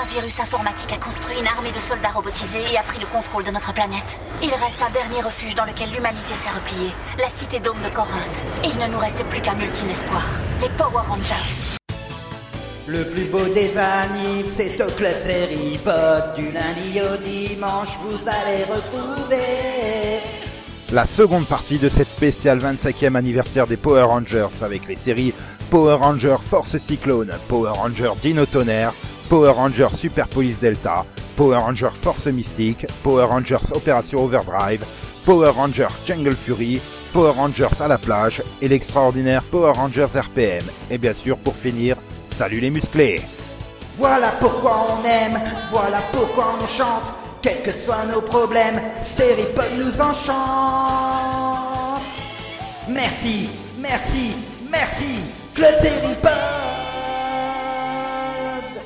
Un virus informatique a construit une armée de soldats robotisés et a pris le contrôle de notre planète. Il reste un dernier refuge dans lequel l'humanité s'est repliée, la cité Dôme de Corinthe. Et il ne nous reste plus qu'un ultime espoir, les Power Rangers. Le plus beau des animes, c'est au club série Pod. Du lundi au dimanche, vous allez retrouver. La seconde partie de cette spéciale 25e anniversaire des Power Rangers avec les séries Power Rangers Force Cyclone, Power Rangers Dino Tonnerre, Power Rangers Super Police Delta, Power Rangers Force Mystique, Power Rangers Opération Overdrive, Power Rangers Jungle Fury, Power Rangers à la plage et l'extraordinaire Power Rangers RPM. Et bien sûr, pour finir, salut les musclés Voilà pourquoi on aime, voilà pourquoi on chante. Quels que soient nos problèmes, série Pod nous enchante. Merci, merci, merci, Club Série Pod.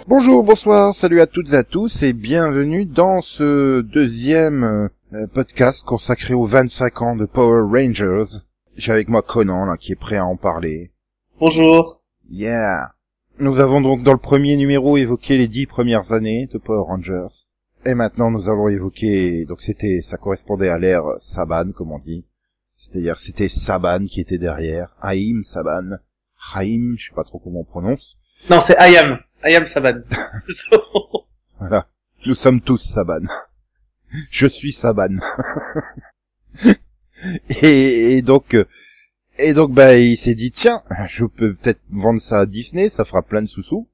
Bonjour, bonsoir, salut à toutes et à tous et bienvenue dans ce deuxième euh, podcast consacré aux 25 ans de Power Rangers. J'ai avec moi Conan là qui est prêt à en parler. Bonjour. Yeah. Nous avons donc dans le premier numéro évoqué les dix premières années de Power Rangers. Et maintenant nous allons évoquer, donc c'était, ça correspondait à l'ère Saban comme on dit. C'est-à-dire c'était Saban qui était derrière, Haïm Saban, Haïm, je sais pas trop comment on prononce. Non, c'est Ayam. Ayam Saban. Voilà. Nous sommes tous Saban. Je suis Saban. et, et donc, euh, et donc, bah, il s'est dit, tiens, je peux peut-être vendre ça à Disney, ça fera plein de sous-sous.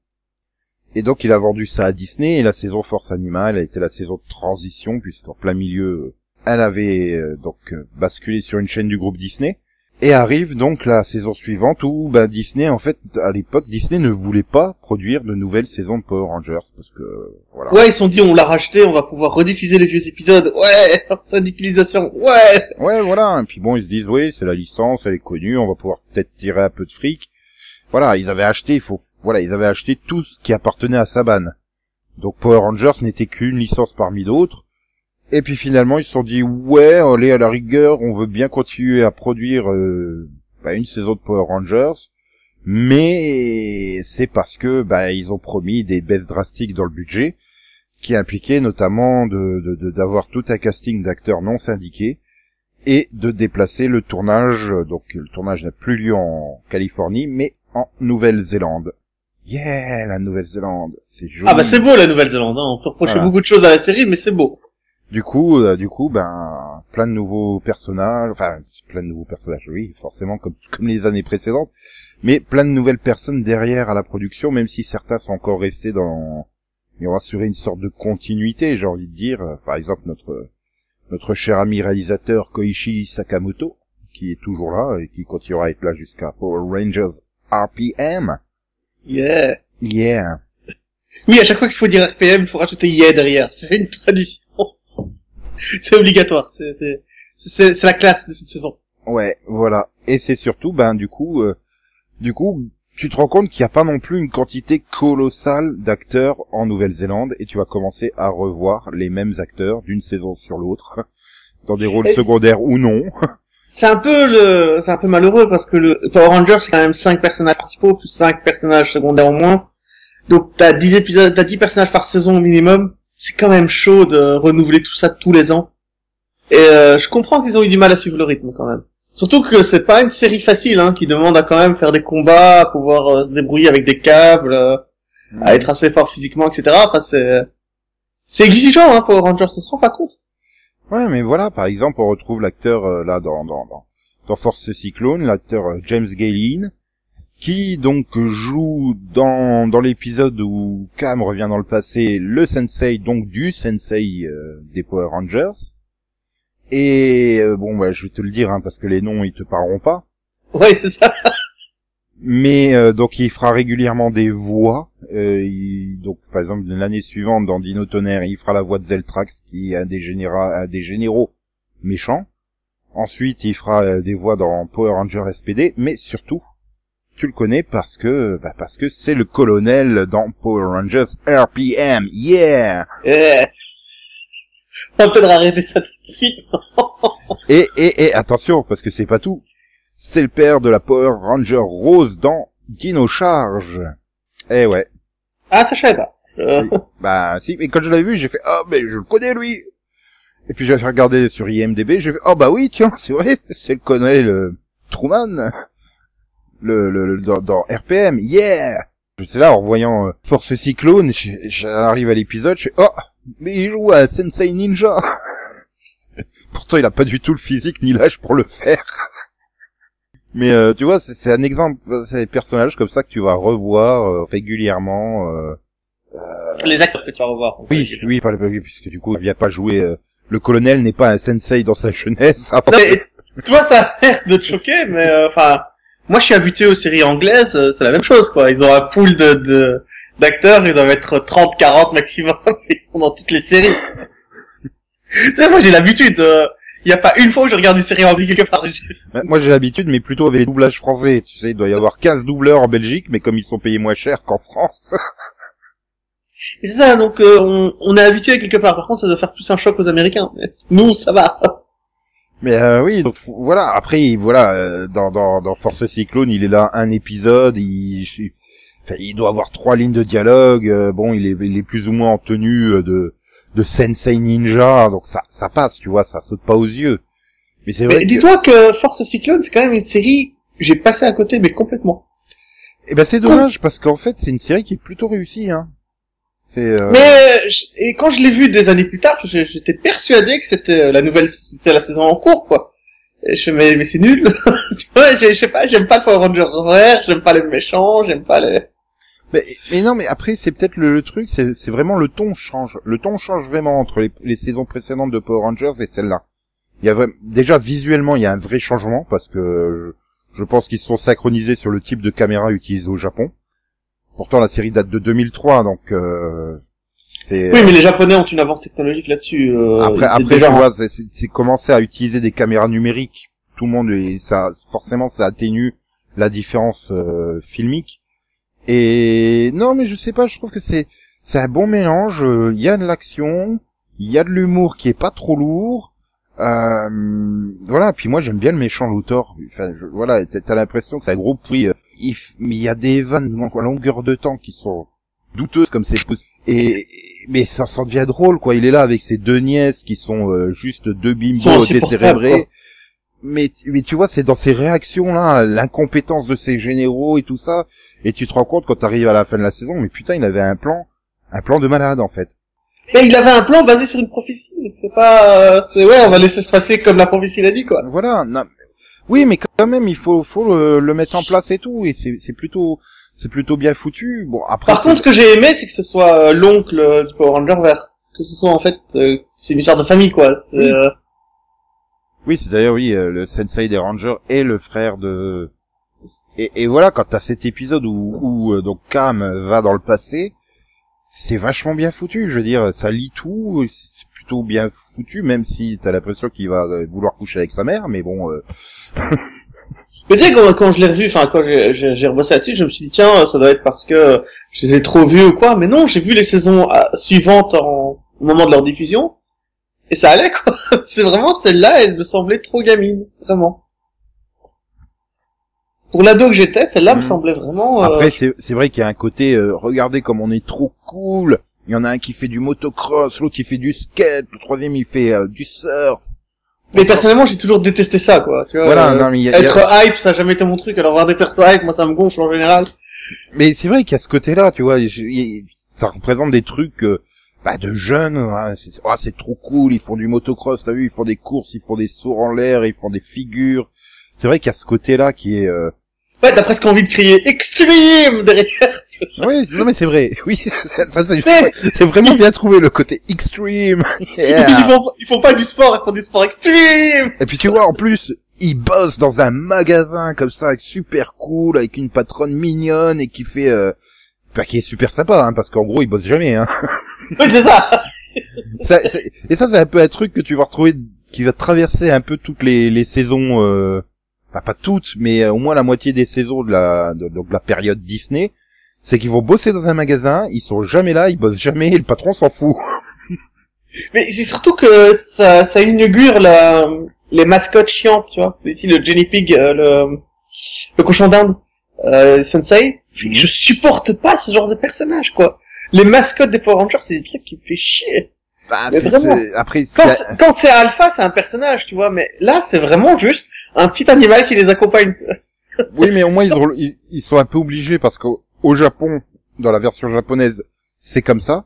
Et donc, il a vendu ça à Disney, et la saison Force Animale a été la saison de transition, puisqu'en plein milieu, elle avait euh, donc euh, basculé sur une chaîne du groupe Disney. Et arrive donc la saison suivante où bah, Disney, en fait, à l'époque, Disney ne voulait pas produire de nouvelles saisons de Power Rangers, parce que, voilà. ouais, ils se sont dit, on l'a racheté, on va pouvoir rediffuser les vieux épisodes. Ouais, syndicalisation. Ouais. Ouais, voilà. Et puis bon, ils se disent, oui, c'est la licence, elle est connue, on va pouvoir peut-être tirer un peu de fric. Voilà, ils avaient acheté, il faut, voilà, ils avaient acheté tout ce qui appartenait à Saban. Donc Power Rangers n'était qu'une licence parmi d'autres. Et puis finalement, ils se sont dit, ouais, allez, à la rigueur, on veut bien continuer à produire euh, bah, une saison de Power Rangers, mais c'est parce que bah, ils ont promis des baisses drastiques dans le budget, qui impliquaient notamment de de- de- d'avoir tout un casting d'acteurs non syndiqués et de déplacer le tournage. Donc le tournage n'a plus lieu en Californie, mais en Nouvelle-Zélande. Yeah, la Nouvelle-Zélande, c'est joli. Ah bah c'est beau la Nouvelle-Zélande. Hein. On peut reprocher Voilà. beaucoup de choses à la série, mais c'est beau. Du coup, euh, du coup, ben, plein de nouveaux personnages, enfin, plein de nouveaux personnages, oui, forcément, comme, comme les années précédentes, mais plein de nouvelles personnes derrière à la production, même si certains sont encore restés dans, ils ont assuré une sorte de continuité, j'ai envie de dire, par exemple, notre, notre cher ami réalisateur Koichi Sakamoto, qui est toujours là, et qui continuera à être là jusqu'à Power Rangers RPM. Yeah. Yeah. Oui, à chaque fois qu'il faut dire RPM, il faut rajouter yeah derrière. C'est une tradition. c'est obligatoire. C'est la classe de cette saison. Ouais, voilà. Et c'est surtout, ben du coup, euh, du coup, tu te rends compte qu'il n'y a pas non plus une quantité colossale d'acteurs en Nouvelle-Zélande, et tu vas commencer à revoir les mêmes acteurs d'une saison sur l'autre, dans des rôles Et- secondaires ou non. C'est un peu le, c'est un peu malheureux parce que le Power Rangers c'est quand même 5 personnages principaux plus 5 personnages secondaires au moins. Donc t'as 10 épisodes, t'as 10 personnages par saison au minimum. C'est quand même chaud de renouveler tout ça tous les ans. Et euh, je comprends qu'ils ont eu du mal à suivre le rythme quand même. Surtout que c'est pas une série facile, hein, qui demande à quand même faire des combats, à pouvoir euh, se débrouiller avec des câbles, euh, à être assez fort physiquement, etc. Enfin c'est, c'est exigeant, hein, Power Rangers, ça se rend pas compte. Ouais, mais voilà, par exemple, on retrouve l'acteur euh, là dans, dans, dans, dans Force Cyclone, l'acteur euh, James Galen, qui donc joue dans, dans l'épisode où Cam revient dans le passé, le sensei, donc du sensei euh, des Power Rangers. Et euh, bon, bah, je vais te le dire, hein, parce que les noms, ils te parleront pas. Ouais, c'est ça. Mais euh, donc il fera régulièrement des voix. Euh, il- donc par exemple l'année suivante dans Dino Tonnerre, il fera la voix de Zeltrax qui est un des, généra- un des généraux méchants. Ensuite il fera euh, des voix dans Power Ranger SPD, mais surtout tu le connais parce que bah, parce que c'est le colonel dans Power Rangers RPM. Yeah. Yeah. On peut-être arrêter ça tout de suite. Et et et attention parce que c'est pas tout. C'est le père de la Power Ranger Rose dans Dino Charge. Eh ouais. Ah, ça je savais pas. Euh, Bah si, mais quand je l'ai vu, j'ai fait ah mais je le connais lui. Et puis j'ai regardé sur IMDb, j'ai fait oh bah oui tiens c'est vrai, c'est le colonel euh, Truman, le, le, le- dans, dans RPM, yeah. C'est là en voyant euh, Force Cyclone, j'arrive à l'épisode, je fais oh mais il joue à Sensei Ninja. Pourtant il a pas du tout le physique ni l'âge pour le faire. Mais euh, tu vois, c'est c'est un exemple, c'est des personnages comme ça que tu vas revoir euh, régulièrement. euh, les acteurs que tu vas revoir. oui, oui, pas puisque du coup, il vient pas jouer. euh, le colonel n'est pas un sensei dans sa jeunesse. mais, tu vois, ça a l'air de te choquer, mais euh, enfin, moi je suis habitué aux séries anglaises, euh, c'est la même chose, quoi. Ils ont un pool de de- d'acteurs, ils doivent être 30, 40 maximum, ils sont dans toutes les séries. tu sais, moi j'ai l'habitude, il y a pas une fois où je regarde une série anglaise quelque part. Bah, Moi, j'ai l'habitude, mais plutôt avec les doublages français. Tu sais, il doit y avoir 15 doubleurs en Belgique, mais comme ils sont payés moins cher qu'en France. Et C'est ça, donc euh, on, on est habitué quelque part. Par contre, ça doit faire plus un choc aux Américains. Mais nous, ça va. Mais euh, oui, donc voilà. Après, il- voilà, euh, dans, dans, dans Force Cyclone, il est là un épisode. Il, il- enfin, il doit avoir trois lignes de dialogue. euh, bon, il est, il est plus ou moins en tenue euh, de de Sensei Ninja, donc ça, ça passe, tu vois, ça saute pas aux yeux. Mais c'est vrai. Mais que- dis-toi que Force Cyclone, c'est quand même une série j'ai passé à côté, mais complètement. Eh ben c'est dommage parce qu'en fait c'est une série qui est plutôt réussie. Hein. Euh, Mais euh, je- et quand je l'ai vu des années plus tard, j'étais persuadé que c'était euh, la nouvelle, c'était la saison en cours, quoi. Et je mais, mais c'est nul. je sais pas, j'aime pas le Power Rangers vert, j'aime pas les méchants, j'aime pas les. Mais, mais non, mais après c'est peut-être le, le truc, c'est vraiment le ton change. Le ton change vraiment entre les, les saisons précédentes de Power Rangers et celle-là. Il y a vraiment, déjà visuellement il y a un vrai changement parce que je, je pense qu'ils se sont synchronisés sur le type de caméra utilisé au Japon. Pourtant la série date de 2003 donc euh, c'est. Oui, mais les Japonais ont une avance technologique là-dessus. euh, Après, après, déjà- tu vois, c'est- c'est c'est commencer à utiliser des caméras numériques. Tout le monde, et ça, forcément, ça atténue la différence euh, filmique. Et non, mais je sais pas, je trouve que c'est c'est un bon mélange. euh, Il y a de l'action, il y a de l'humour qui est pas trop lourd. Euh, voilà. Puis moi, j'aime bien le méchant Luthor. Enfin, je- voilà, t'as t'as l'impression que c'est un gros prix. Il mais il y a des vannes donc, à longueur de temps qui sont douteuses comme c'est possible. Et mais ça s'en devient drôle quoi. Il est là avec ses deux nièces qui sont euh, juste deux bimbos décérébrés. Mais, mais tu vois, c'est dans ces réactions là, l'incompétence de ces généraux et tout ça, et tu te rends compte quand t'arrives à la fin de la saison, mais putain, il avait un plan, un plan de malade en fait. Mais il avait un plan basé sur une prophétie. C'est pas, euh, ouais, on va laisser se passer comme la prophétie l'a dit, quoi. Voilà. non, Oui, mais quand même, il faut, faut le, le mettre en place et tout, et c'est, plutôt, c'est plutôt bien foutu. Bon, après. Par contre, ce que j'ai aimé, c'est que ce soit euh, l'oncle euh, du Power Ranger vert. Que ce soit en fait, euh, c'est une histoire de famille, quoi. Euh, Oui, c'est d'ailleurs oui, euh, le sensei des Rangers est le frère de. Et, et voilà, quand t'as cet épisode où, où donc Cam va dans le passé, c'est vachement bien foutu. Je veux dire, ça lit tout, c'est plutôt bien foutu, même si t'as l'impression qu'il va euh, vouloir coucher avec sa mère, mais bon. euh, Mais tu sais, quand, quand je l'ai revu, enfin, quand j'ai- rebossé là-dessus, je me suis dit, tiens, ça doit être parce que je les ai trop vus ou quoi. Mais non, j'ai vu les saisons euh, suivantes en, au moment de leur diffusion. Et ça allait, quoi. C'est vraiment celle-là, elle me semblait trop gamine. Vraiment. Pour l'ado que j'étais, celle-là me Mhm. semblait vraiment... euh, Après, c'est c'est vrai qu'il y a un côté, euh, regardez comme on est trop cool. Il y en a un qui fait du motocross, l'autre qui fait du skate, le troisième il fait euh, du surf. Mais personnellement, j'ai toujours détesté ça, quoi. Tu vois, Voilà, euh, non mais y a- il y a- Être hype, ça a jamais été mon truc. Alors voir des persos hype, moi ça me gonfle en général. Mais c'est vrai qu'il y a ce côté-là, tu vois, je- ça représente des trucs euh, bah, de jeunes. hein, c'est oh, c'est trop cool, ils font du motocross, t'as vu, ils font des courses, ils font des sauts en l'air, ils font des figures. C'est vrai qu'il y a ce côté-là qui est. Euh... Ouais, t'as presque envie de crier extreme derrière. Oui, non mais c'est vrai. Oui, c'est vraiment bien trouvé le côté extreme. Yeah. ils, font, ils font pas du sport, ils font du sport extreme. Et puis tu vois, en plus, ils bossent dans un magasin comme ça, super cool, avec une patronne mignonne et qui fait, euh... bah, qui est super sympa, hein, parce qu'en gros, ils bossent jamais. Hein. Oui, c'est ça. Et ça, c'est un peu un truc que tu vas retrouver, qui va traverser un peu toutes les, les saisons, euh, enfin, pas toutes, mais euh, au moins la moitié des saisons de la, de, donc, de la période Disney. C'est qu'ils vont bosser dans un magasin, ils sont jamais là, ils bossent jamais, et le patron s'en fout. Mais c'est surtout que ça, ça inaugure la, les mascottes chiantes, tu vois. Ici, le Jenny Pig, euh, le, le cochon d'Inde, euh, Sensei. Je supporte pas ce genre de personnage, quoi. Les mascottes des Power Rangers, c'est des trucs qui me fait chier. Bah, Mais vraiment. après, Quand, c'est- c'est- quand c'est Alpha, c'est un personnage, tu vois, mais là, c'est vraiment juste un petit animal qui les accompagne. oui, mais au moins ils, ils, ils sont un peu obligés parce qu'au au Japon, dans la version japonaise, c'est comme ça.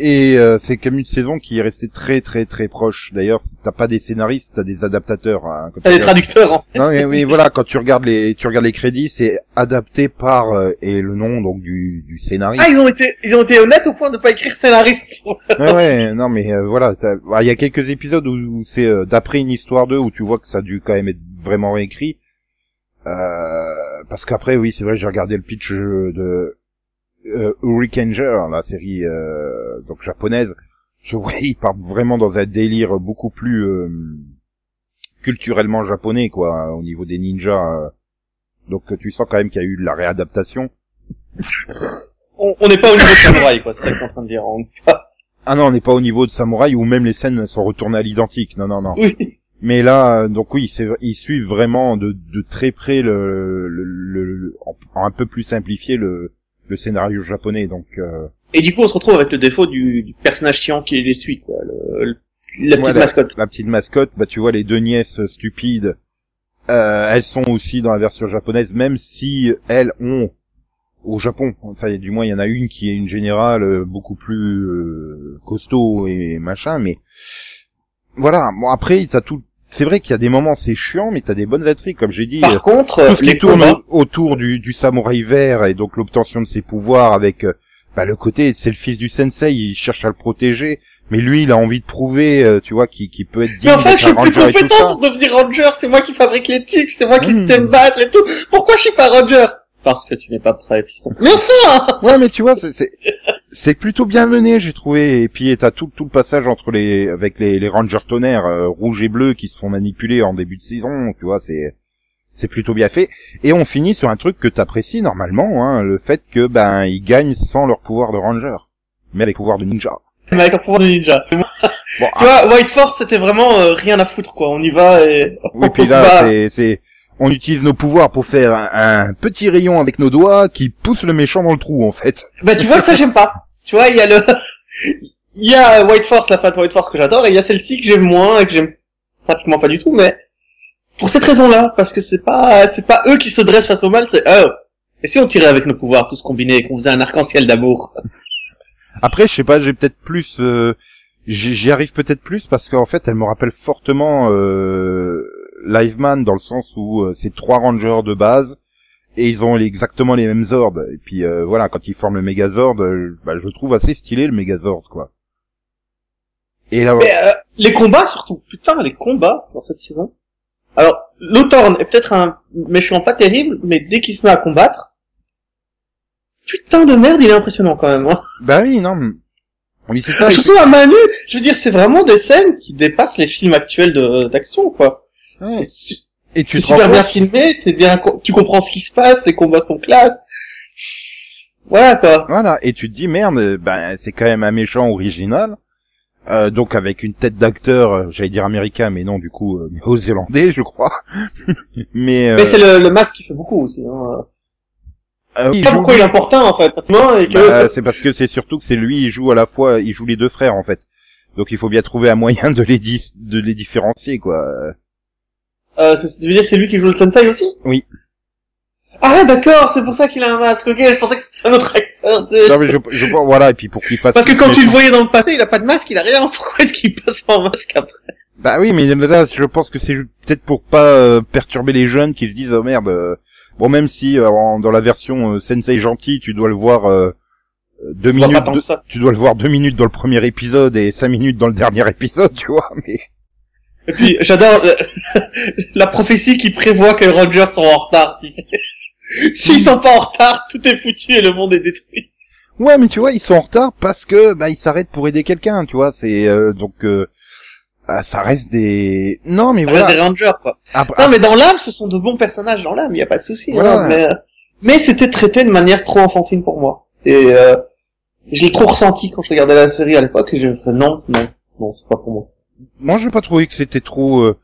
Et euh, c'est comme une saison qui est restée très très très proche. D'ailleurs, t'as pas des scénaristes, t'as des adaptateurs. hein, T'as des traducteurs, en fait. Non mais oui voilà quand tu regardes les tu regardes les crédits c'est adapté par euh, et le nom donc du du scénariste. Ah, ils ont été, ils ont été honnêtes au point de pas écrire scénariste. ouais, ouais non mais euh, voilà bah, il y a quelques épisodes où, où c'est euh, d'après une histoire d'eux où tu vois que ça a dû quand même être vraiment réécrit. Euh, parce qu'après oui c'est vrai j'ai regardé le pitch de euh, la série euh, donc japonaise. Je vois ils partent vraiment dans un délire beaucoup plus euh, culturellement japonais quoi au niveau des ninjas. euh. Donc tu sens quand même qu'il y a eu de la réadaptation. On on n'est pas au niveau de samouraï, quoi, c'est ça que je suis en train de dire. On- Ah non, on n'est pas au niveau de Samouraï où même les scènes sont retournées à l'identique. Non, non, non. Oui. Mais là, euh, donc oui, c'est ils suivent vraiment de, de très près le, le, le- le- en, en un peu plus simplifié le, le scénario japonais. Donc euh, Et du coup, on se retrouve avec le défaut du, du personnage chiant qui les suit, quoi. Le, le- la petite Ouais, mascotte. la petite mascotte, bah tu vois les deux nièces stupides, euh, elles sont aussi dans la version japonaise, même si elles ont au Japon, enfin du moins il y en a une qui est une générale euh, beaucoup plus euh, costaud et machin, mais voilà. Bon après t'as tout. C'est vrai qu'il y a des moments c'est chiant, mais t'as des bonnes intrigues comme j'ai dit. Par contre, tout ce les qui tourne combats, autour du, du samouraï vert et donc l'obtention de ses pouvoirs avec euh, bah, le côté c'est le fils du sensei, il cherche à le protéger, mais lui il a envie de prouver, euh, tu vois, qu'il qu'il peut être Mais digne enfin, d'être je suis plus compétent pour devenir ranger, c'est moi qui fabrique les trucs, c'est moi qui Mmh. sais me battre et tout. Pourquoi je suis pas ranger? Parce que tu n'es pas prêt, piston. Mais enfin Ouais, mais tu vois, c'est c'est plutôt bien mené, j'ai trouvé. Et puis t'as tout tout le passage entre les avec les, les rangers tonnerres euh, rouges et bleus qui se font manipuler en début de saison, tu vois, c'est c'est plutôt bien fait. Et on finit sur un truc que t'apprécies normalement, hein, le fait que ben ils gagnent sans leur pouvoir de ranger, mais avec pouvoir de ninja. Mais avec un pouvoir de ninja. c'est bon. Tu vois, White Force, c'était vraiment euh, rien à foutre, quoi. On y va et... Oui, puis on là, c'est, c'est, on utilise nos pouvoirs pour faire un, un petit rayon avec nos doigts qui pousse le méchant dans le trou, en fait. Bah, tu vois, ça, j'aime pas. Tu vois, il y a le... Il y a White Force, la patte White Force que j'adore, et il y a celle-ci que j'aime moins et que j'aime pratiquement pas du tout, mais pour cette raison-là, parce que c'est pas, c'est pas eux qui se dressent face au mal, c'est eux. Et si on tirait avec nos pouvoirs tous combinés et qu'on faisait un arc-en-ciel d'amour? Après, je sais pas, j'ai peut-être plus, euh, j'y j'y arrive peut-être plus parce qu'en fait, elle me rappelle fortement euh, Liveman dans le sens où euh, c'est trois rangers de base et ils ont exactement les mêmes ordres. Et puis euh, voilà, quand ils forment le Megazord, euh, bah, je trouve assez stylé le Megazord, quoi. Et là, Mais euh, les combats surtout, putain, les combats dans cette saison. Alors, Lothorn est peut-être un méchant pas terrible, mais dès qu'il se met à combattre, putain de merde, il est impressionnant quand même. Hein. bah oui, non. mais- c'est ça. Surtout à main nue, je veux dire, c'est vraiment des scènes qui dépassent les films actuels de- d'action, quoi. Ouais. Et tu te rends super bien filmé, c'est bien, tu comprends ce qui se passe, les combats sont classe. Voilà quoi. Voilà, et tu te dis merde, ben c'est quand même un méchant original, euh, donc avec une tête d'acteur, euh, j'allais dire américain, mais non du coup euh, néo-zélandais, je crois. mais euh, Mais c'est le, le masque qui fait beaucoup aussi. Hein. euh, joue- pourquoi il est important en fait. Bah, c'est parce que c'est surtout que c'est lui, il joue à la fois, il joue les deux frères en fait. Donc il faut bien trouver un moyen de les de les différencier quoi. Euh, ça veut dire que c'est lui qui joue le sensei aussi? Oui. Ah d'accord, c'est pour ça qu'il a un masque. Ok, je pensais que c'était un autre acteur. c'est- Non mais je, je voilà et puis pour qu'il fasse. Parce que quand tu le voyais dans le passé, il a pas de masque, il a rien. Pourquoi est-ce qu'il passe en masque après? Bah oui, mais là, je pense que c'est peut-être pour pas euh, perturber les jeunes qui se disent oh merde. euh, bon, même si euh, en- dans la version euh, Sensei gentil, tu dois le voir euh, deux On voit minutes, pas tant de- que ça. tu dois le voir deux minutes dans le premier épisode et cinq minutes dans le dernier épisode, tu vois. Mais Et puis j'adore euh, la prophétie qui prévoit que les Rangers sont en retard. S'ils sont pas en retard, tout est foutu et le monde est détruit. ouais, mais tu vois, ils sont en retard parce que bah ils s'arrêtent pour aider quelqu'un, tu vois. C'est euh, donc euh, ah, ça reste des non, mais Voilà. voilà. des Rangers quoi. Non mais dans l'âme, ce sont de bons personnages dans l'âme, y a pas de souci. Voilà. hein, mais euh, mais c'était traité de manière trop enfantine pour moi. Et euh, je l'ai trop ressenti quand je regardais la série à l'époque et j'ai fait non, non, non, c'est pas pour moi. Moi j'ai pas trouvé que c'était trop euh,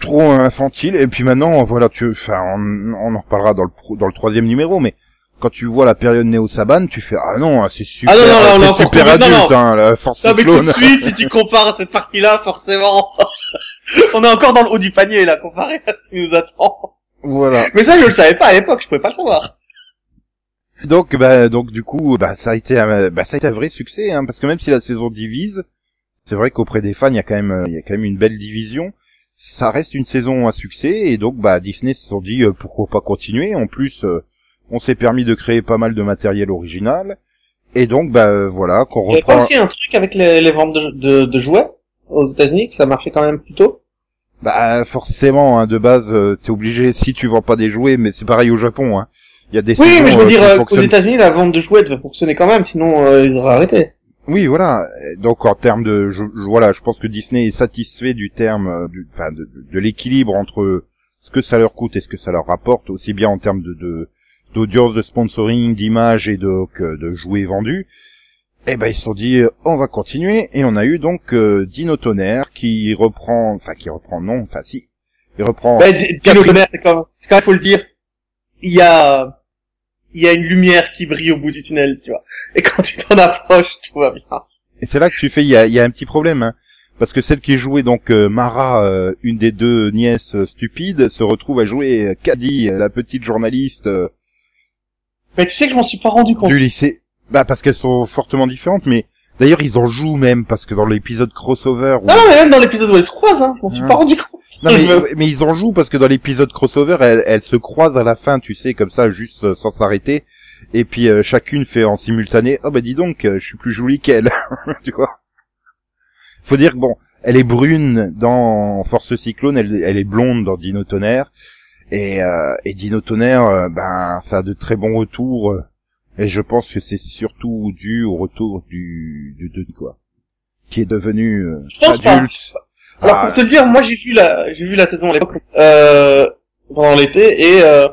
trop infantile et puis maintenant voilà tu enfin on, on en reparlera dans le pro- dans le troisième numéro mais quand tu vois la période Néo Saban, tu fais ah non, c'est super, Ah non, non, là, on est c'est super plus- non, adulte, hein, la force Non mais tout de suite, si tu compares à cette partie-là, forcément, on est encore dans le haut du panier là, comparé à ce qui nous attend. Voilà. Mais ça, je le savais pas à l'époque, je pouvais pas le savoir. Donc, bah, donc du coup, bah, ça a été, un, bah, ça a été un vrai succès, hein, parce que même si la saison divise, c'est vrai qu'auprès des fans, il y a quand même, il y a quand même une belle division. Ça reste une saison à succès, et donc, bah, Disney se sont dit euh, pourquoi pas continuer. En plus, euh, on s'est permis de créer pas mal de matériel original, et donc, bah, euh, voilà, qu'on Il y avait pas reprend. aussi un truc avec les, les ventes de, de, de jouets aux États-Unis, que ça marchait quand même plutôt? Bah, forcément, hein, de base, euh, t'es obligé si tu vends pas des jouets, mais c'est pareil au Japon, hein. Il y a des Oui, saisons, mais je veux dire, euh, aux États-Unis, la vente de jouets devait fonctionner quand même, sinon euh, ils auraient arrêté. Oui, voilà. Donc en termes de, je, je- voilà, je pense que Disney est satisfait du terme, euh, du, enfin, de, de- l'équilibre entre ce que ça leur coûte et ce que ça leur rapporte, aussi bien en termes de, de d'audience, de sponsoring, d'image et de, que de jouets vendus. Et ben ils se sont dit, euh, on va continuer et on a eu donc euh, Dino Tonnerre qui reprend, enfin qui reprend non, enfin si, il reprend. D- Dino Tonnerre, c'est quand même, c'est quand même, faut le dire, il y a, il y a une lumière qui brille au bout du tunnel, tu vois. Et quand tu t'en approches, tout va bien. Et c'est là que tu fais, il y a, il y a un petit problème, hein. Parce que celle qui jouait donc euh, Mara, euh, une des deux nièces euh, stupides, se retrouve à jouer Caddy, la petite journaliste Mais tu sais que je m'en suis pas rendu compte. du lycée. Bah parce qu'elles sont fortement différentes, mais d'ailleurs ils en jouent même parce que dans l'épisode crossover. où- Non, non, mais même dans l'épisode où elle se croise, hein, je m'en suis Ouais. pas rendu compte. Non, mais, ils en jouent parce que dans l'épisode crossover, elles, elles se croisent à la fin, tu sais, comme ça, juste euh, sans s'arrêter. Et puis euh, chacune fait en simultané. Oh bah dis donc, euh, je suis plus jolie qu'elle, tu vois. Faut dire que bon, elle est brune dans Force Cyclone, elle, elle est blonde dans Dino Tonnerre. Et, euh, et Dino Tonnerre, euh, ben ça a de très bons retours. Et je pense que c'est surtout dû au retour du du de quoi, qui est devenu euh, Je pense pas. adulte. Alors Ah, pour te le dire, moi j'ai vu la, j'ai vu la saison à l'époque, euh, pendant l'été, et euh,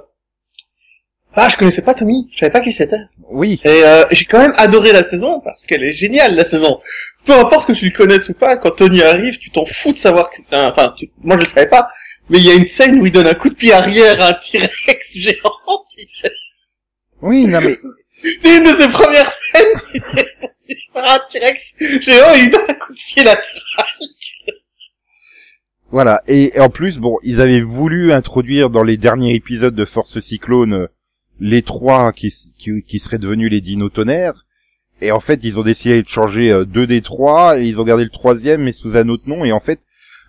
ah, je connaissais pas Tommy, je savais pas qui c'était. oui, Et euh, j'ai quand même adoré la saison parce qu'elle est géniale la saison. Peu importe que tu le connaisses ou pas, quand Tony arrive, tu t'en fous de savoir que c'est un. Enfin, tu- moi je le savais pas, mais il y a une scène où il donne un coup de pied arrière à un T-Rex géant. oui, non mais C'est une de ses premières scènes. Il un T-Rex géant et il donne un coup de pied là. Voilà, et, et en plus, bon, ils avaient voulu introduire dans les derniers épisodes de Force Cyclone euh, les trois qui, qui, qui seraient devenus les Dino Tonnerres, et en fait, ils ont décidé de changer euh, deux des trois, et ils ont gardé le troisième, mais sous un autre nom, et en fait,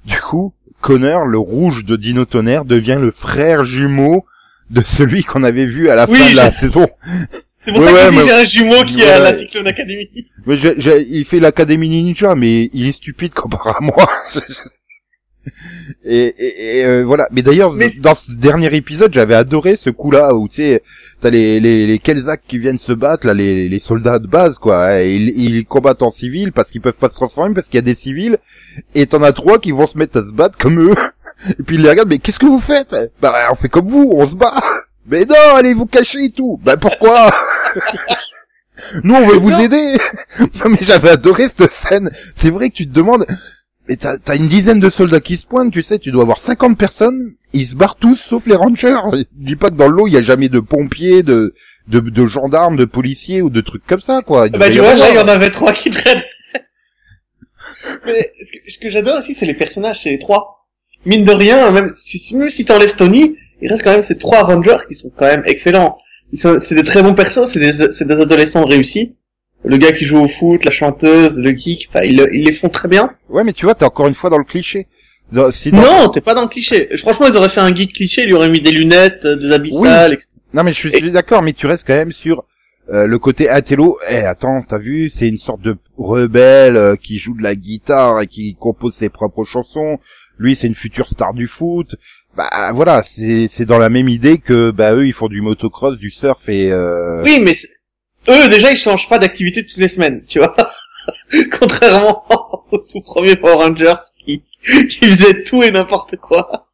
du coup, Connor, le rouge de Dino Tonnerre, devient le frère jumeau de celui qu'on avait vu à la Oui, fin de la saison. C'est pour Ouais, ça ouais, qu'il dit mais- j'ai un jumeau qui est à la Cyclone Academy. Mais je- je- il fait l'Académie Ninja, mais il est stupide comparé à moi. et, et- et, euh, voilà. Mais d'ailleurs, Mais- dans ce dernier épisode, j'avais adoré ce coup-là où tu sais, t'as les les les Kelzak qui viennent se battre là, les les soldats de base quoi. Et ils, ils combattent en civil parce qu'ils peuvent pas se transformer parce qu'il y a des civils. Et t'en as trois qui vont se mettre à se battre comme eux. Et puis ils les regardent. Mais qu'est-ce que vous faites? Bah on fait comme vous, on se bat. Mais non, allez vous cacher et tout. Bah pourquoi Nous, on veut vous Non. aider. Non, mais j'avais adoré cette scène. C'est vrai que tu te demandes, mais t'as, une dizaine de soldats qui se pointent, tu sais, tu dois avoir 50 personnes, ils se barrent tous, sauf les rangers. Dis pas que dans l'eau, il y a jamais de pompiers, de, de, de gendarmes, de policiers ou de trucs comme ça, quoi. Bah tu vois, là il y en avait trois qui traînent. Mais ce que, que j'adore aussi, c'est les personnages, c'est les trois. Mine de rien, même si, si- même si t'enlèves Tony, il reste quand même ces trois Rangers qui sont quand même excellents. Ils sont, c'est des très bons persos, c'est des, c'est des adolescents réussis. Le gars qui joue au foot, la chanteuse, le geek, enfin, ils, ils les font très bien. Ouais, mais tu vois, t'es encore une fois dans le cliché. Dans- Non, t'es pas dans le cliché. Franchement, ils auraient fait un geek cliché, ils lui auraient mis des lunettes, euh, des habits Oui. sales, etc. Non mais je suis, d'accord, mais tu restes quand même sur euh, le côté intello. Eh attends, t'as vu, c'est une sorte de rebelle euh, qui joue de la guitare et qui compose ses propres chansons. Lui, c'est une future star du foot. Bah voilà, c'est c'est dans la même idée que bah eux ils font du motocross, du surf et euh... Oui, mais eux, déjà, ils changent pas d'activité toutes les semaines, tu vois. Contrairement au tout premier Power Rangers qui, qui faisait tout et n'importe quoi.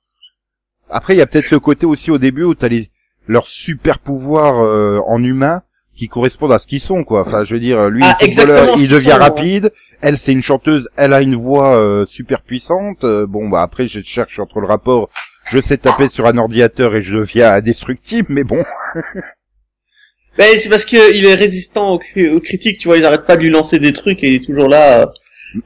Après, il y a peut-être le côté aussi au début où t'as les leurs super pouvoirs euh, en humain qui correspondent à ce qu'ils sont quoi. Enfin, je veux dire, lui, Ah, il footballeur, devient sont, ouais. rapide. Elle, c'est une chanteuse, elle a une voix euh, super puissante. Euh, bon, bah après, je cherche entre le rapport. Je sais taper sur un ordinateur et je deviens indestructible, mais bon. Ben, c'est parce que il est résistant aux, cri- aux critiques, tu vois, ils arrêtent pas de lui lancer des trucs et il est toujours là. euh,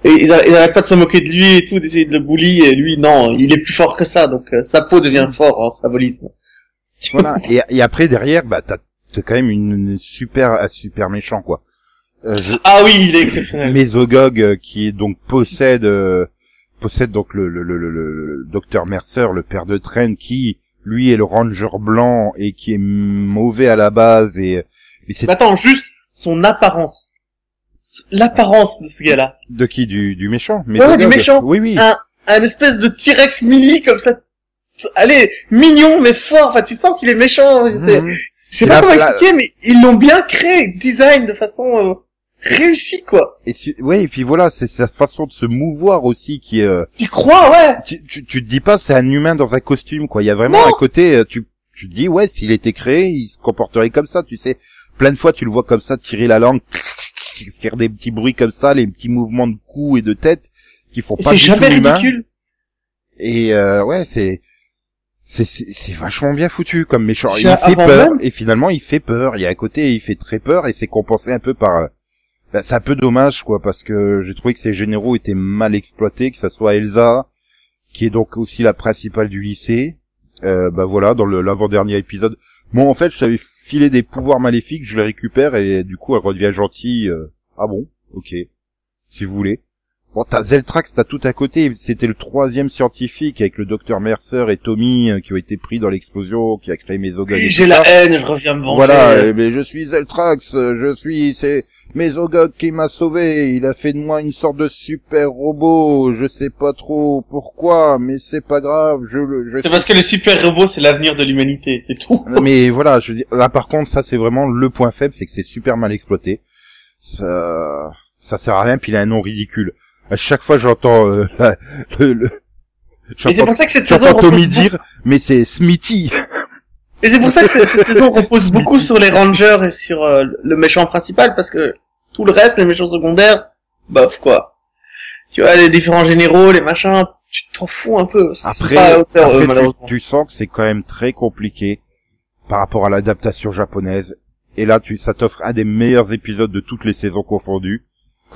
et ils, arrêtent- ils arrêtent pas de se moquer de lui et tout, d'essayer de le bully et lui, non, il est plus fort que ça, donc euh, sa peau devient fort en symbolisme. Voilà. Et, et après derrière, bah t'as t'as quand même une, une super un super méchant quoi. Euh, je- Ah oui, il est exceptionnel. Mésogog qui est donc possède possède donc le, le, le, le, le docteur Mercer, le père de Train, qui lui est le ranger blanc et qui est mauvais à la base et, et c'est Mais attends, juste son apparence. L'apparence de ce gars-là. de qui du, du méchant? Ouais, du méchant. Oui oui. Un, un espèce de T-Rex mini comme ça. Allez, mignon mais fort, enfin tu sens qu'il est méchant. Mhm. Je sais pas la- comment la- expliquer, mais ils l'ont bien créé, design de façon euh, réussie quoi. Et si- ouais et puis voilà c'est sa façon de se mouvoir aussi qui est euh, Tu crois, ouais. tu, tu, tu te dis pas c'est un humain dans un costume quoi. Il y a vraiment Non. un côté euh, tu tu te dis ouais s'il était créé il se comporterait comme ça tu sais. Plein de fois tu le vois comme ça tirer la langue, faire des petits bruits comme ça, les petits mouvements de cou et de tête qui font Et pas du tout jamais humain. ridicule. Et euh, ouais c'est c'est c'est c'est vachement bien foutu comme méchant. Il fait peur même- et finalement il fait peur. Il y a un côté il fait très peur et c'est compensé un peu par. Bah, c'est un peu dommage quoi parce que j'ai trouvé que ces généraux étaient mal exploités, que ça soit Elsa qui est donc aussi la principale du lycée. Euh, bah voilà dans l'avant-dernier épisode. Bon en fait je t'avais filé des pouvoirs maléfiques, je les récupère et du coup elle redevient gentille. euh, Ah bon? Ok si vous voulez. Bon, t'as Zeltrax, t'as tout à côté. C'était le troisième scientifique avec le docteur Mercer et Tommy euh, qui ont été pris dans l'explosion, qui a créé Mesogog. et J'ai la ça. haine, je reviens me venger. Voilà, euh, mais je suis Zeltrax, euh, je suis, c'est Mesogog qui m'a sauvé. Il a fait de moi une sorte de super robot. Je sais pas trop pourquoi, mais c'est pas grave. Je, le- je C'est parce que le super robot, c'est l'avenir de l'humanité, c'est tout. mais voilà, je veux dire, là par contre, ça c'est vraiment le point faible, c'est que c'est super mal exploité. Ça, ça sert à rien, puis il a un nom ridicule. À chaque fois, j'entends euh, le, le- c'est pour ça que cette saison Tommy dire, mais c'est Smithy. Et c'est pour ça que cette cette saison repose beaucoup sur les Rangers et sur euh, le méchant principal, parce que tout le reste, les méchants secondaires, bof quoi. Tu vois, les différents généraux, les machins, tu t'en fous un peu. Après, pas hauteur, après, tu, tu sens que c'est quand même très compliqué par rapport à l'adaptation japonaise. Et là, tu, ça t'offre un des meilleurs épisodes de toutes les saisons confondues.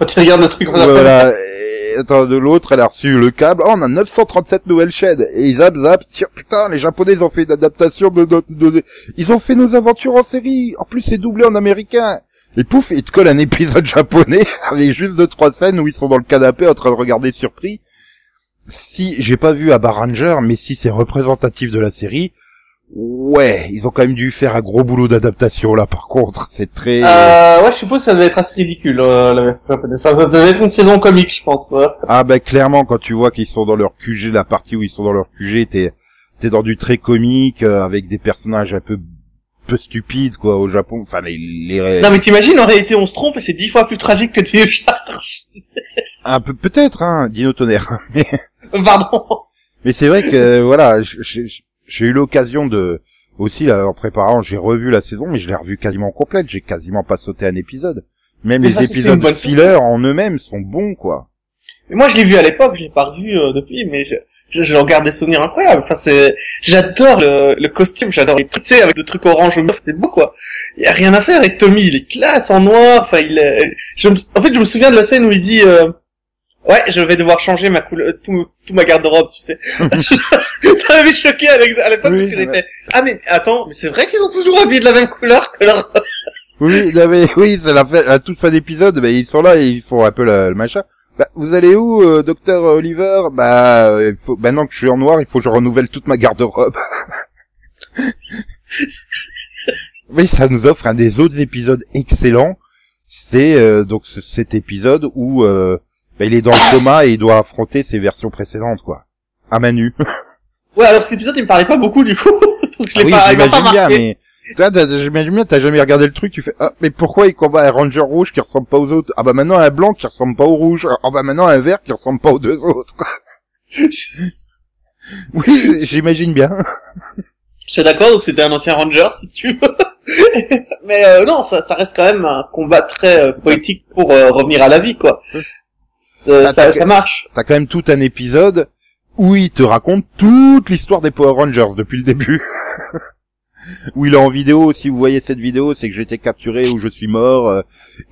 Quand tu regardes le truc ça, Voilà. Et, attends, de l'autre, elle a reçu le câble. Oh, on a 937 nouvelles chaînes. Et zap, zap. Tiens, putain, les Japonais, ils ont fait une adaptation de notre, de- ils ont fait nos aventures en série. En plus, c'est doublé en américain. Et pouf, ils te collent un épisode japonais avec juste deux, trois scènes où ils sont dans le canapé en train de regarder surpris. Si, j'ai pas vu à Ranger, mais si c'est représentatif de la série, ouais, ils ont quand même dû faire un gros boulot d'adaptation là, par contre. C'est très... Euh, ouais, je suppose que ça devait être assez ridicule, euh, la. Enfin, ça devait être une saison comique, je pense. ouais. Ah ben clairement quand tu vois qu'ils sont dans leur QG, la partie où ils sont dans leur QG, t'es t'es dans du très comique euh, avec des personnages un peu peu stupides quoi au Japon. Enfin les, les... Non mais t'imagines, en réalité, on se trompe et c'est dix fois plus tragique que Dino Charge. un peu peut-être hein Dino Tonnerre. Mais, Pardon. mais c'est vrai que voilà j- j- j'ai eu l'occasion de aussi là, en préparant j'ai revu la saison mais je l'ai revu quasiment complète. J'ai quasiment pas sauté un épisode. Même Mais les épisodes filler en eux-mêmes sont bons quoi. Mais moi, je l'ai vu à l'époque, je l'ai pas revu euh, depuis, mais je, je, je regarde des souvenirs incroyables. Enfin, c'est, j'adore le, le costume, j'adore les trucs, tu sais, avec le truc orange ou neuf, c'est beau, quoi. Il y a rien à faire. Et Tommy, il est classe en noir. Enfin, il est, je, en fait, je me souviens de la scène où il dit, euh, ouais, je vais devoir changer ma couleur, tout, tout ma garde-robe, tu sais. Ça m'avait choqué avec, à l'époque, Oui, parce que j'étais, ah, mais attends, mais c'est vrai qu'ils ont toujours habillé de la même couleur que leur, Oui, non, mais, oui, c'est la, la toute fin d'épisode, ben, ils sont là et ils font un peu le, le machin. Bah, vous allez où, euh, docteur Oliver? Bah, euh, il faut, maintenant que je suis en noir, il faut que je renouvelle toute ma garde-robe. oui, ça nous offre un des autres épisodes excellents. C'est euh, donc ce- cet épisode où euh, bah, il est dans le coma et il doit affronter ses versions précédentes, quoi. À Manu. ouais, alors cet épisode, il me parlait pas beaucoup, du coup. Donc, je Ah oui, j'imagine bien, mais j'imagine bien, t'as jamais regardé le truc, tu fais, ah, mais pourquoi il combat un ranger rouge qui ressemble pas aux autres? Ah bah maintenant un blanc qui ressemble pas au rouge. Ah bah maintenant un vert qui ressemble pas aux deux autres. oui, j'imagine bien. Je suis d'accord, donc c'était un ancien ranger, si tu veux. Mais euh, non, ça, ça reste quand même un combat très euh, poétique pour euh, revenir à la vie, quoi. Euh, Ah, ça, t'as- ça marche. T'as quand même tout un épisode où il te raconte toute l'histoire des Power Rangers depuis le début. où il est en vidéo. Si vous voyez cette vidéo, c'est que j'ai été capturé ou je suis mort. euh,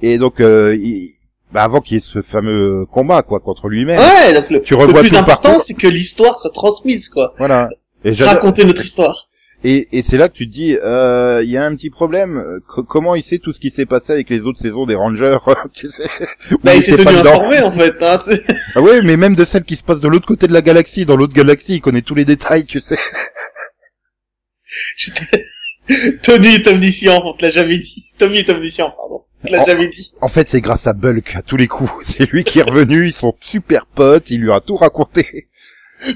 et donc, euh, il- bah, avant qu'il y ait ce fameux combat quoi contre lui-même. Ouais, donc le, Tu le plus important, c'est que l'histoire soit transmise, quoi. Voilà. Et Raconter notre histoire. Et, et c'est là que tu te dis, euh, il y a un petit problème. Euh, co- comment il sait tout ce qui s'est passé avec les autres saisons des Rangers tu sais, Bah, il s'est tenu informé, en fait, hein. Ah ouais, mais même de celles qui se passent de l'autre côté de la galaxie, dans l'autre galaxie, il connaît tous les détails, tu sais. Tony est omniscient, on te l'a jamais dit. Tommy est omniscient, pardon. On te l'a jamais dit. En fait, c'est grâce à Bulk à tous les coups. C'est lui qui est revenu, ils sont super potes, il lui a tout raconté.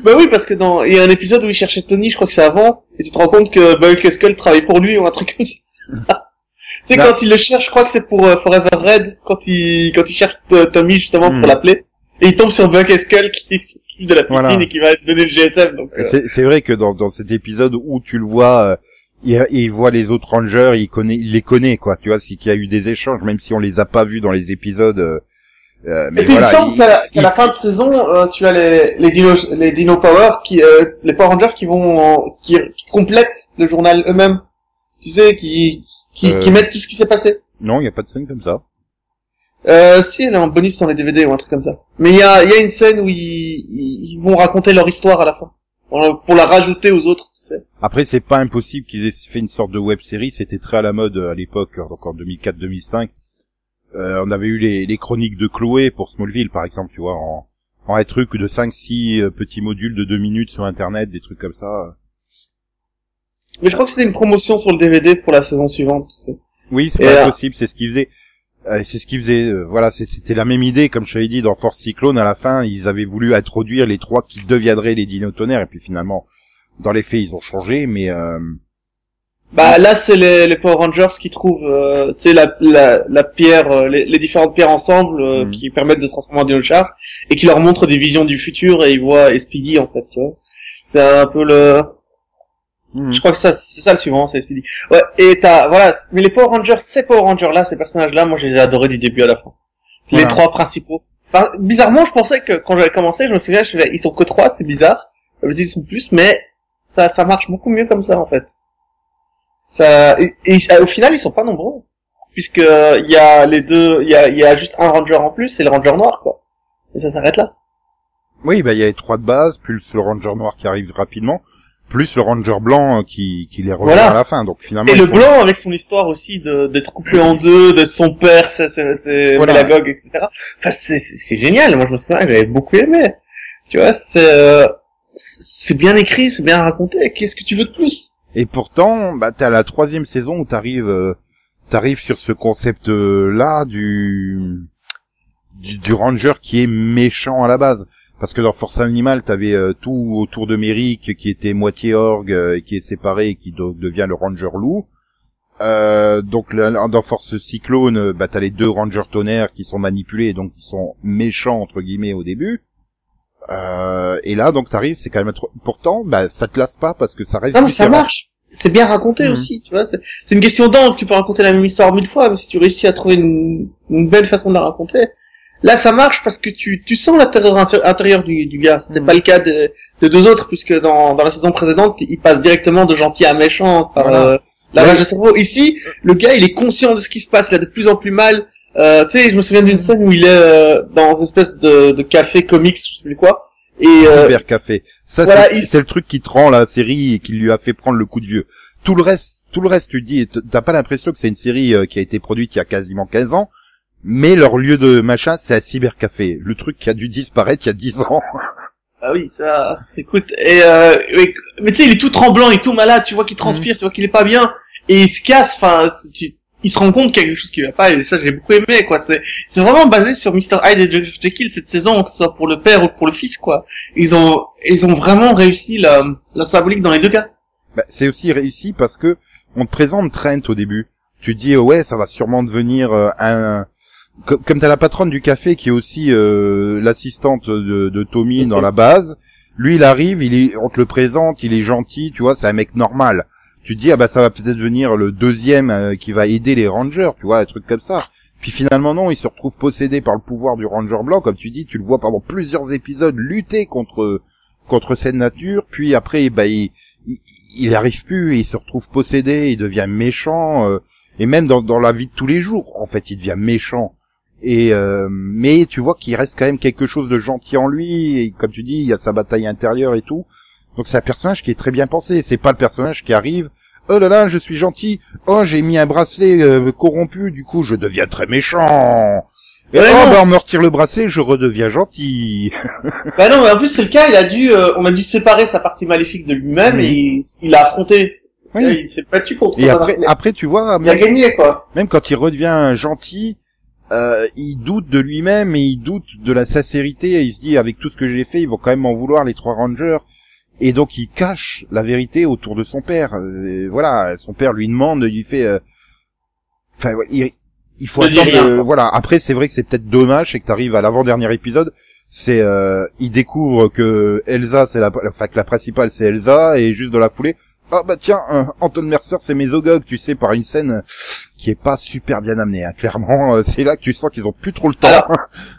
Bah oui, parce que dans, il y a un épisode où il cherchait Tony, je crois que c'est avant, et tu te rends compte que Bulk et Skull travaillent pour lui ou un truc comme ça. tu sais, quand il le cherche, je crois que c'est pour euh, Forever Red, quand il, quand il cherche euh, Tommy justement pour l'appeler. Et il tombe sur Buck et Skull qui s'occupe de la piscine Voilà. et qui va donner le GSM, donc, euh, C'est c'est vrai que dans, dans cet épisode où tu le vois, euh, il, il voit les autres Rangers, il connaît, il les connaît, quoi. Tu vois, c'est qu'il y a eu des échanges, même si on les a pas vus dans les épisodes. Euh, mais Et puis voilà. il me semble qu'à la, qu'à il- la fin de saison, euh, tu as les, les Dino, les Dino Power qui, euh, les Power Rangers qui vont, en- qui, qui complètent le journal eux-mêmes. Tu sais, qui, qui, qui mettent tout ce qui s'est passé. Non, il y a pas de scène comme ça. Euh, si, elle est en bonus dans les DVD ou un truc comme ça. Mais il y a, y a une scène où ils, ils vont raconter leur histoire à la fin. Pour la rajouter aux autres, tu sais. Après, c'est pas impossible qu'ils aient fait une sorte de web série. C'était très à la mode à l'époque, donc en 2004-2005. Euh, on avait eu les, les chroniques de Chloé pour Smallville, par exemple, tu vois, en, en un truc de 5-6 euh, petits modules de 2 minutes sur Internet, des trucs comme ça. Mais je crois que c'était une promotion sur le DVD pour la saison suivante. Oui, c'est pas là- impossible, c'est ce qu'ils faisaient. Euh, c'est ce qu'ils faisaient, euh, voilà, c'était la même idée, comme je t'avais dit, dans Force Cyclone, à la fin, ils avaient voulu introduire les trois qui deviendraient les dinotonnerres, et puis finalement, dans les faits, ils ont changé, mais... Euh, Bah là c'est les, les Power Rangers qui trouvent euh, tu sais la, la, la pierre euh, les, les différentes pierres ensemble euh, Mhm. qui permettent de se transformer en dinochar et qui leur montrent des visions du futur et ils voient Speedy en fait tu vois. C'est un peu le Mhm. je crois que ça c'est ça le suivant c'est Speedy. Ouais et t'as voilà mais les Power Rangers ces Power Rangers là ces personnages là moi je les ai adorés du début à la fin. Les trois principaux. Enfin, bizarrement je pensais que quand j'avais commencé je me souviens je faisais, ils sont que trois c'est bizarre. Ça veut dire qu'ils sont plus mais ça ça marche beaucoup mieux comme ça en fait. Ça, et, et au final, ils sont pas nombreux. Puisque il y a les deux, il y a, y a juste un ranger en plus, c'est le ranger noir, quoi. Et ça s'arrête là. Oui, bah il y a les trois de base, plus le ranger noir qui arrive rapidement, plus le ranger blanc euh, qui, qui les Voilà. à la fin, donc finalement... Et le font- blanc, avec son histoire aussi de d'être coupé en deux, de son père, c'est c'est c'est Voilà. pédagogue, etc. Enfin, c'est c'est génial. Moi, je me souviens, j'avais beaucoup aimé. Tu vois, c'est euh, c'est bien écrit, c'est bien raconté. Qu'est-ce que tu veux de plus? Et pourtant, bah, t'as la troisième saison où t'arrives, euh, t'arrives sur ce concept-là du, du ranger qui est méchant à la base. Parce que dans Force Animal, t'avais euh, tout autour de Merrick qui était moitié orgue, euh, et qui est séparé et qui devient le ranger loup. Donc là, dans Force Cyclone, bah, t'as les deux rangers tonnerres qui sont manipulés, donc qui sont méchants entre guillemets au début. Euh, et là, donc t'arrives, c'est quand même trop... pourtant, bah, ça te lasse pas parce que ça reste Non, mais ça marche. C'est bien raconté Mhm. aussi, tu vois. C'est c'est une question d'angle. Tu peux raconter la même histoire mille fois, mais si tu réussis à trouver une, une belle façon de la raconter, là, ça marche parce que tu, tu sens l'intérieur inté- intérieur du, du gars. C'était Mhm. pas le cas de, de deux autres, puisque dans, dans la saison précédente, il passe directement de gentil à méchant par Voilà. euh, lavage Ouais. de cerveau. Ici, le gars, il est conscient de ce qui se passe. Il a de plus en plus mal. Euh, tu sais, je me souviens d'une scène où il est euh, dans une espèce de, de café comics, je sais plus quoi. Et euh, Cyber Café. Ça, voilà, c'est il- le truc qui te rend la série et qui lui a fait prendre le coup de vieux. Tout le reste, tout le reste, tu dis, t'as pas l'impression que c'est une série euh, qui a été produite il y a quasiment 15 ans, mais leur lieu de machin, c'est à Cyber Café. Le truc qui a dû disparaître il y a 10 ans. Ah oui, ça, écoute, et euh, mais, mais tu sais, il est tout tremblant, il est tout malade, tu vois qu'il transpire, tu vois qu'il est pas bien, et il se casse, enfin, tu- il se rend compte qu'il y a quelque chose qui va pas, et ça j'ai beaucoup aimé, quoi. C'est, c'est vraiment basé sur Mr. Hyde et Jeff Jekyll cette saison, que ce soit pour le père ou pour le fils, quoi. Ils ont, ils ont vraiment réussi la, la symbolique dans les deux cas. Bah, c'est aussi réussi parce que on te présente Trent au début. Tu dis, euh, ouais, ça va sûrement devenir euh, un... co- Comme t'as la patronne du café qui est aussi euh, l'assistante de, de Tommy dans la base, lui il arrive, il est, on te le présente, il est gentil, tu vois, c'est un mec normal. Tu te dis, ah bah ça va peut-être devenir le deuxième euh, qui va aider les rangers, tu vois, un truc comme ça. Puis finalement non, il se retrouve possédé par le pouvoir du ranger blanc, comme tu dis, tu le vois pendant plusieurs épisodes lutter contre contre cette nature, puis après, bah, il, il, arrive plus, il se retrouve possédé, il devient méchant, euh, et même dans, dans la vie de tous les jours, en fait, il devient méchant. Et euh, mais tu vois qu'il reste quand même quelque chose de gentil en lui, et comme tu dis, il y a sa bataille intérieure et tout. Donc c'est un personnage qui est très bien pensé. C'est pas le personnage qui arrive. Oh là là, je suis gentil. Oh, j'ai mis un bracelet euh, corrompu, du coup je deviens très méchant. Et oh, bah, c'est- me retire le bracelet, je redeviens gentil. Bah non, mais en plus c'est le cas, il a dû, euh, on a dû séparer sa partie maléfique de lui-même et il, il a affronté. Oui. Il s'est battu contre Et après, après tu vois, il a même, gagné quoi. même quand il redevient gentil, euh, il doute de lui-même et il doute de la sincérité. Et il se dit, avec tout ce que j'ai fait, ils vont quand même m'en vouloir les trois rangers. Et donc il cache la vérité autour de son père. Euh, voilà, son père lui demande, il lui fait, euh, enfin, il, il faut attendre. euh, voilà. Après, c'est vrai que c'est peut-être dommage, c'est que t'arrives à l'avant-dernier épisode. C'est, euh, il découvre que Elsa, c'est la, enfin que la principale, c'est Elsa, et juste de la foulée. Ah bah tiens, euh, Anton Mercer, c'est Mésogog, tu sais, par une scène qui est pas super bien amenée. Hein. Clairement, euh, c'est là que tu sens qu'ils ont plus trop le temps. Alors,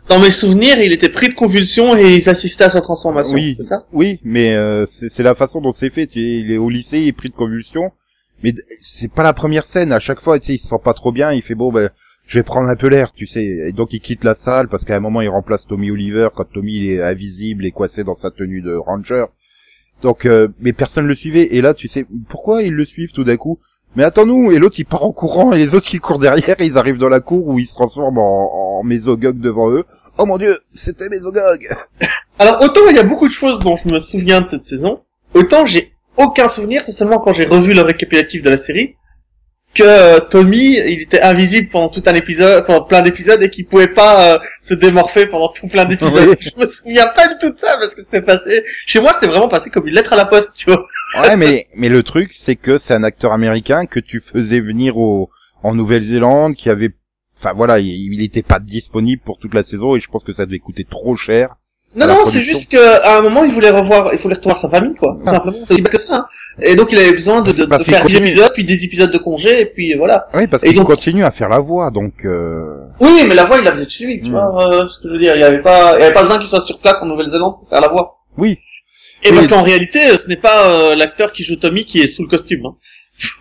Dans mes souvenirs, il était pris de convulsions et il assistait à sa transformation. Oui. Ça? Oui, mais euh, c'est la façon dont c'est fait. Il est au lycée, il est pris de convulsions. Mais c'est pas la première scène. À chaque fois, tu sais, il se sent pas trop bien. Il fait bon, ben, je vais prendre un peu l'air, tu sais. Et donc il quitte la salle parce qu'à un moment il remplace Tommy Oliver quand Tommy il est invisible et coincé dans sa tenue de ranger. Donc, euh, mais personne le suivait. Et là, tu sais, pourquoi ils le suivent tout d'un coup? Mais attends-nous Et l'autre il part en courant et les autres ils courent derrière. Et ils arrivent dans la cour où ils se transforment en, en devant eux. Oh mon dieu, c'était Mésogog Alors autant il y a beaucoup de choses dont je me souviens de cette saison, autant j'ai aucun souvenir, c'est seulement quand j'ai revu le récapitulatif de la série que euh, Tommy, il était invisible pendant tout un épisode, pendant plein d'épisodes et qu'il pouvait pas euh, se démorpher pendant tout plein d'épisodes. Oui. Je me souviens pas du tout de ça parce que c'était passé. Chez moi, c'est vraiment passé comme une lettre à la poste, tu vois. Ouais, mais mais le truc, c'est que c'est un acteur américain que tu faisais venir au en Nouvelle-Zélande, qui avait, enfin voilà, il, il était pas disponible pour toute la saison et je pense que ça devait coûter trop cher. Non, non, c'est juste qu'à un moment, il voulait revoir, il voulait retrouver sa famille, quoi. Ah. simplement. C'est que ça. hein. Et donc, il avait besoin de, de, de Parce qu'il faire des épisodes, puis des épisodes de congé, et puis voilà. Oui, parce qu'il donc- continue à faire la voix, donc. Euh... Oui, mais la voix, il la faisait de chez lui, tu Mm. vois, euh, ce que je veux dire. Il avait pas, il avait pas besoin qu'il soit sur place en Nouvelle-Zélande pour faire la voix. Oui. Et Oui. parce qu'en réalité, euh, ce n'est pas euh, l'acteur qui joue Tommy qui est sous le costume. Hein.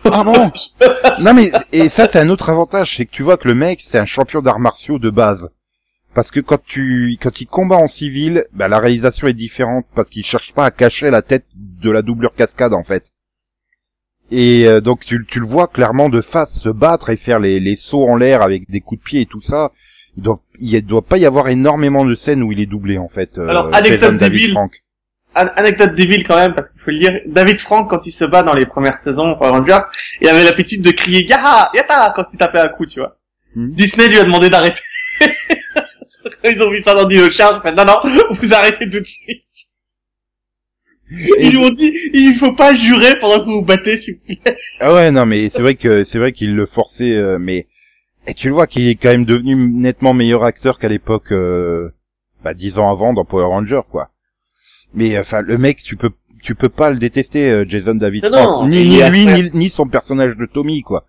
Ah bon Non mais et ça c'est un autre avantage, c'est que tu vois que le mec c'est un champion d'arts martiaux de base. Parce que quand tu quand il combat en civil, bah, la réalisation est différente parce qu'il cherche pas à cacher la tête de la doublure cascade en fait. Et euh, donc tu, tu le vois clairement de face se battre et faire les, les sauts en l'air avec des coups de pied et tout ça. Il doit il doit pas y avoir énormément de scènes où il est doublé en fait. euh, Alors, anecdote débile. Anecdote débile quand même, parce qu'il faut le dire. David Frank, quand il se bat dans les premières saisons Power Rangers, il avait l'habitude de crier Yaha, Yata quand il tapait un coup, tu vois. Hmm. Disney lui a demandé d'arrêter. Ils ont vu ça dans Dino Charge, fait, non, non, vous arrêtez tout de suite. Ils lui ont dit, il faut pas jurer pendant que vous vous battez, s'il vous plaît. Ah ouais, non, mais c'est vrai que c'est vrai qu'il le forçait, euh, mais et tu le vois qu'il est quand même devenu nettement meilleur acteur qu'à l'époque, euh, bah dix ans avant dans Power Ranger, quoi. Mais enfin, le mec, tu peux tu peux pas le détester, euh, Jason David Non, Frank. non, ni lui, ni, ni son personnage de Tommy, quoi.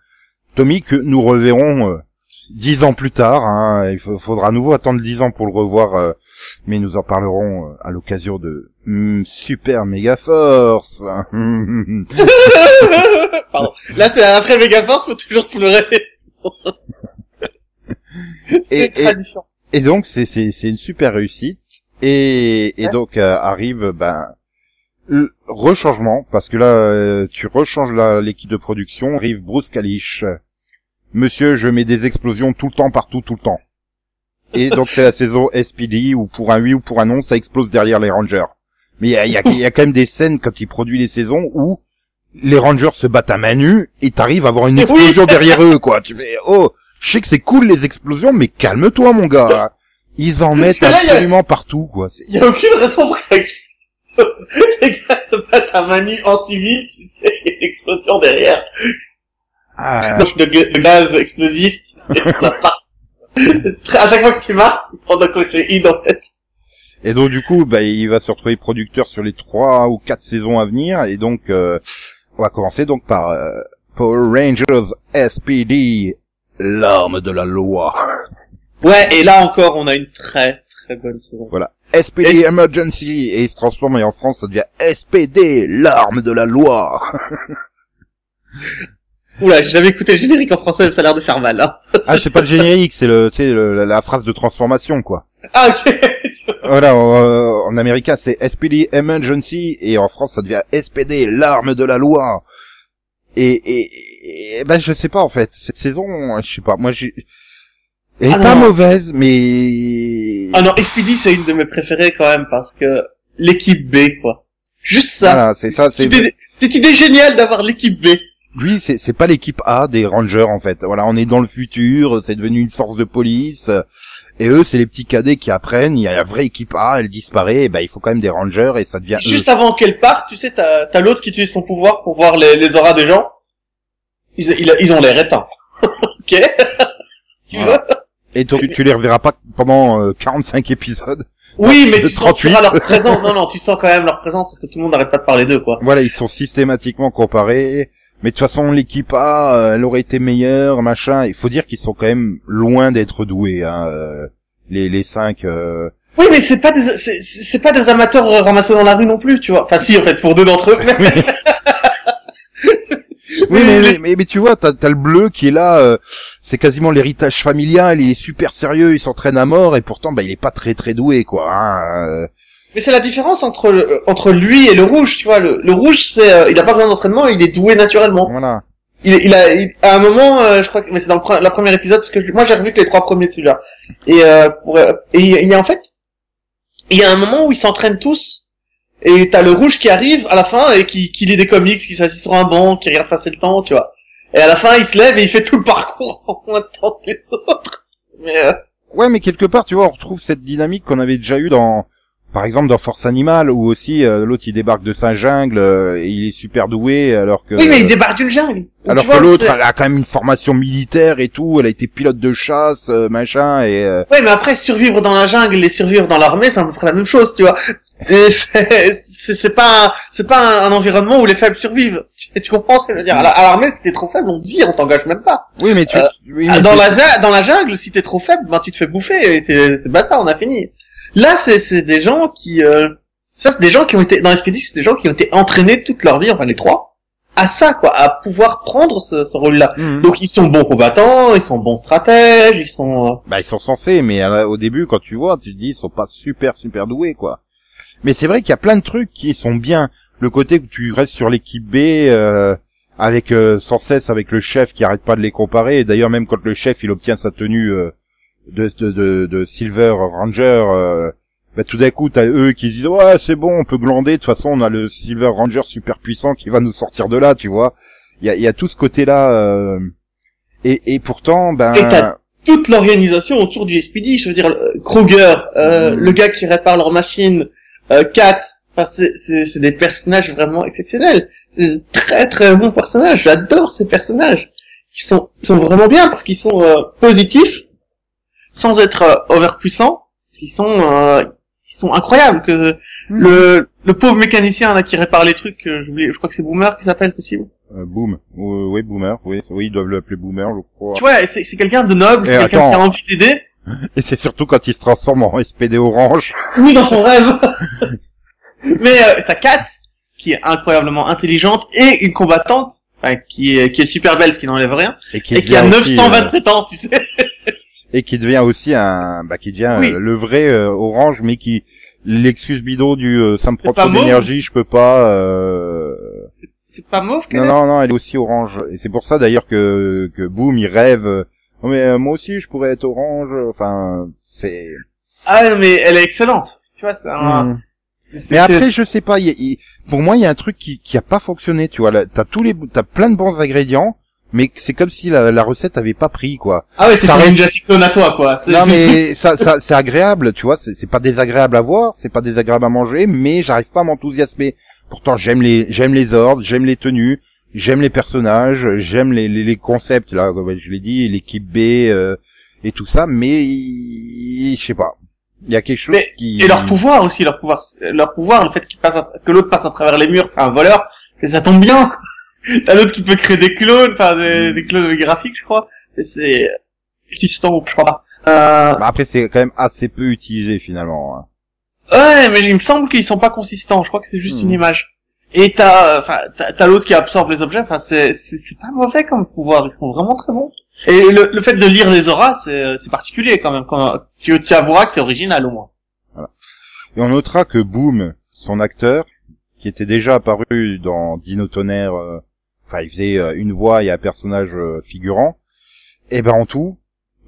Tommy que nous reverrons euh, dix ans plus tard. Hein, il fa- faudra à nouveau attendre dix ans pour le revoir, euh, mais nous en parlerons euh, à l'occasion de Super Mega Force. Pardon. Là, c'est après Megaforce, faut toujours pleurer. et, et. Et donc c'est c'est c'est une super réussite et et Ouais. donc euh, arrive ben le rechangement parce que là euh, tu rechanges la l'équipe de production arrive Bruce Kalish. Monsieur, je mets des explosions tout le temps partout tout le temps. Et donc c'est la saison SPD où pour un oui ou pour un non ça explose derrière les Rangers. Mais il y a, y, a, y a quand même des scènes quand il produit les saisons où les Rangers se battent à main nue et t'arrives à avoir une Oui. explosion derrière eux quoi. Tu fais oh je sais que c'est cool les explosions, mais calme-toi mon gars. Ils en mettent là, a- absolument partout, quoi. Il y a aucune raison pour que ça explose. Les gars se battent à main nue en civil, tu sais, il y a une explosion derrière. Ah, Donc, de, de gaz explosif. À chaque fois que tu marques, tu prends de in, en fait. Et donc du coup, bah, il va se retrouver producteur sur les trois ou quatre saisons à venir. Et donc, euh, on va commencer donc par euh, Power Rangers SPD, l'arme de la loi. Ouais, et là encore, on a une très, très bonne saison. Voilà. SPD Emergency et il se transforme et en France ça devient SPD, l'arme de la loi. Oula, j'ai jamais écouté le générique en français, ça a l'air de faire mal, hein. ah c'est pas le générique, c'est le, le- la, la phrase de transformation quoi. Ah, ok. Voilà, en, euh, en américain c'est SPD Emergency et en France ça devient SPD, l'arme de la loi. Et, et, et ben je sais pas en fait, cette saison, je sais pas, moi j'ai, elle est Ah, pas non. mauvaise mais Ah non, SPD c'est une de mes préférées quand même parce que l'équipe B, quoi. Juste ça. voilà, c'est ça, c'est C'est cette idée géniale d'avoir l'équipe B. lui c'est c'est pas l'équipe A des Rangers en fait. Voilà, on est dans le futur, c'est devenu une force de police. Et eux, c'est les petits cadets qui apprennent. Il y a la vraie équipe A, elle disparaît. Et ben, il faut quand même des Rangers et ça devient eux. Juste avant qu'elle parte, tu sais, t'as t'as l'autre qui utilise son pouvoir pour voir les, les auras des gens. Ils, ils, ils ont l'air éteints. ok Tu Voilà. vois Et donc, tu, tu les reverras pas pendant euh, 45 épisodes. Oui, mais tu 38. sentiras leur présence. Non, non, tu sens quand même leur présence parce que tout le monde n'arrête pas de parler d'eux, quoi. Voilà, ils sont systématiquement comparés. Mais de toute façon, l'équipe A, euh, elle aurait été meilleure, machin. Il faut dire qu'ils sont quand même loin d'être doués, hein, euh, les les cinq. euh. Oui, mais c'est pas des, c'est c'est pas des amateurs euh, ramassés dans la rue non plus, tu vois. Enfin, si, en fait, pour deux d'entre eux. Oui, mais, mais, mais, mais tu vois, t'as as le bleu qui est là. euh, c'est quasiment l'héritage familial. Il est super sérieux, il s'entraîne à mort, et pourtant, bah, il est pas très très doué, quoi. Hein, euh. Mais c'est la différence entre le- euh, entre lui et le rouge, tu vois. Le, le rouge, c'est, euh, il a pas besoin d'entraînement, il est doué naturellement. Voilà. Il, il a, il- à un moment, euh, je crois que, mais c'est dans le, la premier épisode, parce que je- moi j'ai revu que les trois premiers celui-là. Et, euh, pour, euh, et il y a en fait, il y a un moment où ils s'entraînent tous, et t'as le rouge qui arrive à la fin et qui, qui lit des comics, qui s'assit sur un banc, qui regarde passer le temps, tu vois. Et à la fin, il se lève et il fait tout le parcours en moins de temps que les autres. Mais euh, Ouais, mais quelque part, tu vois, on retrouve cette dynamique qu'on avait déjà eu dans, par exemple, dans Force Animale, où aussi euh, l'autre il débarque de Saint-Jungle euh, et il est super doué, alors que oui, mais il débarque d'une jungle. Donc, alors que l'autre, elle a quand même une formation militaire et tout. Elle a été pilote de chasse, euh, machin, et euh, Ouais, mais après, survivre dans la jungle et survivre dans l'armée, c'est à peu près la même chose, tu vois. C'est, pas, un- c'est pas un, un environnement où les faibles survivent. Tu, tu comprends ce que je veux dire? À la- à l'armée, si t'es trop faible, on te vire, on t'engage même pas. oui, mais tu, Euh, oui, mais dans c'est- la, dans la jungle, si t'es trop faible, ben, tu te fais bouffer et c'est, c'est basta, on a fini. Là, c'est, c'est des gens qui, euh, ça, c'est des gens qui ont été, dans Expedition, c'est des gens qui ont été entraînés toute leur vie, enfin les trois, à ça, quoi, à pouvoir prendre ce, ce rôle-là. Mhm. Donc, ils sont bons combattants, ils sont bons stratèges, ils sont, euh, Bah ils sont censés, mais à la- au début quand tu vois, tu te dis ils sont pas super super doués quoi. Mais c'est vrai qu'il y a plein de trucs qui sont bien. Le côté que tu restes sur l'équipe B euh, avec euh, sans cesse avec le chef qui arrête pas de les comparer. Et d'ailleurs même quand le chef il obtient sa tenue euh, de, de, de, de Silver Ranger, euh, bah, tout d'un coup t'as eux qui disent ouais c'est bon on peut glander. De toute façon on a le Silver Ranger super puissant qui va nous sortir de là, tu vois. Il y a, y a tout ce côté là. et, et pourtant ben Et t'as- toute l'organisation autour du SPD, je veux dire, euh, Kruger, euh, Mhm. le gars qui répare leur machine, euh, Kat, enfin, c'est, des personnages vraiment exceptionnels. C'est des très très bons personnages. J'adore ces personnages. Ils sont, ils sont vraiment bien parce qu'ils sont euh, positifs, sans être euh, overpuissants. Ils sont, euh, ils sont incroyables. Que le, le pauvre mécanicien là qui répare les trucs, euh, j'oublie, je crois que c'est Boomer qui s'appelle, c'est possible? Euh, boom. Euh, oui, Boomer. Oui, oui, ils doivent l'appeler Boomer, je crois. Tu vois, c'est, c'est quelqu'un de noble, Et c'est quelqu'un qui a envie d'aider. Et c'est surtout quand il se transforme en SPD orange. Oui, dans son rêve. Mais euh, t'as Kat, qui est incroyablement intelligente et une combattante, enfin, qui est qui est super belle, ce qui n'enlève rien, Et qui, et qui a devient aussi, 927 ans, tu sais. et qui devient aussi un, bah, qui devient Oui. euh, le vrai euh, orange, mais qui, l'excuse bidon du, euh, ça me prend trop d'énergie, je peux pas, euh... C'est pas mauve Non, non, non, elle est aussi orange. Et c'est pour ça d'ailleurs que, que Boom, il rêve, euh, Oh, mais euh, moi aussi, je pourrais être orange, enfin, c'est... Ah non, mais elle est excellente. Tu vois, c'est un... Hmm. Mais après, je sais pas. y a- il- pour moi, il y a un truc qui qui a pas fonctionné. Tu vois, là, t'as tous les, t'as plein de bons ingrédients, mais c'est comme si la, la recette avait pas pris, quoi. Ah ouais, c'est ça reste- à toi, quoi. Non, mais ça, ça, c'est agréable, tu vois. C'est pas désagréable à voir, c'est pas désagréable à manger, mais j'arrive pas à m'enthousiasmer. Pourtant, j'aime les, j'aime les ordres, j'aime les tenues, j'aime les personnages, j'aime les, les, les concepts. Là, comme je l'ai dit, l'équipe B euh, et tout ça, mais je sais pas. Il y a quelque chose Mais- qui. Et leur pouvoir aussi, leur pouvoir, leur pouvoir, le fait qu'il passe, à- que l'autre passe à travers les murs, c'est un voleur, et ça tombe bien. T'as l'autre qui peut créer des clones, enfin des, des clones graphiques, je crois. Et c'est existant, je crois pas. Euh, Bah, après, c'est quand même assez peu utilisé finalement. hein. ouais, mais il me semble qu'ils sont pas consistants. Je crois que c'est juste Hmm. une image. Et t'as, enfin, t'as, l'autre qui absorbe les objets. Enfin, c'est, c'est, pas mauvais comme pouvoir. Ils sont vraiment très bons. Et le, le fait de lire les auras, c'est, c'est particulier quand même. Quand, tu, tu avoueras que c'est original au moins. Et on notera que Boom, son acteur, qui était déjà apparu dans Dino Tonnerre, euh, enfin il faisait euh, une voix et un personnage euh, figurant, et ben en tout,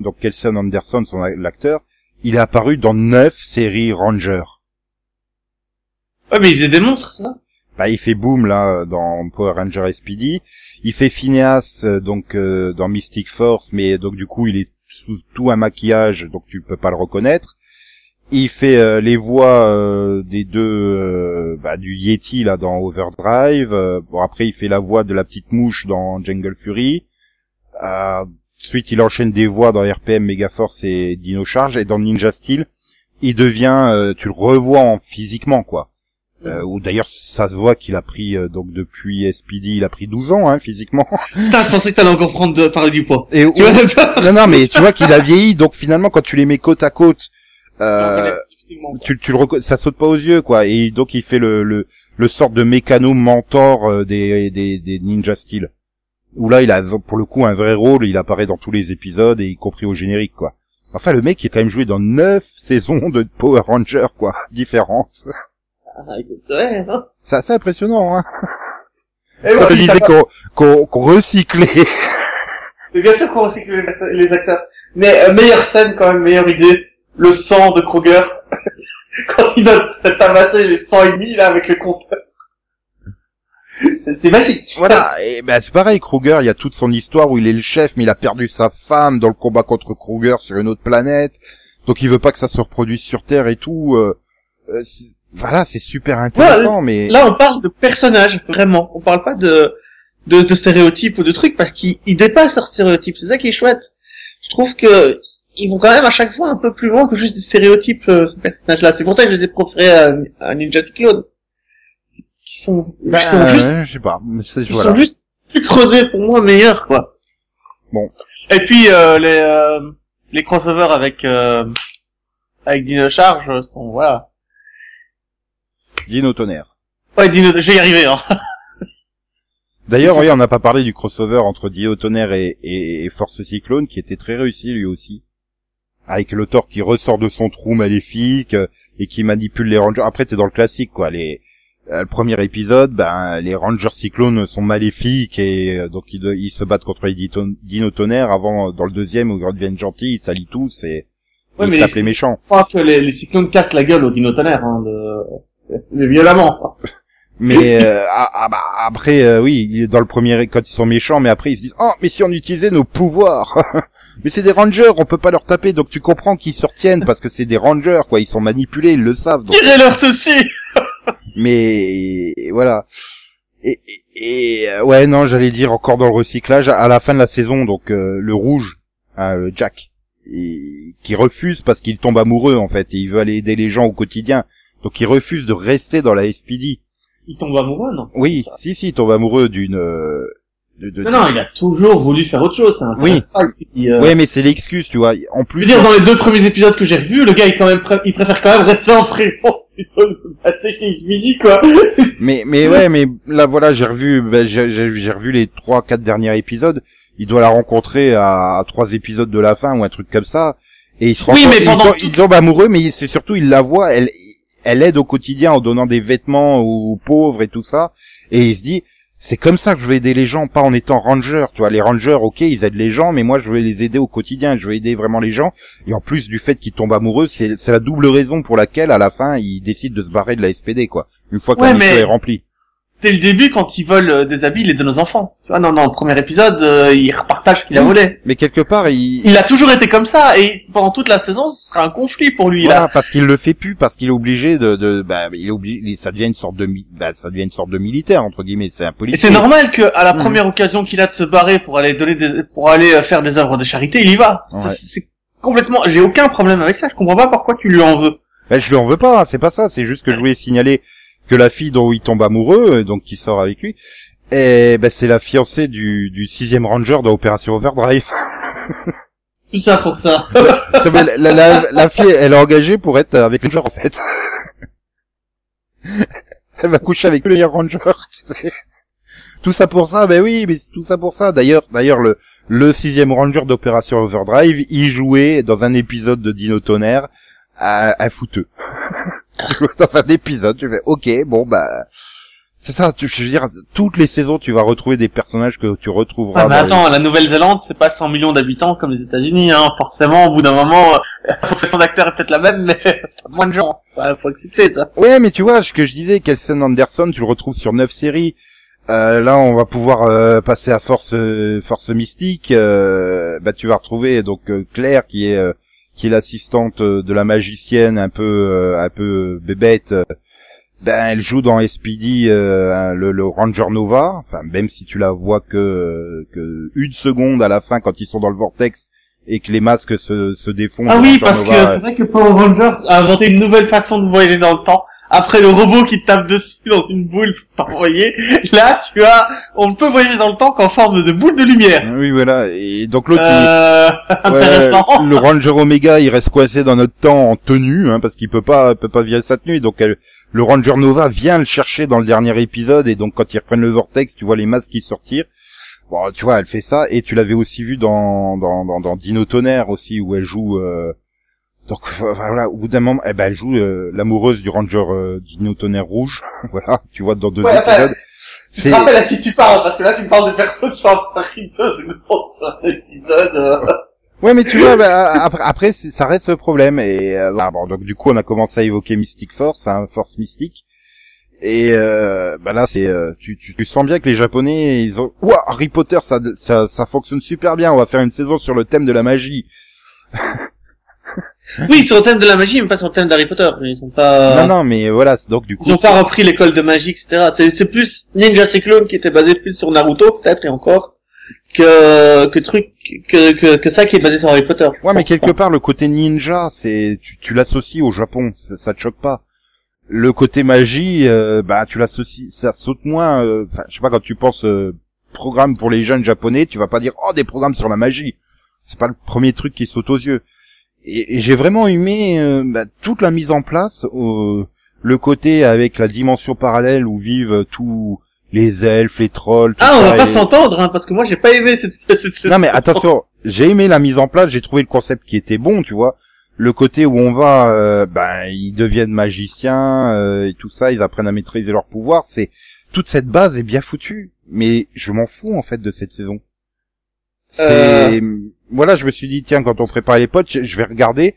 donc Kelson Anderson, son l'acteur, il est apparu dans neuf séries Ranger. Ouais, mais ils faisaient des monstres, ça. Bah, il fait Boom là dans Power Ranger SPD, il fait Phineas euh, donc euh, dans Mystic Force, mais donc du coup il est sous tout un maquillage, donc tu peux pas le reconnaître. Il fait euh, les voix euh, des deux euh, bah, du Yeti là dans Overdrive. Euh, bon après il fait la voix de la petite mouche dans Jungle Fury. Euh, ensuite il enchaîne des voix dans RPM Megaforce et Dino Charge et dans Ninja Steel il devient euh, tu le revois en physiquement quoi. Euh, ou d'ailleurs ça se voit qu'il a pris euh, donc depuis SPD il a pris 12 ans hein, physiquement. Putain, je pensais que t'allais encore prendre de parler du poids. Et pas non non mais tu vois qu'il a vieilli donc finalement quand tu les mets côte à côte euh, tu, tu le ça saute pas aux yeux quoi. Et donc il fait le le, le sort de mécano mentor euh, des, des des Ninja Steel où là il a pour le coup un vrai rôle. Il apparaît dans tous les épisodes et y compris au générique quoi. Enfin le mec il a quand même joué dans neuf saisons de Power Rangers quoi. Différentes Ah, ouais, hein. c'est assez impressionnant hein. Et ouais, je disais qu'on qu'on recyclait. Mais bien sûr qu'on recycle les, les acteurs. Mais euh, meilleure scène quand même, meilleure idée, le sang de Kruger. quand il doit tabasser les 100 et demi là avec le compteur. C'est magique. Voilà, et ben c'est pareil, Kruger, il y a toute son histoire où il est le chef, mais il a perdu sa femme dans le combat contre Kruger sur une autre planète, donc il veut pas que ça se reproduise sur Terre et tout. euh, euh, voilà, c'est super intéressant, mais Là, on parle de personnages, vraiment. On parle pas de, de, de stéréotypes ou de trucs parce qu'ils ils dépassent leurs stéréotypes. C'est ça qui est chouette. Je trouve que ils vont quand même à chaque fois un peu plus loin que juste des stéréotypes, euh, ces personnages-là. C'est pour ça que je les ai préférés à, à Ninja Cyclone. Qui sont, qui sont juste je sais pas, mais Ils voilà. sont juste plus creusés pour moi, meilleurs quoi. Bon. Et puis euh, les euh, les crossovers avec euh, avec Dino Charge sont voilà. Dino Tonnerre. Ouais, Dino, y arriver. Hein. D'ailleurs, oui, on n'a pas parlé du crossover entre Dino Tonnerre et, et, et Force Cyclone, qui était très réussi lui aussi. Avec le Thor qui ressort de son trou maléfique euh, et qui manipule les Rangers. Après, t'es dans le classique, quoi. Les, euh, le premier épisode, ben, les Rangers Cyclones sont maléfiques et euh, donc ils, se battent contre les Dito- Dino Tonnerre. Avant, dans le deuxième, où ils redeviennent gentils, ils salient tous et Ouais, ils mais tapent les- les méchants. Je crois que les, les cyclones cassent la gueule au Dino Tonnerre, hein, de... de violemment. Mais euh, ah, ah, bah, après, euh, oui, dans le premier quand ils sont méchants, mais après ils se disent oh mais si on utilisait nos pouvoirs, mais c'est des rangers, on peut pas leur taper, donc tu comprends qu'ils se retiennent parce que c'est des rangers quoi, ils sont manipulés, ils le savent. Donc... Tirez-leur dessus Mais voilà. Et, et, et, euh, ouais non, j'allais dire encore dans le recyclage à la fin de la saison, donc euh, le rouge, hein, euh, Jack, et- qui refuse parce qu'il tombe amoureux en fait et il veut aller aider les gens au quotidien, donc il refuse de rester dans la SPD. Il tombe amoureux, non? Oui, si, si, il tombe amoureux d'une... euh, de- de- Non, non, il a toujours voulu faire autre chose. ça Oui. euh, Ouais, mais c'est l'excuse, tu vois. En Je plus, veux dire, dans les deux premiers épisodes que j'ai revus, le gars, il, quand même pré- il préfère quand même rester en prison plutôt que passer chez quoi. mais mais ouais, mais là voilà, j'ai revu, ben, j'ai j'ai- j'ai revu les trois, quatre derniers épisodes. Il doit la rencontrer à, à trois épisodes de la fin ou un truc comme ça, et il se rend Oui, compte- mais il, pendant il tombe amoureux, mais c'est surtout il la voit, elle elle aide au quotidien en donnant des vêtements aux pauvres et tout ça, et il se dit. C'est comme ça que je vais aider les gens, pas en étant ranger, tu vois. Les rangers, ok, ils aident les gens, mais moi, je vais les aider au quotidien, je vais aider vraiment les gens. Et en plus du fait qu'il tombe amoureux, c'est la double raison pour laquelle, à la fin, il décide de se barrer de la SPD, quoi. Une fois que Ouais, la mission mais- est remplie. Dès le début, quand ils volent euh, des habits, il les donne aux enfants. Tu vois, non, non, le premier épisode, euh, il repartage ce qu'il a Oui. volé. Mais quelque part, il... Il a toujours été comme ça, et pendant toute la saison, ce sera un conflit pour lui, Voilà, là. parce qu'il le fait plus, parce qu'il est obligé de, de bah, il est obligé, ça devient une sorte de, bah, ça devient une sorte de militaire entre guillemets, c'est un Et policier. c'est normal que, à la Mhm. première occasion qu'il a de se barrer pour aller donner des, pour aller euh, faire des œuvres de charité, il y va. Ouais. C'est- complètement, j'ai aucun problème avec ça, je comprends pas pourquoi tu lui en veux. Ben, je lui en veux pas, c'est pas ça, c'est juste que je voulais signaler que la fille dont il tombe amoureux, euh, donc qui sort avec lui, et ben c'est la fiancée du, du sixième ranger dans Opération Overdrive. Tout ça pour ça. Mais la, la, la, la fille, elle est engagée pour être avec le genre en fait. elle va coucher avec le Ranger. tu sais. Tout ça pour ça, ben oui, mais c'est tout ça pour ça. D'ailleurs, d'ailleurs le le sixième Ranger d'Opération Overdrive, il jouait dans un épisode de Dino Tonnerre à, à fouteux. dans un épisode, tu fais, ok, bon bah, c'est ça. Tu, je veux dire, toutes les saisons, tu vas retrouver des personnages que tu retrouveras. Ah, mais les- attends, la Nouvelle-Zélande, c'est pas 100 millions d'habitants comme les États-Unis, hein. Forcément, au bout d'un moment, euh, la profession d'acteur est peut-être la même, mais moins de gens. Ouais, faut accepter ça. Ouais, mais tu vois, ce que je disais, Kelsen Anderson, tu le retrouves sur neuf séries. Euh, là, on va pouvoir euh, passer à Force euh, Force Mystique. Euh, bah, tu vas retrouver donc Claire qui est euh, qui est l'assistante euh, de la magicienne, un peu euh, un peu bébête. euh, ben, elle joue dans SPD euh, le, le Ranger Nova. Enfin, même si tu la vois que que une seconde à la fin quand ils sont dans le vortex et que les masques se se défont. Ah oui, Ranger parce que c'est vrai que Power Rangers a inventé une nouvelle façon de voyager dans le temps. Après le robot qui te tape dessus dans une boule pour t'envoyer, là tu as, on ne peut voyager dans le temps qu'en forme de boule de lumière. Oui, voilà. Et donc l'autre, il- Euh, Ouais, le Ranger Omega, il reste coincé dans notre temps en tenue, hein, parce qu'il peut pas, peut pas virer sa tenue. Donc elle- le Ranger Nova vient le chercher dans le dernier épisode, et donc quand ils reprennent le vortex, tu vois les masques qui sortir. Bon, tu vois, elle fait ça, et tu l'avais aussi vu dans dans dans, dans Dino Tonnerre aussi, où elle joue. euh, donc voilà, au bout d'un moment, eh ben elle joue euh, l'amoureuse du Ranger euh, Dino Tonnerre rouge. voilà, tu vois dans deux Ouais, épisodes. Tu C'est te rappelles à qui tu parles, parce que là tu me parles de personnes qui sont apparues deux secondes sur un épisode. euh. Ouais, mais tu vois, bah, après, après ça reste le problème. Et euh, voilà, bon, donc du coup, on a commencé à évoquer Mystic Force, hein, Force Mystique. Et euh, bah là, c'est, euh, tu, tu, tu sens bien que les Japonais, ils ont, ouah, Harry Potter, ça, ça, ça fonctionne super bien. On va faire une saison sur le thème de la magie. Oui, sur le thème de la magie, mais pas sur le thème d'Harry Potter. Ils sont pas... Non, non, mais voilà, donc du coup. Ils ont pas repris l'école de magie, etc. C'est, c'est plus Ninja Cyclone qui était basé plus sur Naruto, peut-être, et encore, que, que truc, que, que, que ça qui est basé sur Harry Potter. Ouais, mais quelque part, le côté ninja, c'est, tu, tu l'associes au Japon, ça, ça te choque pas. Le côté magie, euh, bah, tu l'associes, ça saute moins. euh, Enfin, je sais pas quand tu penses euh, programme pour les jeunes japonais, tu vas pas dire oh des programmes sur la magie. C'est pas le premier truc qui saute aux yeux. Et, et j'ai vraiment aimé euh, bah, toute la mise en place, euh, le côté avec la dimension parallèle où vivent tous les elfes, les trolls. Tout Ah, on ça, va pas et- s'entendre, hein, parce que moi j'ai pas aimé cette, cette, cette- non mais attention, j'ai aimé la mise en place, j'ai trouvé le concept qui était bon, tu vois. Le côté où on va, euh, ben ils deviennent magiciens euh, et tout ça, ils apprennent à maîtriser leur pouvoir. C'est toute cette base est bien foutue, mais je m'en fous en fait de cette saison. C'est voilà, je me suis dit tiens quand on prépare les potes, je, vais regarder.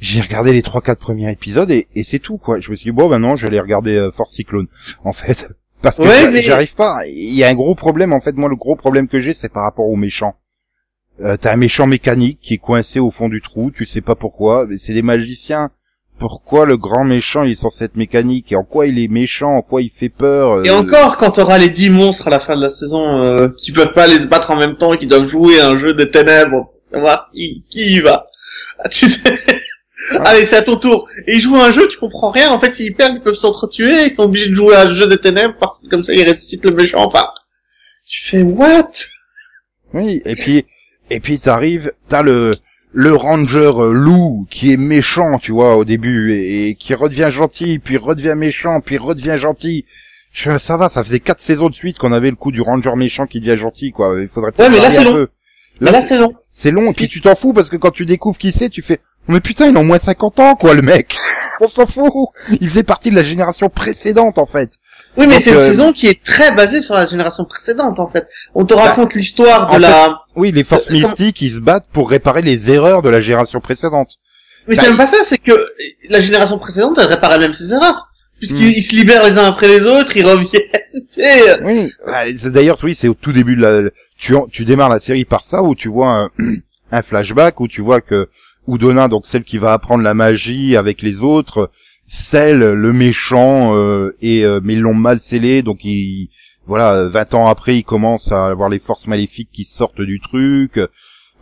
J'ai regardé les trois quatre premiers épisodes et, et c'est tout quoi. Je me suis dit bon ben non, je vais aller regarder euh, Force Cyclone en fait parce que Ouais, j'a- mais- j'arrive pas. Il y a un gros problème en fait. Moi le gros problème que j'ai c'est par rapport aux méchants. Euh, T'as un méchant mécanique qui est coincé au fond du trou, tu sais pas pourquoi. mais C'est des magiciens. Pourquoi le grand méchant il est censé être mécanique? Et en quoi il est méchant, en quoi il fait peur? Et euh, encore, quand t'auras les 10 monstres à la fin de la saison, euh, qui peuvent pas aller se battre en même temps et qui doivent jouer à un jeu de ténèbres, voir qui, qui y va. Ah, tu sais. Allez, c'est à ton tour. Et ils jouent à un jeu, tu comprends rien. En fait, s'ils perdent, ils peuvent s'entretuer. Ils sont obligés de jouer à un jeu de ténèbres parce que comme ça, ils ressuscitent le méchant. Enfin, tu fais what? Oui, et puis et puis t'arrives, t'as le le ranger euh, loup qui est méchant, tu vois, au début et, et qui redevient gentil, puis redevient méchant, puis redevient gentil. Je fais, ça va, ça faisait quatre saisons de suite qu'on avait le coup du ranger méchant qui devient gentil, quoi. Il faudrait peut-être Ouais, mais là, c'est long. peu. Mais là, c'est long. c'est long, et puis tu t'en fous parce que quand tu découvres qui c'est, tu fais, mais putain, il a au moins 50 ans, quoi, le mec. On s'en fout. Il faisait partie de la génération précédente, en fait. Oui, mais c'est une euh, saison qui est très basée sur la génération précédente, en fait. On te raconte l'histoire de la... Oui, les forces Euh, mystiques, ils se battent pour réparer les erreurs de la génération précédente. Mais Bah, c'est même pas ça, c'est que la génération précédente, elle répare même ses erreurs. Puisqu'ils Hmm. se libèrent les uns après les autres, ils reviennent. Et, Oui, c'est- d'ailleurs, oui, c'est au tout début de la, tu, en- tu démarres la série par ça, où tu vois un, un flashback, où tu vois que Udona, donc celle qui va apprendre la magie avec les autres, celle, le méchant, euh, et, euh, mais ils l'ont mal scellé, donc il, voilà, 20 ans après, il commence à avoir les forces maléfiques qui sortent du truc.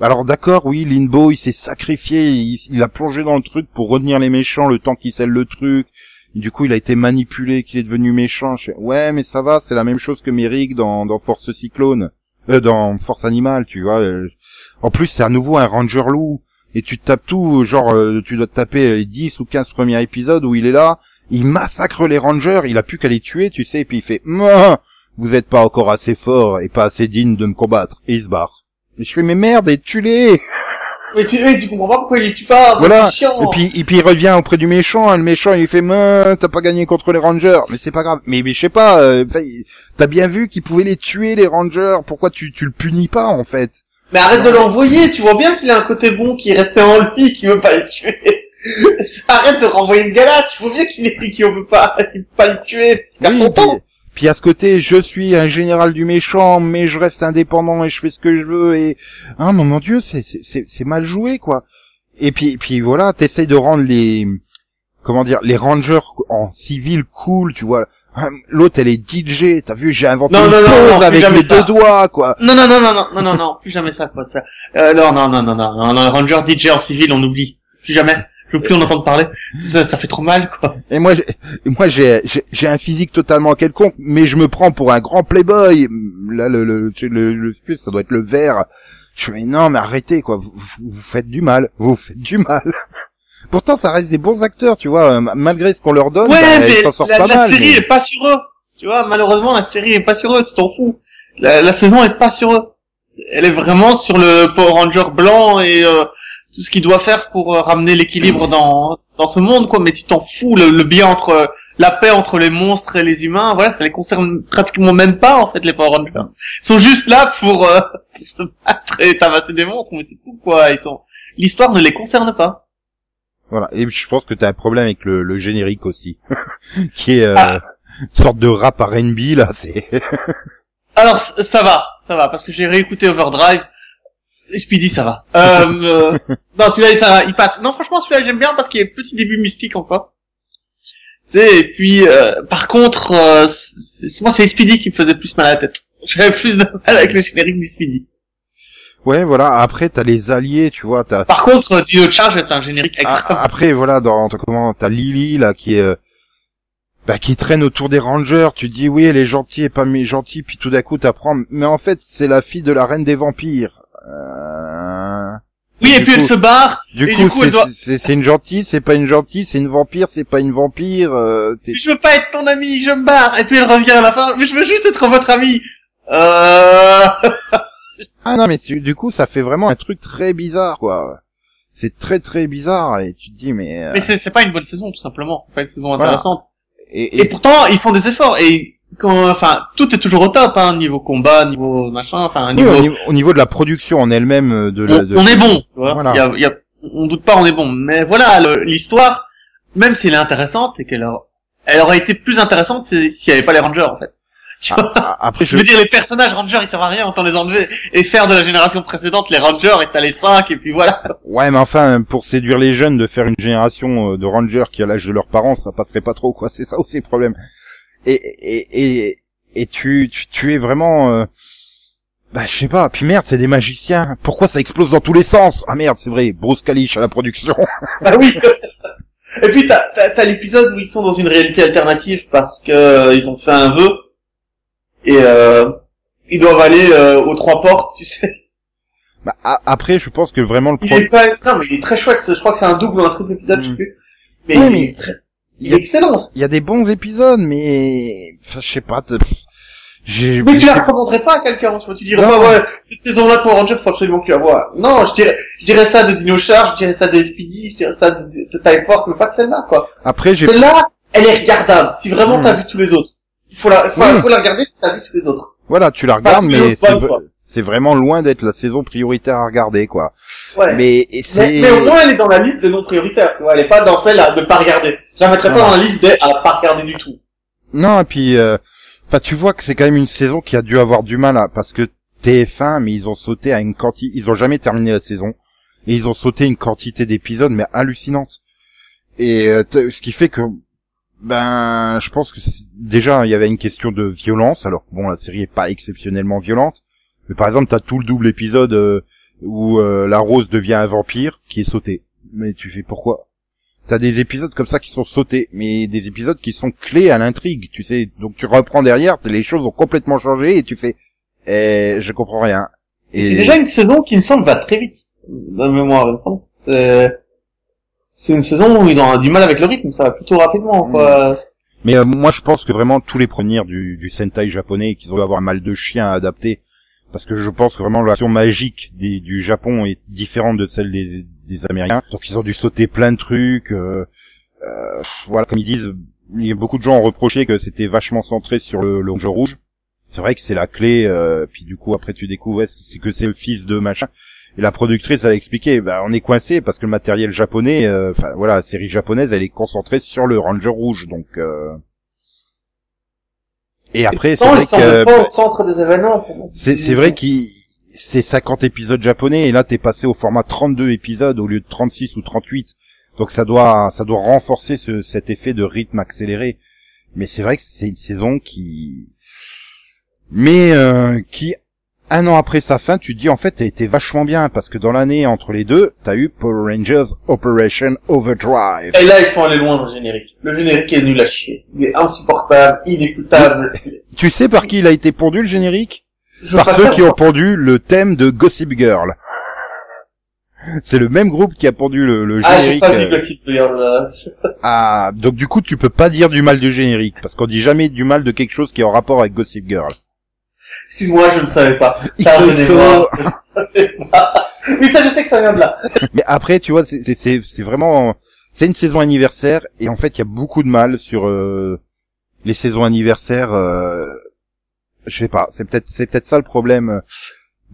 Alors d'accord, oui, Linbo, il s'est sacrifié, il, a plongé dans le truc pour retenir les méchants le temps qu'il scelle le truc. Du coup, il a été manipulé, qu'il est devenu méchant. Ouais, mais ça va, c'est la même chose que Merrick dans, dans Force Cyclone. euh, dans Force Animale, tu vois. euh, En plus, c'est à nouveau un ranger loup. Et tu te tapes tout, genre, euh, tu dois te taper les 10 ou 15 premiers épisodes où il est là, il massacre les rangers, il a plus qu'à les tuer, tu sais, et puis il fait, vous êtes pas encore assez fort et pas assez digne de me combattre. Et il se barre. Et je fais, mais merde, et tue-les! Mais tu, mais tu comprends pas pourquoi il les tue pas. Voilà. Et puis, et puis il revient auprès du méchant, et le méchant il fait mais t'as pas gagné contre les rangers, mais c'est pas grave. Mais, mais je sais pas, euh, t'as bien vu qu'ils pouvaient les tuer les rangers, pourquoi tu tu le punis pas en fait? Mais arrête de l'envoyer, tu vois bien qu'il a un côté bon qui est resté en lui, qui veut pas le tuer. arrête de renvoyer ce gars-là, tu vois bien qu'il est, qu'il veut pas, qu'il veut pas le tuer. Il Oui, puis, à ce côté, je suis un général du méchant, mais je reste indépendant et je fais ce que je veux et ah mon mon dieu, c'est c'est c'est c'est mal joué quoi. Et puis puis voilà, t'essayes de rendre les comment dire les rangers en civil cool, tu vois. L'autre elle est DJ, t'as vu, j'ai inventé Non, une non, avec mes ça. deux doigts quoi. Non, non, non, non, non, non, non, non, plus jamais ça, quoi, ça. Euh, non, non, non, non, non, non, non, Ranger DJ en civil, on oublie. Plus jamais. Je veux plus en entendre parler. Ça, ça fait trop mal, quoi. Et moi, moi, j'ai, j'ai, un physique totalement quelconque, mais je me prends pour un grand playboy. Là, le, le, le, le, le- ça doit être le vert. Je fais, mais non, mais arrêtez, quoi. Vous- vous faites du mal. Vous faites du mal. Pourtant, ça reste des bons acteurs, tu vois. euh, Malgré ce qu'on leur donne, Ouais, bah, mais sortent la, pas la mal. série mais- est pas sur eux. Tu vois, malheureusement, la série est pas sur eux, tu t'en fous. La, la saison est pas sur eux. Elle est vraiment sur le Power Ranger blanc et euh, tout ce qu'il doit faire pour euh, ramener l'équilibre dans dans ce monde, quoi. Mais tu t'en fous, le, le bien entre la paix entre les monstres et les humains, voilà, ça les concerne pratiquement même pas en fait les Power Rangers. Ils sont juste là pour, euh, pour se battre et tabasser des monstres, mais c'est tout quoi. Ils sont l'histoire ne les concerne pas. Voilà. Et je pense que t'as un problème avec le, le générique aussi, qui est euh, Ah. une sorte de rap R&B là. C'est Alors ça va, ça va, parce que j'ai réécouté Overdrive. Et Speedy, ça va. Euh, euh, non, celui-là, ça, il passe. Non, franchement, celui-là, j'aime bien parce qu'il y a un petit début mystique encore. Tu sais, et puis, euh, par contre, euh, c'est- moi, c'est Speedy qui me faisait plus mal à la tête. J'avais plus de mal avec le générique du Speedy. Ouais, voilà. Après, t'as les alliés, tu vois. T'as Par contre, Dino Charge est un générique Ah, extrêmement... après voilà dans comment t'as Lily là qui est euh, bah, qui traîne autour des rangers tu dis oui elle est gentille et pas mais gentille puis tout d'un coup t'apprends mais en fait c'est la fille de la reine des vampires Euh, oui, et puis coup- elle se barre. du Et coup, coup, c'est doit- une gentille c'est pas une gentille c'est une vampire c'est pas une vampire euh, Je veux pas être ton ami, je me barre. Et puis elle revient à la fin. Mais je veux juste être votre ami. Euh... ah non mais tu- du coup ça fait vraiment un truc très bizarre quoi c'est très très bizarre et tu te dis mais, euh, Mais c'est c'est pas une bonne saison, tout simplement. C'est pas une saison Voilà. intéressante. et, Et et- pourtant, ils font des efforts. Et quand, enfin, tout est toujours au top, hein, niveau combat, niveau machin, enfin, oui, niveau. au, niveau, au niveau de la production en elle-même euh, de, la- on, de- on est bon. Voilà. Il y a, y a- on doute pas, on est bon. Mais voilà, l'histoire, même si elle est intéressante, et qu'elle a- elle aurait été plus intéressante si- s'il n'y avait pas les Rangers, en fait. Tu vois Ah, après je veux dire, les personnages Rangers, ils servent à rien, autant les enlever et faire de la génération précédente les Rangers et t'as les 5 et puis voilà. Ouais, mais enfin, pour séduire les jeunes, de faire une génération euh, de rangers qui a l'âge de leurs parents, ça passerait pas trop, quoi. C'est ça aussi le problème. Et et et et tu tu, tu es vraiment, euh, bah je sais pas. Puis merde, c'est des magiciens. Pourquoi ça explose dans tous les sens? Ah merde, c'est vrai. Bruce Kalish à la production. Ah oui. Et puis t'as t'as, t'as l'épisode où ils sont dans une réalité alternative parce que euh, ils ont fait un vœu et euh, ils doivent aller euh, aux trois portes, tu sais. bah, a- après, je pense que vraiment le Il est pas non mais il est très chouette. Je crois que c'est un double ou un triple épisode, je sais Mm. plus. Mais, il, mais- est très- il Il est excellent. il y a des bons épisodes, mais enfin, je sais pas. J'ai. Mais tu la recommanderais pas à quelqu'un, tu vois. Tu dirais pas ouais cette saison-là pour Ranger faut absolument que tu la vois. Non, je dirais je dirais ça de Dino Charge, je dirais ça de Speedy, je dirais ça de, de Time Force, mais pas de celle-là quoi. Après, j'ai. Celle-là, elle est regardable. Si vraiment Mm. t'as vu tous les autres, faut la, faut, Oui. faut la regarder si t'as vu tous les autres. Voilà, tu la regardes, mais c'est quoi. vraiment loin d'être la saison prioritaire à regarder, quoi. Ouais. Mais, Mais mais, au moins, elle est dans la liste des non prioritaires. Tu vois, elle est pas dans celle à ne pas regarder. Je la mettrais pas dans la liste des à pas regarder du tout. Non, et puis, euh, tu vois que c'est quand même une saison qui a dû avoir du mal à, parce que TF1, mais ils ont sauté à une quantité, ils ont jamais terminé la saison, et ils ont sauté une quantité d'épisodes, mais hallucinante. Et euh, ce qui fait que, ben, je pense que déjà il y avait une question de violence, alors bon, la série est pas exceptionnellement violente, mais par exemple, t'as tout le double épisode euh, où euh, la rose devient un vampire qui est sauté. Mais tu fais pourquoi? T'as des épisodes comme ça qui sont sautés, mais des épisodes qui sont clés à l'intrigue, tu sais. Donc tu reprends derrière, les choses ont complètement changé et tu fais et je comprends rien. C'est déjà une saison qui me semble va très vite, de mémoire. C'est c'est une saison où ils ont du mal avec le rythme, ça va plutôt rapidement. Quoi. Mais euh, moi je pense que vraiment tous les premiers du, du Sentai japonais qu'ils ont dû avoir mal de chien à adapter parce que je pense que vraiment la version magique du Japon est différente de celle des, des Américains. Donc ils ont dû sauter plein de trucs. Euh, euh, voilà, comme ils disent, il y a beaucoup de gens ont reproché que c'était vachement centré sur le, le jeu rouge. C'est vrai que c'est la clé. Euh, puis du coup après tu découvres c'est que c'est le fils de machin. Et la productrice elle a expliqué, bah on est coincé parce que le matériel japonais, euh, enfin voilà, la série japonaise, elle est concentrée sur le Ranger rouge, donc. Euh... Et après, c'est vrai que pas au centre des événements. C'est c'est vrai qu'il c'est 50 épisodes japonais et là t'es passé au format 32 épisodes au lieu de 36 ou 38. Donc ça doit ça doit renforcer ce, cet effet de rythme accéléré. Mais c'est vrai que c'est une saison qui mais euh, qui un an après sa fin, tu te dis en fait, a été vachement bien parce que dans l'année entre les deux, t'as eu Power Rangers Operation Overdrive. Et là, ils sont allés loin dans le générique. Le générique est nul à chier. Il est insupportable, inécoutable. Tu sais par qui il a été pondu le générique? Par ceux qui ont pondu le thème de Gossip Girl. C'est le même groupe qui a pondu le, le générique. Ah, j'ai pas euh, Gossip Girl. Là. ah, donc du coup, tu peux pas dire du mal du générique parce qu'on dit jamais du mal de quelque chose qui est en rapport avec Gossip Girl. Excuse-moi, je ne savais pas. Ça, je ne pas. Oui, ça, je sais que ça vient de là. Mais après, tu vois, c'est vraiment, c'est une saison anniversaire et en fait, il y a beaucoup de mal sur euh, les saisons anniversaires. Euh, je sais pas, c'est peut-être, c'est peut-être ça le problème.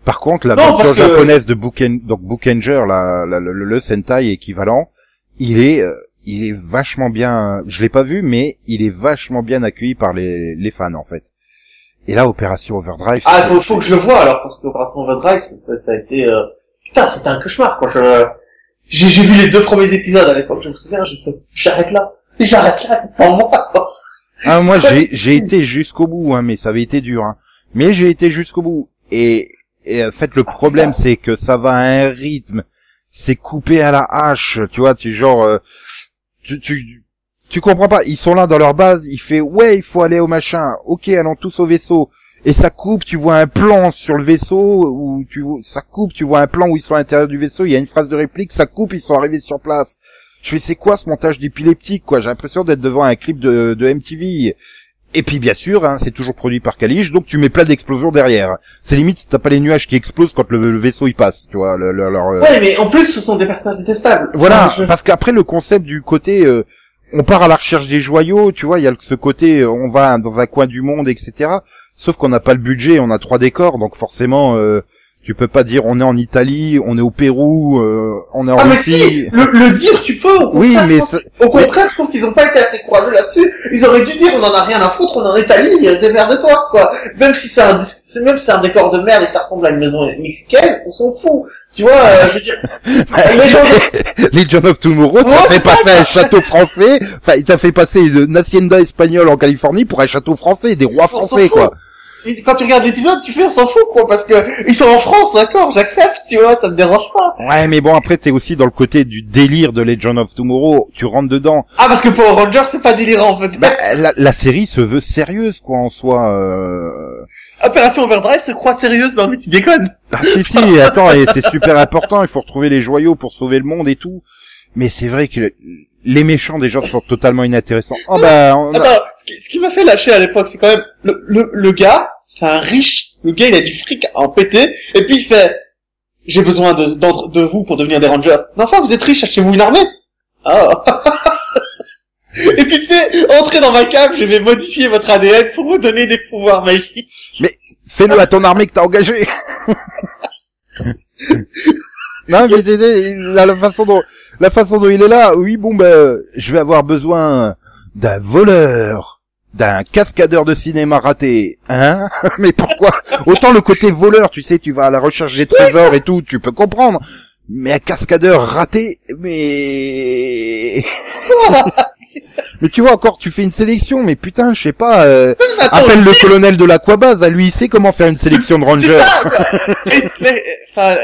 Par contre, la version japonaise de Booken, donc Bookenger, la, la, le, le, Sentai équivalent, il est, euh, il est vachement bien. Je l'ai pas vu, mais il est vachement bien accueilli par les, les fans en fait. Et là, Opération Overdrive. Ah, faut, faut que je le vois alors parce que Opération Overdrive, ça, ça a été euh... putain, c'était un cauchemar quoi. Je... J'ai, j'ai vu les deux premiers épisodes à l'époque, je me souviens, j'ai fait, j'arrête là, j'arrête là, c'est sans moi. Quoi. Ah moi j'ai j'ai été jusqu'au bout, hein, mais ça avait été dur. Hein. Mais j'ai été jusqu'au bout. Et, et en fait le problème c'est que ça va à un rythme, c'est coupé à la hache, tu vois, tu genre, euh, tu, tu tu comprends pas, ils sont là dans leur base, il fait ouais, il faut aller au machin. OK, allons tous au vaisseau. Et ça coupe, tu vois un plan sur le vaisseau où tu ça coupe, tu vois un plan où ils sont à l'intérieur du vaisseau, il y a une phrase de réplique, ça coupe, ils sont arrivés sur place. Je fais c'est quoi ce montage d'épileptique quoi? J'ai l'impression d'être devant un clip de, de MTV. Et puis bien sûr, hein, c'est toujours produit par Calige, donc tu mets plein d'explosions derrière. C'est limite si t'as pas les nuages qui explosent quand le, vaisseau y passe, tu vois. Le, leur, euh, Ouais, mais en plus ce sont des personnages détestables. Voilà, parce qu'après le concept du côté euh, on part à la recherche des joyaux, tu vois, il y a ce côté, on va dans un coin du monde, etc. Sauf qu'on n'a pas le budget, on a trois décors, donc forcément, euh, tu peux pas dire on est en Italie, on est au Pérou, euh, on est en ah, Russie. Mais si, le, dire tu peux. oui, mais au contraire, je trouve qu'ils ont pas été assez courageux là-dessus. Ils auraient dû dire on en a rien à foutre, on est en Italie, de toi, quoi. Même si c'est un même si c'est un décor de merde et ça ressemble à une maison mexicaine, on s'en fout. Tu vois, euh, je veux dire, les gens Legion of Tomorrow, ça fait passer un château français, enfin, il t'a fait passer une hacienda espagnole en Californie pour un château français, des rois français, quoi. Quand tu regardes l'épisode, tu fais on s'en fout quoi, parce que ils sont en France, d'accord, j'accepte, tu vois, ça me dérange pas. Ouais, mais bon après t'es aussi dans le côté du délire de Legend of Tomorrow, tu rentres dedans. Ah parce que pour Rangers c'est pas délirant en fait. Bah, la, la, série se veut sérieuse quoi en soi. Euh... Opération Overdrive se croit sérieuse, non mais tu déconnes. Ah si si, attends, et c'est super important, il faut retrouver les joyaux pour sauver le monde et tout. Mais c'est vrai que les méchants déjà sont totalement inintéressants. Oh bah, Attends, ce qui, m'a fait lâcher à l'époque, c'est quand même le, le, le gars, c'est un riche. Le gars, il a du fric à en péter, et puis il fait, j'ai besoin de, de vous pour devenir des rangers. Non, enfin, vous êtes riche, achetez-vous une armée. Ah. Et puis tu sais, entrez dans ma cave, je vais modifier votre ADN pour vous donner des pouvoirs magiques. Mais fais-le à ton armée que t'as engagée. non, mais la, la façon dont la façon dont il est là, oui, bon ben, je vais avoir besoin d'un voleur, d'un cascadeur de cinéma raté, hein Mais pourquoi Autant le côté voleur, tu sais, tu vas à la recherche des trésors et tout, tu peux comprendre. Mais un cascadeur raté, mais mais tu vois encore, tu fais une sélection, mais putain, je sais pas. Euh, appelle le colonel de l'aquabase, à lui, il sait comment faire une sélection de rangers. enfin,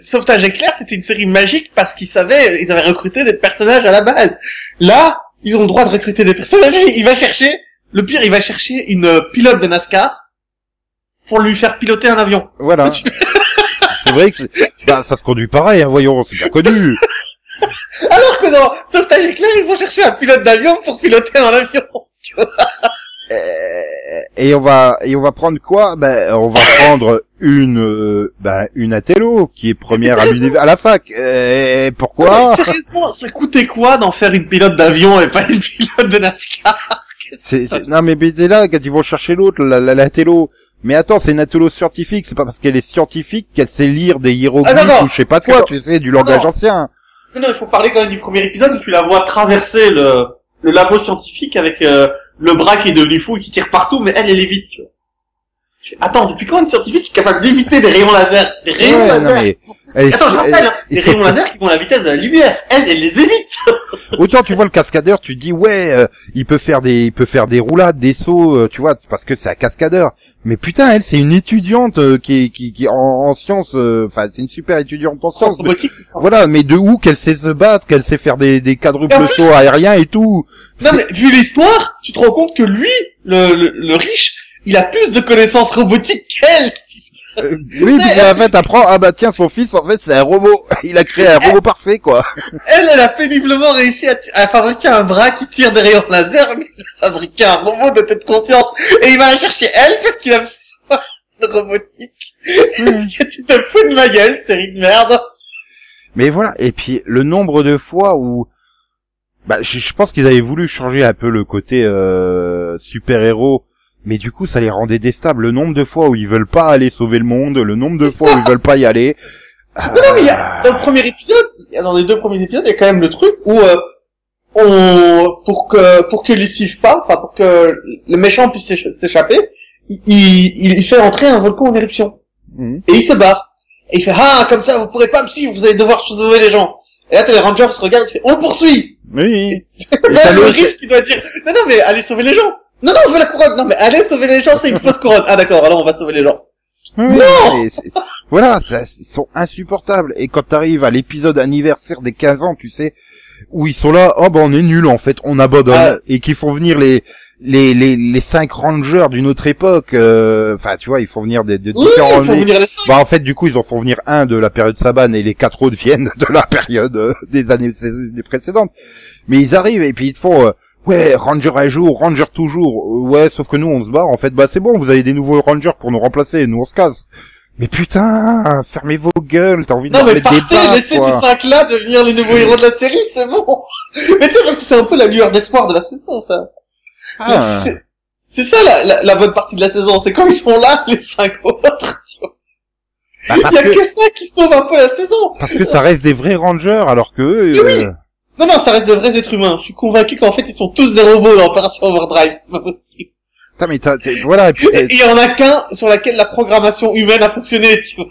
Sauvetage éclair, c'était une série magique parce qu'ils savaient, ils avaient recruté des personnages à la base. Là, ils ont le droit de recruter des personnages. Il va chercher, le pire, il va chercher une pilote de NASCAR pour lui faire piloter un avion. Voilà. c'est vrai que c'est- bah, ça se conduit pareil, hein, voyons, c'est bien connu. Alors que dans Sauvetage éclair, ils vont chercher un pilote d'avion pour piloter un avion. Euh, et on va et on va prendre quoi? Ben on va prendre une euh, ben, une Atello qui est première à l'univers à la fac. Euh, pourquoi? Sérieusement, ça coûtait quoi d'en faire une pilote d'avion et pas une pilote de NASCAR? C'est, c'est- Non mais là quand ils vont chercher l'autre la, la, la Tello. Mais attends, c'est une scientifique, c'est pas parce qu'elle est scientifique qu'elle sait lire des hiéroglyphes Ah, non, non. ou je sais pas quoi, Non. tu sais, du langage ancien. Non, non, il faut parler quand même du premier épisode où tu la vois traverser le, le labo scientifique avec euh, le bras qui est devenu fou et qui tire partout, mais elle, elle évite. Tu vois. Attends, depuis quand une scientifique est capable d'éviter des rayons laser? Des rayons Ouais, laser non, mais, elle- Attends, je elle- rappelle, hein, des faut- rayons laser qui vont à la vitesse de la lumière. Elle, elle les évite. Autant tu vois le cascadeur, tu te dis ouais, euh, il peut faire des, il peut faire des roulades, des sauts, euh, tu vois, parce que c'est un cascadeur. Mais putain, elle, c'est une étudiante euh, qui qui, qui en, en sciences, euh, enfin, c'est une super étudiante en sciences. mais- voilà, mais de où qu'elle sait se battre, qu'elle sait faire des, des quadruples sauts aériens et tout. Non, mais vu l'histoire, tu te rends compte que lui, le, le, le riche, il a plus de connaissances robotiques qu'elle. Euh, oui, puis en fait, apprend, ah bah tiens, son fils, en fait, c'est un robot. Il a créé un robot parfait, quoi. Elle, elle a péniblement réussi à, à fabriquer un bras qui tire des rayons laser, mais il a fabriqué un robot de tête conscience. Et il va la chercher elle parce qu'il a besoin de robotique. Est-ce que tu te fous de ma gueule, série de merde? Mais voilà, et puis le nombre de fois où bah je, je pense qu'ils avaient voulu changer un peu le côté euh, super-héros, mais du coup ça les rendait déstables. Le nombre de fois où ils veulent pas aller sauver le monde, le nombre de fois où ils veulent pas y aller. Non, non, mais il y a, dans le premier épisode, il y a- dans les deux premiers épisodes, il y a quand même le truc où euh, on, pour que pour que les suivent pas, enfin pour que le méchant puisse s'écha- s'échapper, il, il, il fait entrer un volcan en éruption Mhm. et il se barre. Et il fait ah comme ça vous pourrez pas me suivre, vous allez devoir sauver les gens. Et là t'as les rangers se regardent et fait on le poursuit. Oui. Et Là, t'as le riche qui doit dire non non mais allez sauver les gens. Non non on veut la couronne. Non mais allez sauver les gens c'est une fausse couronne. Ah d'accord alors on va sauver les gens. Oui, Non Voilà, ça, ils sont insupportables. Et quand t'arrives à l'épisode anniversaire des 15 ans, tu sais, où ils sont là, oh ben on est nul en fait, on abandonne, Ah. et qu'ils font venir les les les les cinq rangers d'une autre époque. euh, Enfin, tu vois, ils font venir des, de Oui, différents. il faut venir les sauver. Bah en fait, du coup, ils en font venir un de la période Saban et les quatre autres viennent de la période euh, des années des précédentes. Mais ils arrivent et puis ils te font. euh, Ouais, Ranger à jour, Ranger toujours. Euh, Ouais, sauf que nous on se barre. En fait, bah c'est bon, vous avez des nouveaux Rangers pour nous remplacer. Nous on se casse. Mais putain, fermez vos gueules, t'as envie de Non mais mettre des partez, laissez quoi. ces cinq-là devenir les nouveaux héros de la série, c'est bon. Mais tu sais, parce que c'est un peu la lueur d'espoir de la saison, ça. Ah. C'est- ça la, la, la bonne partie de la saison, c'est quand ils sont là, les cinq autres. Bah, Il y a que, que ça qui sauve un peu la saison. parce que ça reste des vrais Rangers, alors que oui. Non, non, ça reste de vrais êtres humains. Je suis convaincu qu'en fait, ils sont tous des robots dans Opération Overdrive. C'est pas possible. putain, mais t'as- voilà, et puis, t'as- Et il y en a qu'un sur laquelle la programmation humaine a fonctionné, tu vois.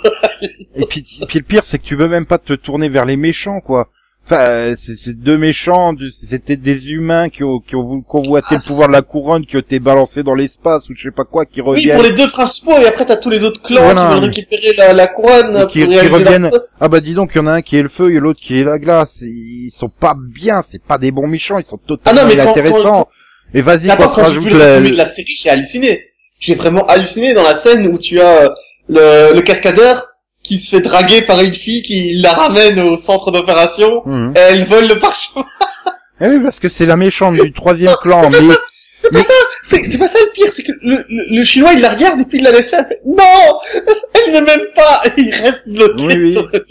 Et puis, puis le pire, c'est que tu veux même pas te tourner vers les méchants, quoi. Enfin, c'est deux méchants, du- c'était des humains qui ont, qui ont voulu convoiter le pouvoir de la couronne, qui ont été balancés dans l'espace ou je sais pas quoi, qui Oui, reviennent, pour les deux principaux, et après t'as tous les autres clans Voilà. qui veulent récupérer la, la couronne Et qui- pour qui reviennent. ah bah dis donc, il y en a un qui est le feu et l'autre qui est la glace. Ils sont pas bien, c'est pas des bons méchants, ils sont totalement Ah non, mais quand- inintéressants. Et vas-y, quand quand rajoutes le la... de la série, j'ai halluciné. J'ai vraiment halluciné dans la scène où tu as euh, le, le cascadeur qui se fait draguer par une fille qui la ramène au centre d'opération. Mhm. Et elle vole le parchemin. Eh oui, parce que c'est la méchante du troisième clan, mais... Mais- C'est c'est pas ça le pire, c'est que le, le, le chinois il la regarde et puis il la laisse faire. Non Elle ne m'aime pas Et il reste bloqué Oui, oui. sur le.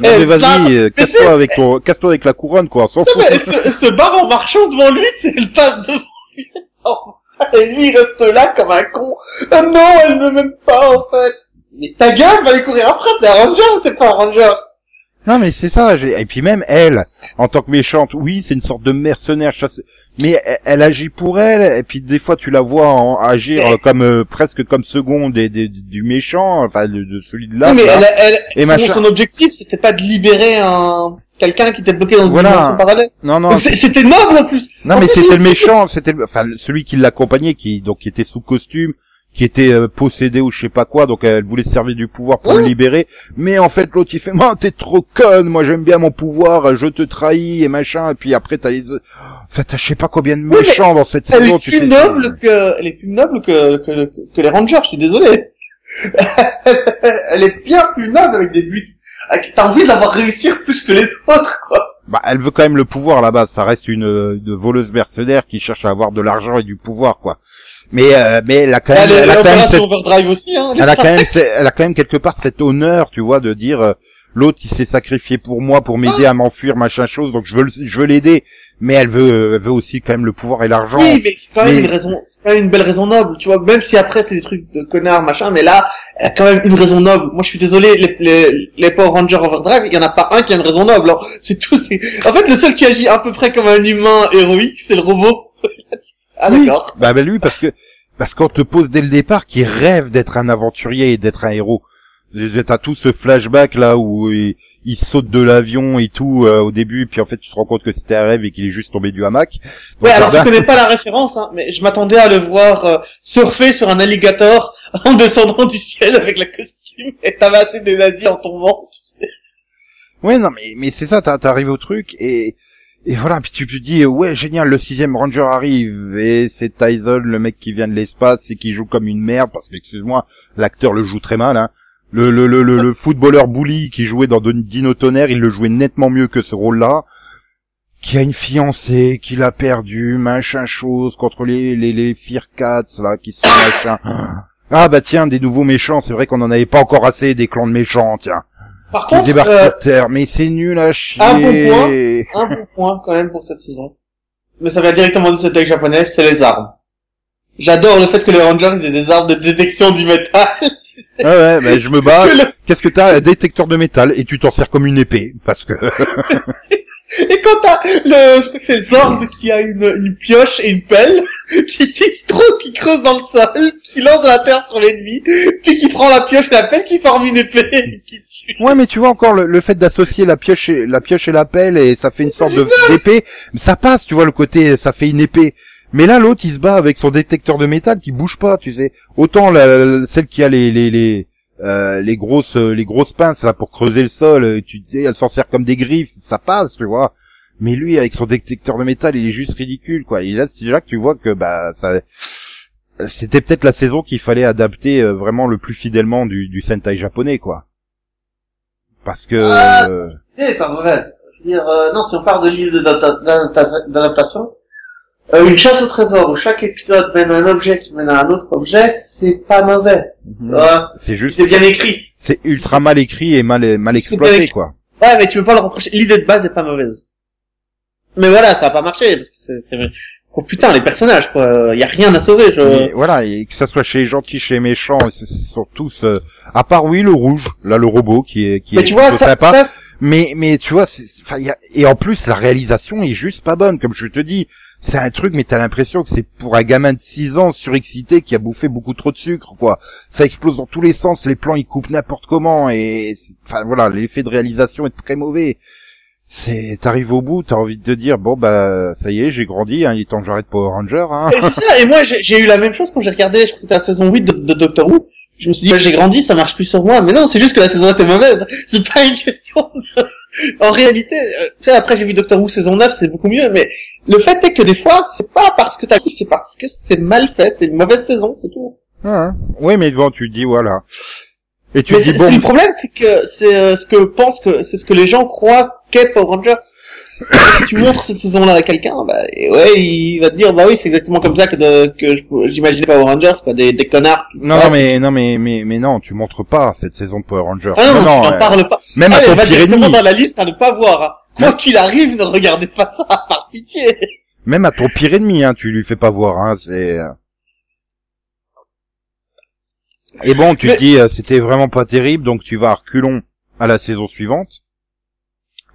Non, mais vas-y, euh, casse-toi avec ton, casse-toi avec la couronne, quoi, Non, mais elle se, elle se barre en marchant devant lui, c'est elle passe devant lui, et lui il reste là comme un con. Ah non, elle ne m'aime pas en fait. Mais ta gueule, va aller courir après, t'es un ranger ou t'es pas un ranger? Non, mais c'est ça. Et puis même elle, en tant que méchante, oui, c'est une sorte de mercenaire chasse. Mais elle, elle agit pour elle. Et puis des fois, tu la vois en- agir Mais- comme euh, presque comme seconde des, des- du méchant, enfin de, de celui de là. Oui, mais là. elle, elle, Et machin. son objectif c'était pas de libérer un, quelqu'un qui était bloqué dans une Voilà. dimension parallèle. Non, non, c'était noble en plus. non, en mais c'était le méchant. C'était le- enfin celui qui l'accompagnait, qui donc qui était sous costume, qui était euh, possédé ou je sais pas quoi. Donc elle voulait se servir du pouvoir pour le libérer. Mais en fait, l'autre il fait, moi t'es trop conne. Moi j'aime bien mon pouvoir. Je te trahis et machin. Et puis après t'as les. Enfin, t'as je sais pas combien de Oui, méchants dans cette Elle saison. est tu plus sais, noble que, elle est plus noble que, que, que les rangers, je suis désolé. elle est bien plus noble avec des buts. T'as envie de l'avoir réussir plus que les autres, quoi. Bah, elle veut quand même le pouvoir là-bas. Ça reste une, une voleuse mercenaire qui cherche à avoir de l'argent et du pouvoir, quoi. Mais euh, mais elle a quand même, Elle, a quand même, cette- aussi, hein. elle a quand même, c'est- elle a quand même quelque part cet honneur, tu vois, de dire euh, l'autre il s'est sacrifié pour moi, pour m'aider à m'enfuir, machin chose. Donc je veux, je veux l'aider. Mais elle veut, elle veut aussi quand même le pouvoir et l'argent. Oui, mais c'est quand même Mais- une raison, c'est quand même une belle raison noble, tu vois, même si après c'est des trucs de connards, machin, mais là, elle a quand même une raison noble. Moi, je suis désolé, les, les, les Power Rangers Overdrive, il y en a pas un qui a une raison noble, hein. c'est tous En fait, le seul qui agit à peu près comme un humain héroïque, c'est le robot. Ah, Oui. d'accord. Bah, bah lui parce que parce qu'on te pose dès le départ qu'il rêve d'être un aventurier et d'être un héros. T'as tout ce flashback là où il, il saute de l'avion et tout euh, au début, puis en fait tu te rends compte que c'était un rêve et qu'il est juste tombé du hamac. Ouais, alors Jordan- connais pas la référence, hein, mais je m'attendais à le voir euh, surfer sur un alligator en descendant du ciel avec le costume et tabasser des nazis en tombant. tu sais. Ouais, non, mais, mais c'est ça, t'as- t'arrives au truc et, et voilà, puis tu te dis, ouais, génial, le sixième Ranger arrive et c'est Tyson, le mec qui vient de l'espace et qui joue comme une merde, parce que, excuse-moi, l'acteur le joue très mal, hein. Le, le, le, le, le footballeur bully qui jouait dans Dino Tonnerre, il le jouait nettement mieux que ce rôle-là. Qui a une fiancée, qui l'a perdu, machin chose, contre les, les, les Fear là, qui sont machin. Ah bah tiens, des nouveaux méchants, c'est vrai qu'on en avait pas encore assez des clans de méchants, tiens Par contre, débarque euh, sur Terre, mais c'est nul à chier. un bon un bon point quand même pour cette saison. Mais ça vient directement de cette deck japonaise, c'est les armes. J'adore le fait que les Rangers aient des armes de détection du métal. Ouais, ouais, mais je me bats. Que le- Qu'est-ce que t'as? Un détecteur de métal et tu t'en sers comme une épée, parce que Et quand t'as le, je crois que c'est le Zord qui a une, une pioche et une pelle, qui, qui, trouve, qui creuse dans le sol, qui lance de la terre sur l'ennemi, puis qui prend la pioche et la pelle, qui forme une épée, et qui tue. ouais, mais tu vois encore le, le fait d'associer la pioche et la pioche et la pelle et ça fait une sorte de d'épée, ça passe, tu vois le côté, ça fait une épée. Mais là, l'autre, il se bat avec son détecteur de métal qui bouge pas, tu sais. Autant la, la- celle qui a les les les euh, les grosses euh, les grosses pinces là pour creuser le sol, euh, tu elle s'en sert comme des griffes, ça passe, tu vois. Mais lui, avec son détecteur de métal, il est juste ridicule, quoi. Et là, c'est déjà que tu vois que bah ça c'était peut-être la saison qu'il fallait adapter euh, vraiment le plus fidèlement du, du Sentai japonais, quoi. Parce que Ah. euh, C'est pas mauvaise. Je veux dire, euh, non, si on parle de livre d'adapta- d'adapta- d'adaptation, euh, une chasse au trésor où chaque épisode mène un objet qui mène à un autre objet, c'est pas mauvais. Mhm. C'est juste C'est bien écrit. c'est ultra mal écrit et mal mal exploité, quoi. Ouais, mais tu peux pas le reprocher. L'idée de base est pas mauvaise. Mais voilà, ça a pas marché. Parce que c'est. Oh putain, les personnages, quoi. Y a rien à sauver. Je... Et voilà, et que ça soit chez les gentils, chez les méchants, ce sont tous, euh, à part oui le rouge, là le robot qui est qui mais est tu vois, ça, sympa. ça, Mais mais tu vois, enfin, a- et en plus la réalisation est juste pas bonne, comme je te dis. C'est un truc, mais t'as l'impression que c'est pour un gamin de 6 ans surexcité qui a bouffé beaucoup trop de sucre, quoi. Ça explose dans tous les sens, les plans ils coupent n'importe comment, et enfin voilà, l'effet de réalisation est très mauvais. C'est, t'arrives au bout, t'as envie de te dire bon bah ça y est, j'ai grandi, hein, il est temps que j'arrête Power Ranger. Hein. Et c'est ça, et moi j'ai, eu la même chose quand j'ai regardé, je crois que la saison 8 de, Doctor Who. Je me suis dit, j'ai grandi, ça marche plus sur moi. Mais non, c'est juste que la saison était mauvaise. C'est pas une question. En réalité, euh, après j'ai vu Doctor Who saison 9, c'est beaucoup mieux, mais le fait est que des fois, c'est pas parce que t'as vu, c'est parce que c'est mal fait, c'est une mauvaise saison, c'est tout. Hein. Oui, mais bon, tu dis voilà. Et tu Mais dis bon, le problème, c'est que c'est euh, ce que pense que c'est ce que les gens croient qu'est Power Rangers. Si tu montres cette saison-là à quelqu'un, bah et ouais, il va te dire bah oui, c'est exactement comme ça que de, que j'imaginais Power Rangers, quoi, des, des connards. non, non, mais non, mais mais mais non, tu montres pas cette saison de Power Ranger. Ah non, non, tu euh, parles pas. même Ah, à ton va pire ennemi, dans la liste à ne pas voir. hein. Quoi qu'il arrive, ne regardez pas ça, par pitié. même à ton pire ennemi, hein, tu lui fais pas voir, hein, c'est. euh. Et bon, tu Mais- te dis, euh, c'était vraiment pas terrible, donc tu vas à reculons à la saison suivante,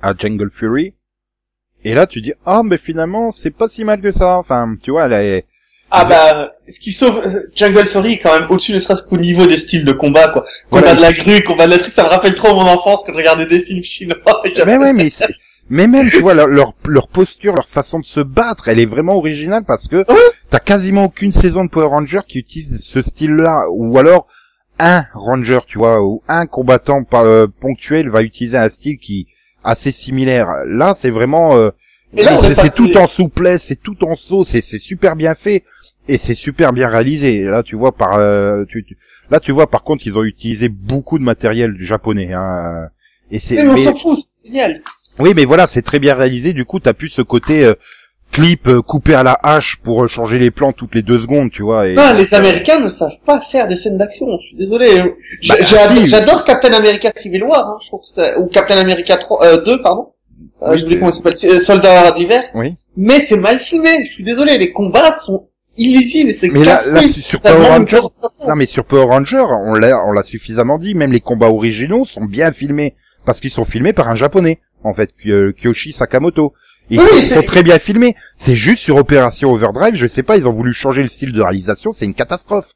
à Jungle Fury, et là tu dis, ah, mais finalement, c'est pas si mal que ça. Enfin, tu vois, elle est. Ah bah, ce qui sauve euh, Jungle Fury est quand même au-dessus ne serait-ce qu'au niveau des styles de combat, quoi. Combat Voilà, de la grue, combat de la truc, ça me rappelle trop mon enfance quand je regardais des films chinois. Mais ouais, mais c'est- mais même tu vois leur, leur leur posture, leur façon de se battre, elle est vraiment originale parce que t'as quasiment aucune saison de Power Ranger qui utilise ce style-là, ou alors un Ranger, tu vois, ou un combattant pas, euh, ponctuel va utiliser un style qui assez similaire. Là, c'est vraiment euh, c'est tout en souplesse, c'est tout en saut, c'est c'est super bien fait et c'est super bien réalisé. Là, tu vois par euh, tu, tu- Là, tu vois, par contre, ils ont utilisé beaucoup de matériel japonais. Hein. Et c'est. Mais mais- fout, c'est génial. Oui, mais voilà, c'est très bien réalisé. Du coup, t'as plus ce côté euh, clip euh, coupé à la hache pour euh, changer les plans toutes les deux secondes, tu vois. Et, Non, les Américains ne savent pas faire des scènes d'action. Je suis désolé. Bah, si. J'adore Captain America Civil War, hein, je trouve que c'est- ou Captain America 3, euh, 2, pardon. Euh, Oui, je sais comment s'appelle, euh, Soldat d'hiver. Oui. Mais c'est mal filmé. Je suis désolé, les combats sont illisibles. C'est Mais là, sur Ça Power Rangers, non mais sur Power Rangers, on l'a, on l'a suffisamment dit. Même les combats originaux sont bien filmés parce qu'ils sont filmés par un japonais, en fait, Ky- euh, Kyoshi Sakamoto. Oui, ils sont très bien filmés. C'est juste sur Opération Overdrive, je sais pas, ils ont voulu changer le style de réalisation, c'est une catastrophe.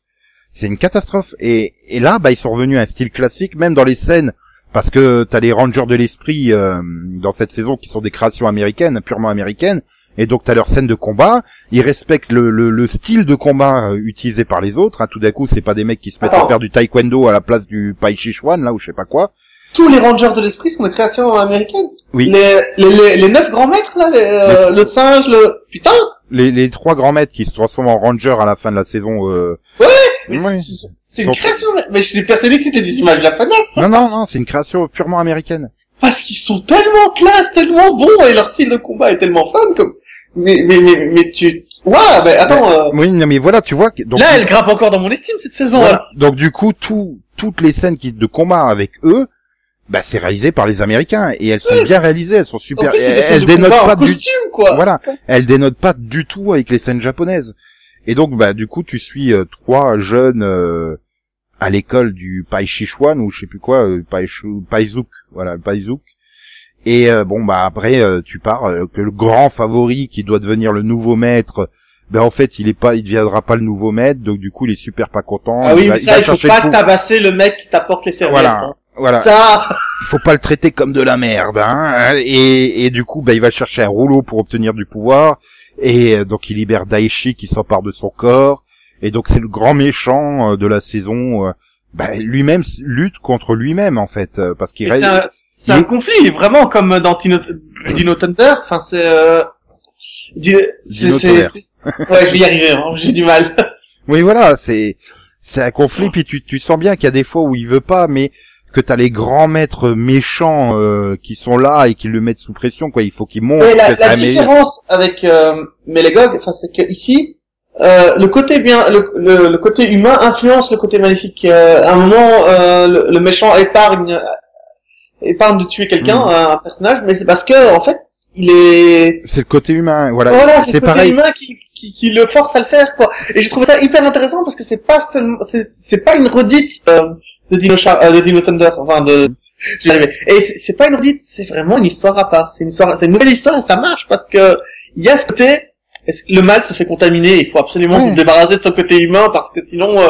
C'est une catastrophe. Et, et là, bah, ils sont revenus à un style classique, même dans les scènes, parce que t'as les Rangers de l'esprit euh, dans cette saison qui sont des créations américaines, purement américaines, et donc t'as leurs scènes de combat. Ils respectent le, le, le style de combat euh, utilisé par les autres. hein. Tout d'un coup, c'est pas des mecs qui se mettent à faire du taekwondo à la place du Pai Chi Chuan, là ou je sais pas quoi. Tous les Rangers de l'esprit sont des créations américaines. Oui. Les, les, les, les neuf grands maîtres, là, les, euh, le singe, le... Putain! Les, les trois grands maîtres qui se transforment en Rangers à la fin de la saison. Euh... Ouais. c'est- C'est une création, mais- je suis persuadé que c'était des images japonaises. Non, non, non, c'est une création purement américaine. Parce qu'ils sont tellement classe, tellement bons, et leur style de combat est tellement fun, comme... Mais, mais, mais, mais tu... Ouais, ben attends, euh, Oui, non, mais voilà, tu vois. Donc, là, elle grimpe encore dans mon estime, cette saison, Voilà. là. Donc du coup, tout, toutes les scènes qui, de combat avec eux, bah c'est réalisé par les Américains et elles sont bien réalisées, elles sont En super. plus, elles, dénotent pas du, quoi. voilà, elles dénotent pas du tout avec les scènes japonaises. Et donc bah du coup, tu suis euh, trois jeunes euh, à l'école du Pai Chichuan ou je sais plus quoi, euh, Paizuk, voilà, Paizuk. Et euh, bon bah après euh, tu pars euh, que le grand favori qui doit devenir le nouveau maître ben en fait il est pas il deviendra pas le nouveau maître donc du coup il est super pas content Ah oui, il va, mais il ça, il faut pas tabasser le mec qui t'apporte les serviettes. voilà hein. Voilà. Ça, il faut pas le traiter comme de la merde hein. Et, et du coup ben il va chercher un rouleau pour obtenir du pouvoir. Et euh, donc il libère Daichi qui s'empare de son corps. Et donc c'est le grand méchant euh, de la saison euh, ben, lui-même lutte contre lui-même en fait euh, parce qu'il c'est reste un, c'est il un est- conflit, vraiment, comme dans Dino, Dino Thunder, enfin, c'est, euh, Dino Thunder. Ouais, je vais y arriver, hein, j'ai du mal. Oui, voilà, c'est c'est un conflit, puis tu, tu sens bien qu'il y a des fois où il veut pas, mais que t'as les grands maîtres méchants euh, qui sont là et qui le mettent sous pression, quoi. Il faut qu'ils montrent Mais la, que la meilleur. différence avec euh, enfin, c'est que ici, euh, le côté bien, le, le, le côté humain influence le côté maléfique. Euh, à un moment, euh, le, le méchant épargne, épargne de tuer quelqu'un, Mhm. un, personnage, mais c'est parce que en fait, il est, C'est le côté humain, voilà. voilà, c'est c'est le côté pareil. humain qui, qui, qui le force à le faire, quoi. Et j'ai trouvé ça hyper intéressant parce que c'est pas seulement, c'est, c'est pas une redite euh, de Dino, Char- euh, de Dino Thunder, enfin de. Et c'est, pas une redite, c'est vraiment une histoire à part. C'est une histoire, c'est une nouvelle histoire et ça marche parce que il y a ce côté. Le mal se fait contaminer, il faut absolument Ouais. se débarrasser de son côté humain parce que sinon, euh,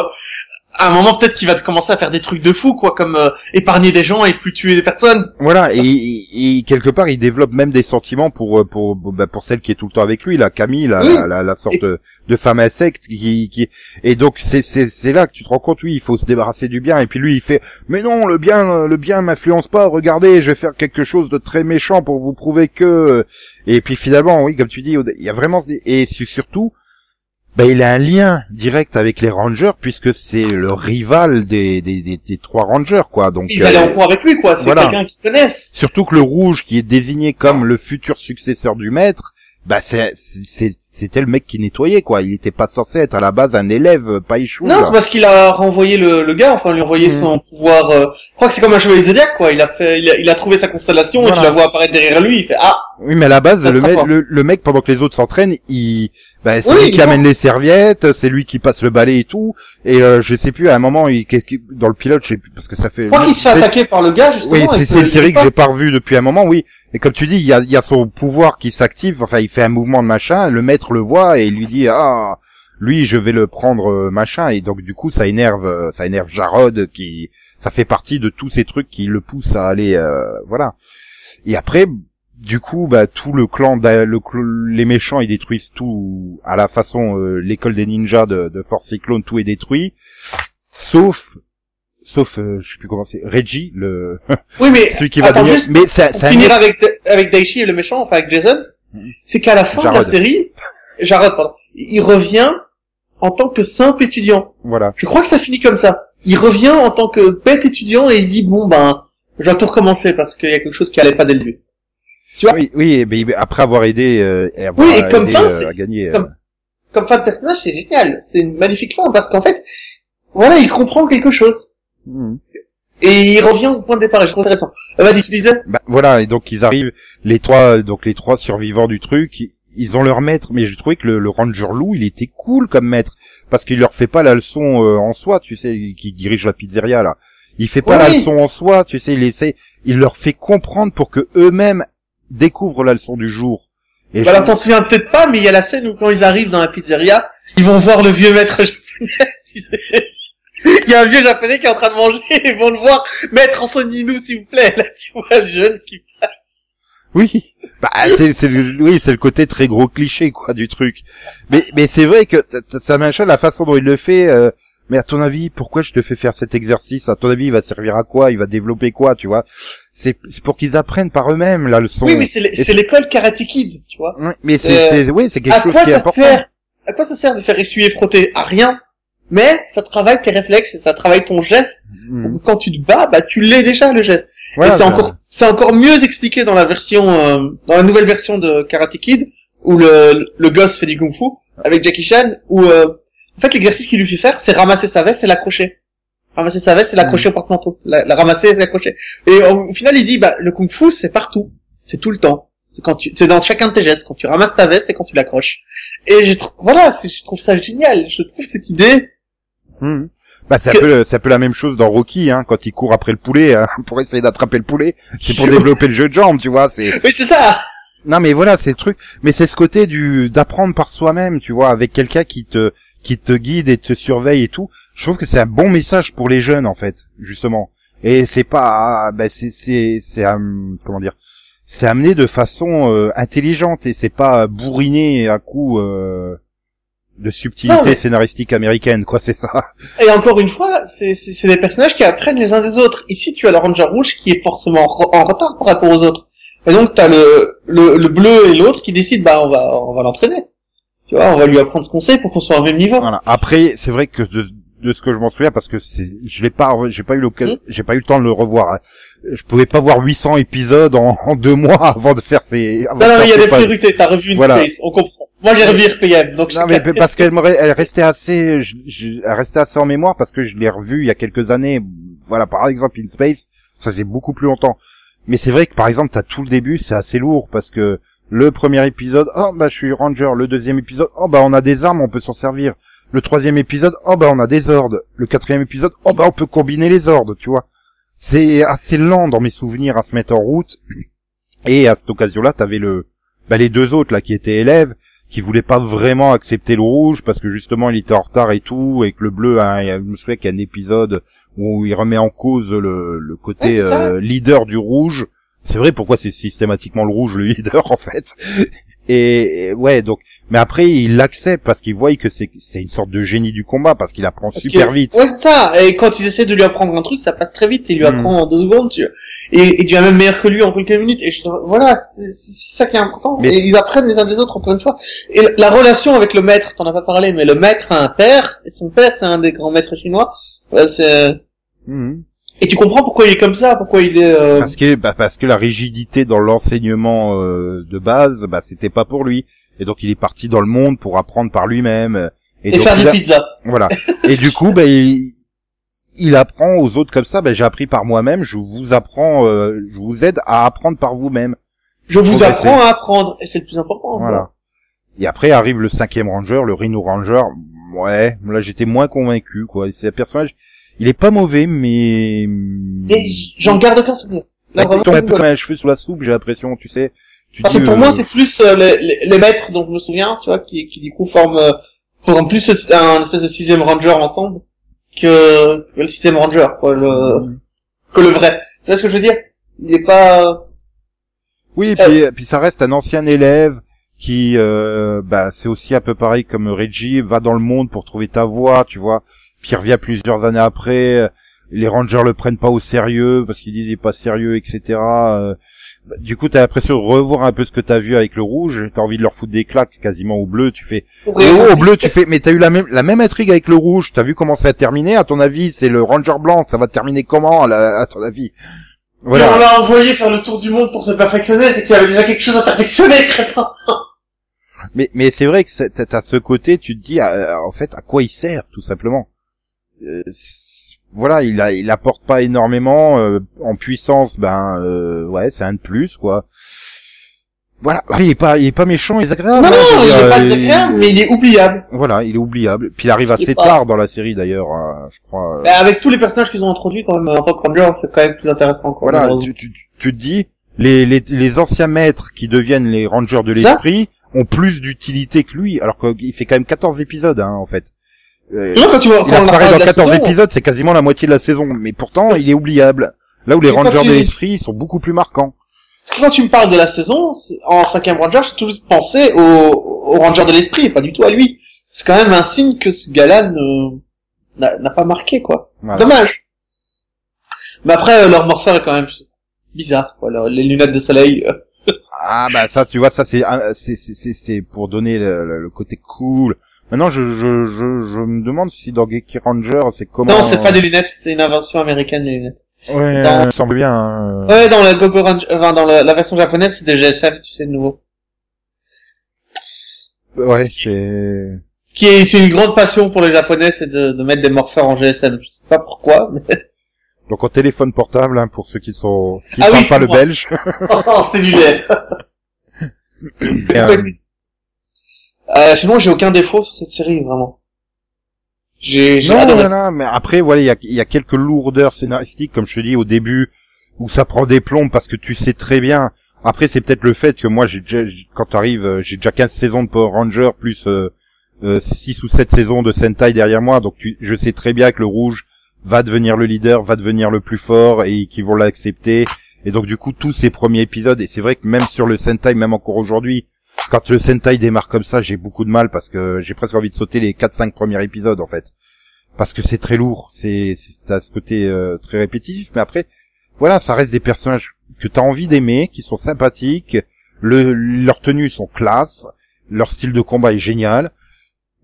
à un moment peut-être qu'il va commencer à faire des trucs de fou, quoi, comme euh, épargner des gens et plus tuer des personnes. Voilà, et, et- quelque part, il développe même des sentiments pour euh, pour bah, pour celle qui est tout le temps avec lui, la Camille, la, Oui. la, la, la sorte de, de femme insecte qui, qui et donc c'est c'est c'est là que tu te rends compte, oui, il faut se débarrasser du bien. Et puis lui, il fait, mais non, le bien le bien m'influence pas. Regardez, je vais faire quelque chose de très méchant pour vous prouver que. Et puis finalement, oui, comme tu dis, il y a vraiment et su- surtout. Ben, il a un lien direct avec les Rangers puisque c'est le rival des, des, des, des trois Rangers quoi. Donc Ils euh, allaient en cours avec lui, quoi. C'est voilà. quelqu'un qu'ils connaissent. Surtout que le rouge, qui est désigné comme le futur successeur du maître, bah c'est c'est- c'était le mec qui nettoyait quoi. Il était pas censé être à la base un élève, euh, pas échou. Non, c'est parce qu'il a renvoyé le, le gars, enfin, lui a envoyé Mhm. son pouvoir. euh, crois que c'est comme un chevalier zodiaque, quoi. Il a fait, il a, il a trouvé sa constellation et tu la vois apparaître derrière lui. Il fait ah, Oui, mais à la base, le mec, le, le mec pendant que les autres s'entraînent, il, bah, c'est Oui, lui qui amène les serviettes, c'est lui qui passe le balai et tout. Et euh, je sais plus à un moment, il, dans le pilote, je sais plus parce que ça fait. je crois qu'il se fait attaquer par le gars justement. Oui, c'est une série que j'ai pas revue depuis un moment, oui. Et comme tu dis, il y a, il y a son pouvoir qui s'active, enfin, il fait un mouvement de machin, le maître le voit et il lui dit, ah, lui, je vais le prendre, euh, machin, et donc, du coup, ça énerve, euh, ça énerve Jarod, qui, ça fait partie de tous ces trucs qui le poussent à aller, euh, voilà. Et après, du coup, bah, tout le clan, d'a- le, cl- les méchants, ils détruisent tout à la façon, euh, l'école des ninjas de, de Force Cyclone, tout est détruit. Sauf, sauf, euh, je sais plus comment c'est, Reggie, le, Oui, mais celui qui va devenir, juste mais c'est un finir avec avec Daichi et le méchant, enfin avec Jason, Mhm. c'est qu'à la fin de la série, Jarod, pardon, il revient en tant que simple étudiant. voilà. Je crois que ça finit comme ça. Il revient en tant que bête étudiant et il dit bon ben je dois tout recommencer parce qu'il y a quelque chose qui allait pas dès le début. Tu vois? Oui, oui, mais après avoir aidé euh, et avoir Oui, et comme aidé, ça, euh, à gagner. comme- euh, Comme fin de personnage, c'est génial. C'est une magnifique fin parce qu'en fait, voilà, il comprend quelque chose mhm. et il revient au point de départ. Et je trouve intéressant. Euh, Vas-y, tu disais? Bah, voilà, et donc ils arrivent, les trois, donc les trois survivants du truc, ils, ont leur maître, mais j'ai trouvé que le, le ranger loup, il était cool comme maître, parce qu'il leur fait pas la leçon euh, en soi, tu sais, qui dirige la pizzeria là. Il fait pas la leçon en soi, tu sais, il essaie, il leur fait comprendre pour que eux-mêmes découvrent la leçon du jour. Et Bah je- alors t'en souviens peut-être pas, mais il y a la scène où quand ils arrivent dans la pizzeria, ils vont voir le vieux maître japonais. Il y a un vieux japonais qui est en train de manger, ils vont le voir, maître enseignez-nous s'il vous plaît. Là tu vois le jeune qui Oui, bah c'est c'est le oui c'est le côté très gros cliché quoi du truc. Mais mais c'est vrai que ça machin la façon dont il le fait. euh, mais à ton avis, pourquoi je te fais faire cet exercice? À ton avis, il va servir à quoi? Il va développer quoi Tu vois? C'est c'est pour qu'ils apprennent par eux-mêmes la leçon. Oui mais c'est l'école Karate Kid, tu vois. Ouais, mais c'est Euh, c'est oui c'est quelque chose qui est ça important. sert À quoi ça sert de faire essuyer frotter? À rien. Mais ça travaille tes réflexes ça travaille ton geste. Mhm. Quand tu te bats, bah tu l'es déjà le geste. Voilà, et c'est encore, c'est encore mieux expliqué dans la version, euh, dans la nouvelle version de Karate Kid, où le, le gosse fait du kung fu, avec Jackie Chan, où, euh, en fait, l'exercice qu'il lui fait faire, c'est ramasser sa veste et l'accrocher. Ramasser sa veste et l'accrocher au porte-manteau. La, la ramasser et l'accrocher. Et au, au final, il dit, bah, le kung fu, c'est partout. C'est tout le temps. C'est quand tu, c'est dans chacun de tes gestes, quand tu ramasses ta veste et quand tu l'accroches. Et je trouve, voilà, je trouve ça génial. Je trouve cette idée, Mhm. Bah c'est un Que- peu c'est un peu la même chose dans Rocky hein, quand il court après le poulet hein, pour essayer d'attraper le poulet, c'est pour développer le jeu de jambes, tu vois, c'est oui, c'est ça. Non mais voilà, c'est le truc. Mais c'est ce côté du d'apprendre par soi-même, tu vois, avec quelqu'un qui te qui te guide et te surveille et tout. Je trouve que c'est un bon message pour les jeunes en fait, justement. Et c'est pas, bah c'est c'est c'est euh, comment dire, c'est amené de façon euh, intelligente et c'est pas bourriné à coup euh, de subtilité Non, mais- scénaristique américaine, quoi, c'est ça. Et encore une fois, c'est des personnages qui apprennent les uns des autres. Ici, tu as le Ranger rouge qui est forcément en, retard par rapport aux autres. Et donc, tu as le, le, le bleu et l'autre qui décident, bah, on va, on va l'entraîner. Tu vois, on va lui apprendre ce qu'on sait pour qu'on soit au même niveau. Voilà. Après, c'est vrai que de, de ce que je m'en souviens, parce que c'est, je l'ai pas, j'ai pas eu l'occasion, Hmm. j'ai pas eu le temps de le revoir. hein. Je pouvais pas voir 800 épisodes en, en deux mois avant de faire ces. avant Non, non, il y a des priorités. T'as revu une Voilà. place, on comprend. Moi, j'ai revu RPM, donc Non mais parce qu'elle elle restait assez, je- je- elle restait assez en mémoire parce que je l'ai revu il y a quelques années. Voilà, par exemple In Space, ça faisait beaucoup plus longtemps. Mais c'est vrai que par exemple, t'as tout le début, c'est assez lourd parce que le premier épisode, oh bah je suis ranger. Le deuxième épisode, oh bah on a des armes, on peut s'en servir. Le troisième épisode, oh bah on a des ordres. Le quatrième épisode, oh bah on peut combiner les ordres, tu vois. C'est assez lent dans mes souvenirs à se mettre en route. Et à cette occasion-là, t'avais le, bah les deux autres là qui étaient élèves qui voulait pas vraiment accepter le rouge parce que justement il était en retard et tout et que le bleu hein, il y a- je me souviens qu'il y a un épisode où il remet en cause le, le côté Ouais, euh, leader du rouge. C'est vrai pourquoi c'est systématiquement le rouge le leader en fait? Et, et ouais donc mais après il l'accepte parce qu'il voit que c'est c'est une sorte de génie du combat parce qu'il apprend Parce super que- vite Ouais, c'est ça. Et quand ils essaient de lui apprendre un truc, ça passe très vite. Il lui Mm. apprend en deux secondes, tu vois. Et, et tu es même meilleur que lui en quelques minutes. Et je, voilà, c'est ça qui est important. Mais- et ils apprennent les uns des autres encore une fois. Et la, la relation avec le maître, t'en as pas parlé, mais le maître a un père, et son père, c'est un des grands maîtres chinois. Ouais, c'est- Mhm. Et tu comprends pourquoi il est comme ça, pourquoi il est... euh, parce que bah, parce que la rigidité dans l'enseignement euh, de base bah c'était pas pour lui et donc il est parti dans le monde pour apprendre par lui-même et, Et, donc faire des a- pizzas. Voilà. Et du coup, ben, il, il apprend aux autres comme ça. Ben, j'ai appris par moi-même. Je vous apprends, euh, je vous aide à apprendre par vous-même. Je vous progresser. apprends à apprendre, et c'est le plus important. Voilà. Et après arrive le cinquième ranger, le Rhino Ranger. Ouais, là j'étais moins convaincu, quoi. C'est un personnage. Il est pas mauvais, mais. Et j'en garde aucun souvenir. Là, vraiment, un peu comme un cheveu sous la soupe, j'ai l'impression, tu sais. Tu Parce dis, que pour euh, moi, c'est plus euh, les, les, les maîtres dont je me souviens, tu vois, qui, qui du coup forment, euh, forment plus un espèce de sixième ranger ensemble que, que le sixième ranger, quoi, le, que le vrai. Tu vois ce que je veux dire? Il est pas... Oui, et puis, puis ça reste un ancien élève qui, euh, bah, c'est aussi un peu pareil comme Reggie, va dans le monde pour trouver ta voie, tu vois. Puis il revient plusieurs années après. Les rangers le prennent pas au sérieux parce qu'ils disent il est pas sérieux, etc. Euh, Bah, Du coup, t'as l'impression de revoir un peu ce que t'as vu avec le rouge. T'as envie de leur foutre des claques quasiment au bleu. Tu fais Et au, bleu, tu fais, mais t'as eu la même, la même intrigue avec le rouge. T'as vu comment ça a terminé À ton avis, c'est le Ranger blanc. Ça va terminer comment, à, ton avis? On Voilà. l'a envoyé faire le tour du monde pour se perfectionner, c'est qu'il y avait déjà quelque chose à perfectionner, crétin. Mais, mais c'est vrai que t'as ce côté, tu te dis, euh, en fait, à quoi il sert, tout simplement? Euh, voilà, il a, il apporte pas énormément euh, en puissance. Ben, euh, ouais, c'est un de plus, quoi. Voilà, il est pas, il est pas méchant, il est agréable. non, hein, non, veux il est pas désagréable, mais il est oubliable. Voilà, il est oubliable. Puis il arrive assez tard dans la série d'ailleurs, hein, je crois. Mais avec tous les personnages qu'ils ont introduits, quand même, en tant que Ranger, c'est quand même plus intéressant, quoi. Voilà, tu, tu te dis, les, les, les anciens maîtres qui deviennent les rangers de l'esprit ont plus d'utilité que lui, alors qu'il fait quand même 14 épisodes, hein, en fait. Euh, Tu vois, quand tu vois, il apparaît dans de la 14 saison, épisodes, c'est quasiment la moitié de la saison, mais pourtant, il est oubliable. Là où les rangers tu- de l'esprit sont beaucoup plus marquants. Parce que quand tu me parles de la saison, en cinquième Ranger, j'ai toujours pensé au, au Ranger de l'esprit, pas du tout à lui. C'est quand même un signe que ce gars-là n'a pas marqué, quoi. Voilà. Dommage. Mais après, euh, leur morpheur est quand même bizarre, quoi. les lunettes de soleil. euh. Ah bah ça, tu vois, ça c'est- c'est pour donner le, le- le côté cool. Maintenant, je, je je je me demande si dans Geeky Ranger, c'est comment. Non, c'est pas des lunettes, c'est une invention américaine, les lunettes. Ouais, dans- ça me semble bien. hein. Ouais, dans le Gogo Ranger, enfin, dans le- la version japonaise, c'est des GSM, tu sais, de nouveau. Ouais, c'est. Ce qui est, c'est une grande passion pour les japonais, c'est de, de mettre des morpheurs en GSM. Je sais pas pourquoi, mais... Donc en téléphone portable, hein, pour ceux qui sont qui Ah parlent oui, pas le moi. belge. Oh, cellulaire. Et, euh, Euh, sinon, j'ai aucun défaut sur cette série, vraiment. J'ai, j'ai non, adoré. non, non, mais après, voilà, il y a, y a quelques lourdeurs scénaristiques, comme je te dis au début, où ça prend des plombs parce que tu sais très bien. Après, c'est peut-être le fait que moi, j'ai déjà, quand t'arrives, euh, j'ai déjà 15 saisons de Power Ranger plus euh, euh, 6 ou 7 saisons de Sentai derrière moi, donc tu, je sais très bien que le rouge va devenir le leader, va devenir le plus fort et qu'ils vont l'accepter. Et donc du coup, tous ces premiers épisodes, et c'est vrai que même sur le Sentai, même encore aujourd'hui, quand le Sentai démarre comme ça, j'ai beaucoup de mal parce que j'ai presque envie de sauter les 4-5 premiers épisodes en fait. Parce que c'est très lourd, c'est à ce côté euh, très répétitif, mais après, voilà, ça reste des personnages que t'as envie d'aimer, qui sont sympathiques, le, leurs tenues sont classe, leur style de combat est génial,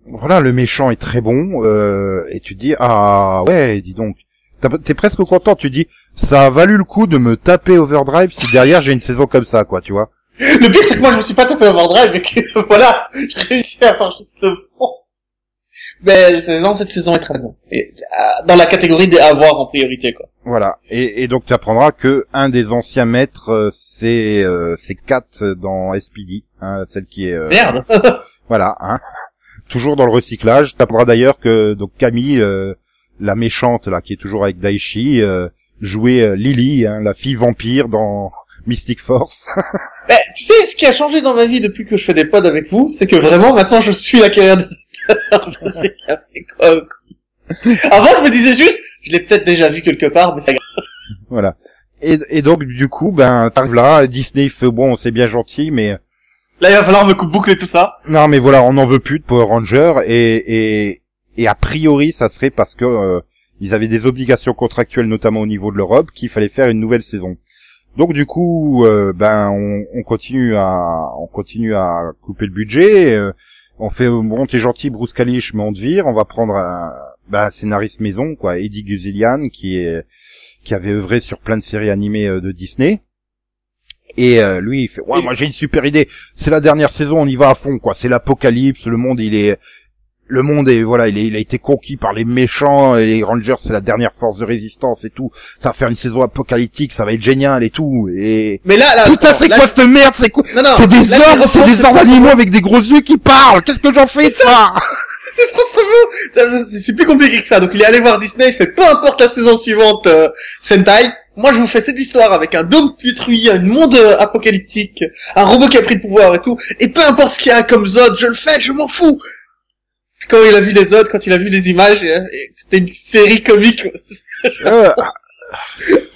voilà, le méchant est très bon, euh, et tu dis, ah ouais, dis donc, t'es presque content, tu dis, ça a valu le coup de me taper Overdrive si derrière j'ai une saison comme ça, quoi, tu vois. Le pire, c'est que moi, je me suis pas tapé Overdrive, et que, voilà, j'ai réussi à faire juste le fond. Mais, non, cette saison est très bonne. Et, euh, dans la catégorie des à voir en priorité, quoi. Voilà. Et, et donc tu apprendras que un des anciens maîtres, euh, c'est euh, c'est Kat dans SPD, hein, celle qui est euh, Merde. voilà, hein, toujours dans le recyclage. Tu apprendras d'ailleurs que donc Camille, euh, la méchante là, qui est toujours avec Daichi, euh, jouait Lily, hein, la fille vampire dans Mystic Force. Mais, tu sais, ce qui a changé dans ma vie depuis que je fais des pods avec vous, c'est que vraiment, maintenant, je suis la carrière de. Avant, je me disais juste, je l'ai peut-être déjà vu quelque part, mais grave. voilà. Et, et donc du coup, ben t'arrives là, Disney fait bon, c'est bien gentil, mais Là, il va falloir me couper boucler tout ça. Non, mais voilà, on n'en veut plus de Power Ranger et et et a priori, ça serait parce que euh, ils avaient des obligations contractuelles, notamment au niveau de l'Europe, qu'il fallait faire une nouvelle saison. Donc du coup, euh, ben on, on continue à on continue à couper le budget. euh, on fait bon, t'es gentil, Bruce Kalish, mais on te vire. On va prendre un, ben, un scénariste maison, quoi, Eddie Guzelian, qui est qui avait œuvré sur plein de séries animées euh, de Disney. Et euh, lui, il fait, ouais, moi j'ai une super idée. C'est la dernière saison, on y va à fond, quoi. C'est l'apocalypse, le monde, il est, le monde est, voilà, il, est, il a été conquis par les méchants et les Rangers, c'est la dernière force de résistance et tout. Ça va faire une saison apocalyptique, ça va être génial et tout. Et Mais là, là, putain, c'est quoi cette merde C'est quoi Non, non. C'est des ordres, c'est des ordres animaux avec des gros yeux qui parlent. Qu'est-ce que j'en fais de ça C'est proprement- ça, C'est plus compliqué que ça. Donc il est allé voir Disney, il fait peu importe la saison suivante, euh, Sentai. Moi, je vous fais cette histoire avec un dôme détruit, un monde euh, apocalyptique, un robot qui a pris le pouvoir et tout. Et peu importe ce qu'il y a comme Zod, je le fais, je m'en fous. Quand il a vu les Zod, quand il a vu les images, et c'était une série comique. Euh,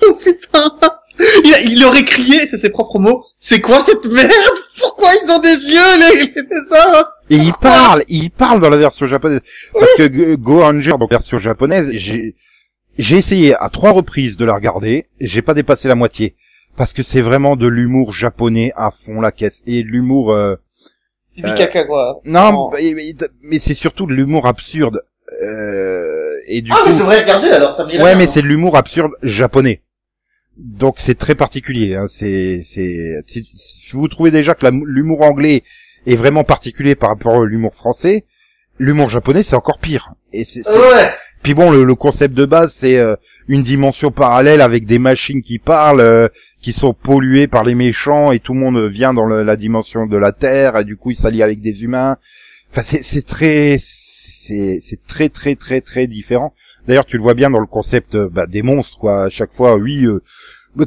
Oh putain il, il aurait crié, c'est ses propres mots. C'est quoi cette merde? Pourquoi ils ont des yeux, les, les ça? Et il parle, il parle dans la version japonaise. Parce que Go- Ranger, donc version japonaise, j'ai j'ai essayé à trois reprises de la regarder, j'ai pas dépassé la moitié. parce que c'est vraiment de l'humour japonais à fond la caisse et l'humour euh, Caca, quoi. non mais, mais- c'est surtout de l'humour absurde euh, et du Ah, mais je coup devrais regarder, alors, ça me ouais mais hein. c'est de l'humour absurde japonais donc c'est très particulier hein. c'est c'est si, vous trouvez déjà que l'humour anglais est vraiment particulier par rapport à l'humour français l'humour japonais c'est encore pire et c'est c'est- Ouais. Puis bon, le, concept de base, c'est euh, une dimension parallèle avec des machines qui parlent, euh, qui sont polluées par les méchants, et tout le monde vient dans la dimension de la Terre, et du coup, il s'allie avec des humains. Enfin, c'est très, c'est très très très très différent. D'ailleurs, tu le vois bien dans le concept euh, bah, des monstres, quoi. À chaque fois, oui.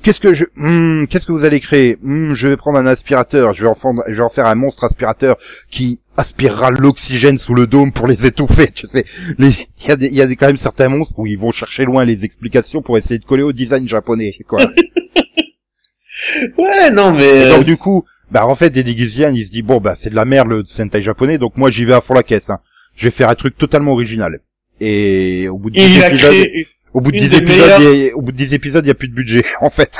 Qu'est-ce que je, hmm, qu'est-ce que vous allez créer? Hmm, Je vais prendre un aspirateur. Je vais en fendre- je vais en faire un monstre aspirateur qui aspirera l'oxygène sous le dôme pour les étouffer. Tu sais, il y a des, il y a des, quand même certains monstres où ils vont chercher loin les explications pour essayer de coller au design japonais. Quoi. Ouais, non, mais... Et euh, donc du coup, bah en fait, Eddie Gizian, il se dit bon bah c'est de la merde le Sentai japonais, donc moi j'y vais à fond la caisse. Hein. Je vais faire un truc totalement original. Et au bout de et 10 il a épisodes, créé... au bout de une 10 des épisodes, meilleures- il y a- au bout de 10 épisodes, il y a plus de budget en fait.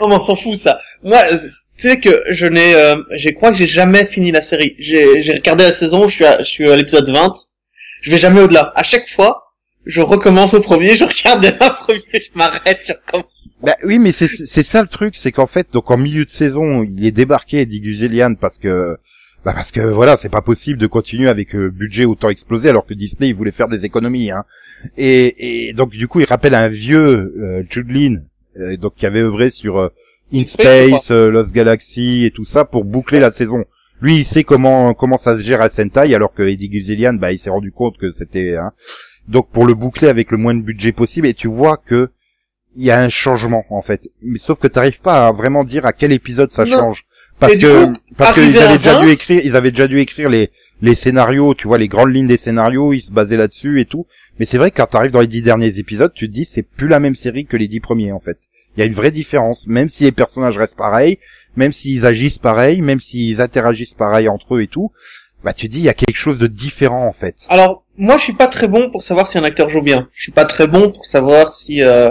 Oh, mais on s'en fout, ça. Moi, euh, tu sais que je n'ai... Euh, je crois que j'ai jamais fini la série. J'ai j'ai regardé la saison, je suis à, je suis à l'épisode 20. Je vais jamais au-delà. À chaque fois, je recommence au premier, je regarde la première, je m'arrête, je recommence. Bah oui, mais c'est c'est ça le truc, c'est qu'en fait, donc en milieu de saison, il est débarqué Eddie Guzelian parce que bah parce que voilà, c'est pas possible de continuer avec un budget autant explosé alors que Disney il voulait faire des économies hein. Et, et donc du coup, il rappelle un vieux euh, Jude euh, donc qui avait œuvré sur euh, In Space, euh, Lost Galaxy et tout ça pour boucler la saison. Lui, il sait comment comment ça se gère à Sentai alors que Eddie Guzelian, bah il s'est rendu compte que c'était hein. donc pour le boucler avec le moins de budget possible et tu vois que il y a un changement en fait. Mais sauf que t'arrives pas à vraiment dire à quel épisode ça Non. change. Parce Et que coup, parce qu'ils avaient déjà 20, dû écrire, ils avaient déjà dû écrire les les scénarios, tu vois les grandes lignes des scénarios, ils se basaient là-dessus et tout. Mais c'est vrai que quand t'arrives dans les dix derniers épisodes, tu te dis c'est plus la même série que les dix premiers en fait. Il y a une vraie différence, même si les personnages restent pareils, même s'ils agissent pareil, même s'ils interagissent pareil entre eux et tout. Bah tu te dis il y a quelque chose de différent en fait. Alors, moi, je suis pas très bon pour savoir si un acteur joue bien. Je suis pas très bon pour savoir si euh,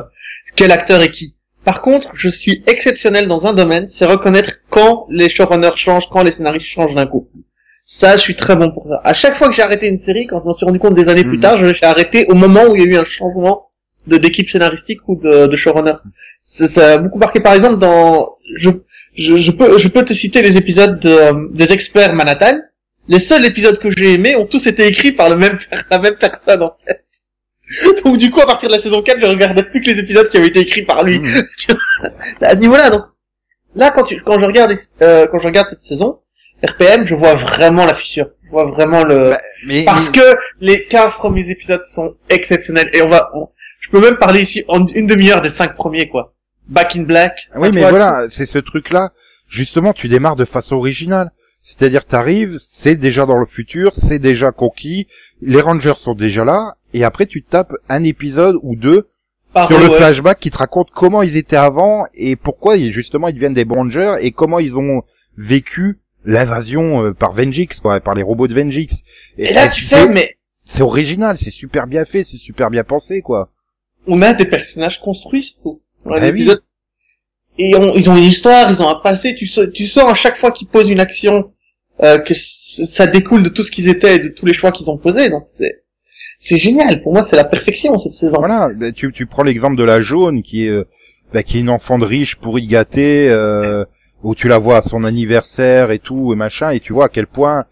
quel acteur est qui. Par contre, je suis exceptionnel dans un domaine, c'est reconnaître quand les showrunners changent, quand les scénaristes changent d'un coup. Ça, je suis très bon pour ça. À chaque fois que j'ai arrêté une série, quand je m'en suis rendu compte des années plus Mhm. tard, je l'ai arrêté au moment où il y a eu un changement de d'équipe scénaristique ou de, de showrunner. Ça, ça a beaucoup marqué. Par exemple, dans je, je, je peux je peux te citer les épisodes de- des experts Manhattan. Les seuls épisodes que j'ai aimés ont tous été écrits par le même la même personne en fait. Donc du coup, à partir de la saison 4, je regardais plus que les épisodes qui avaient été écrits par lui. Mhm. C'est à ce niveau-là, donc. Là, quand, tu, quand je regarde, euh, quand je regarde cette saison, RPM, je vois vraiment la fissure. Je vois vraiment le, Bah, mais parce que les 15 premiers épisodes sont exceptionnels. Et on va, on- je peux même parler ici en une demi-heure des 5 premiers, quoi. Back in Black. Oui, mais vois, voilà, c'est ce truc-là. Justement, tu démarres de façon originale. C'est-à-dire, t'arrives, c'est déjà dans le futur, c'est déjà conquis, les Rangers sont déjà là, et après tu tapes un épisode ou deux sur le ouais. flashback qui te raconte comment ils étaient avant et pourquoi justement ils deviennent des Rangers et comment ils ont vécu l'invasion euh, par Vengix, quoi, par les robots de Vengix. Et là, tu fais, mais c'est original, c'est super bien fait, c'est super bien pensé, quoi. on a des personnages construits, surtout. Dans les oui. Et on- ils ont une histoire, ils ont un passé. Tu, tu sens à chaque fois qu'ils posent une action euh, que ça découle de tout ce qu'ils étaient et de tous les choix qu'ils ont posés. Donc c'est c'est génial. Pour moi, c'est la perfection cette saison. Voilà, bah, tu, tu prends l'exemple de la jaune qui est euh, bah, qui est une enfant de riche pourri gâtée euh, où tu la vois à son anniversaire et tout et machin et tu vois à quel point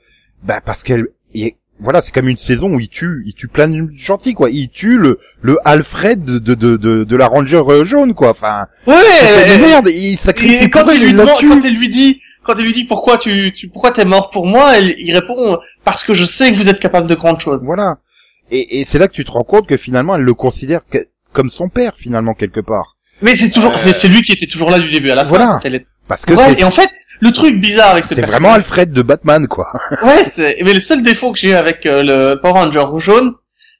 bah parce qu'elle et voilà c'est comme une saison où il tue il tue plein de gentils quoi il tue le le Alfred de de de, de, la Ranger euh, jaune quoi enfin Ouais. de merde il sacrifie et quand il lui il demande, quand il lui dit, quand il lui dit pourquoi tu, tu pourquoi t'es mort pour moi, elle- il répond parce que je sais que vous êtes capable de grandes choses. voilà et, et c'est là que tu te rends compte que finalement elle le considère que- comme son père finalement quelque part Mais c'est toujours, Euh, c'est lui qui était toujours là du début à la voilà. fin. est- parce que Ouais, et en fait, le truc bizarre avec ce c'est vraiment Alfred de Batman quoi Ouais, c'est... mais le seul défaut que j'ai avec euh, le Power Ranger jaune,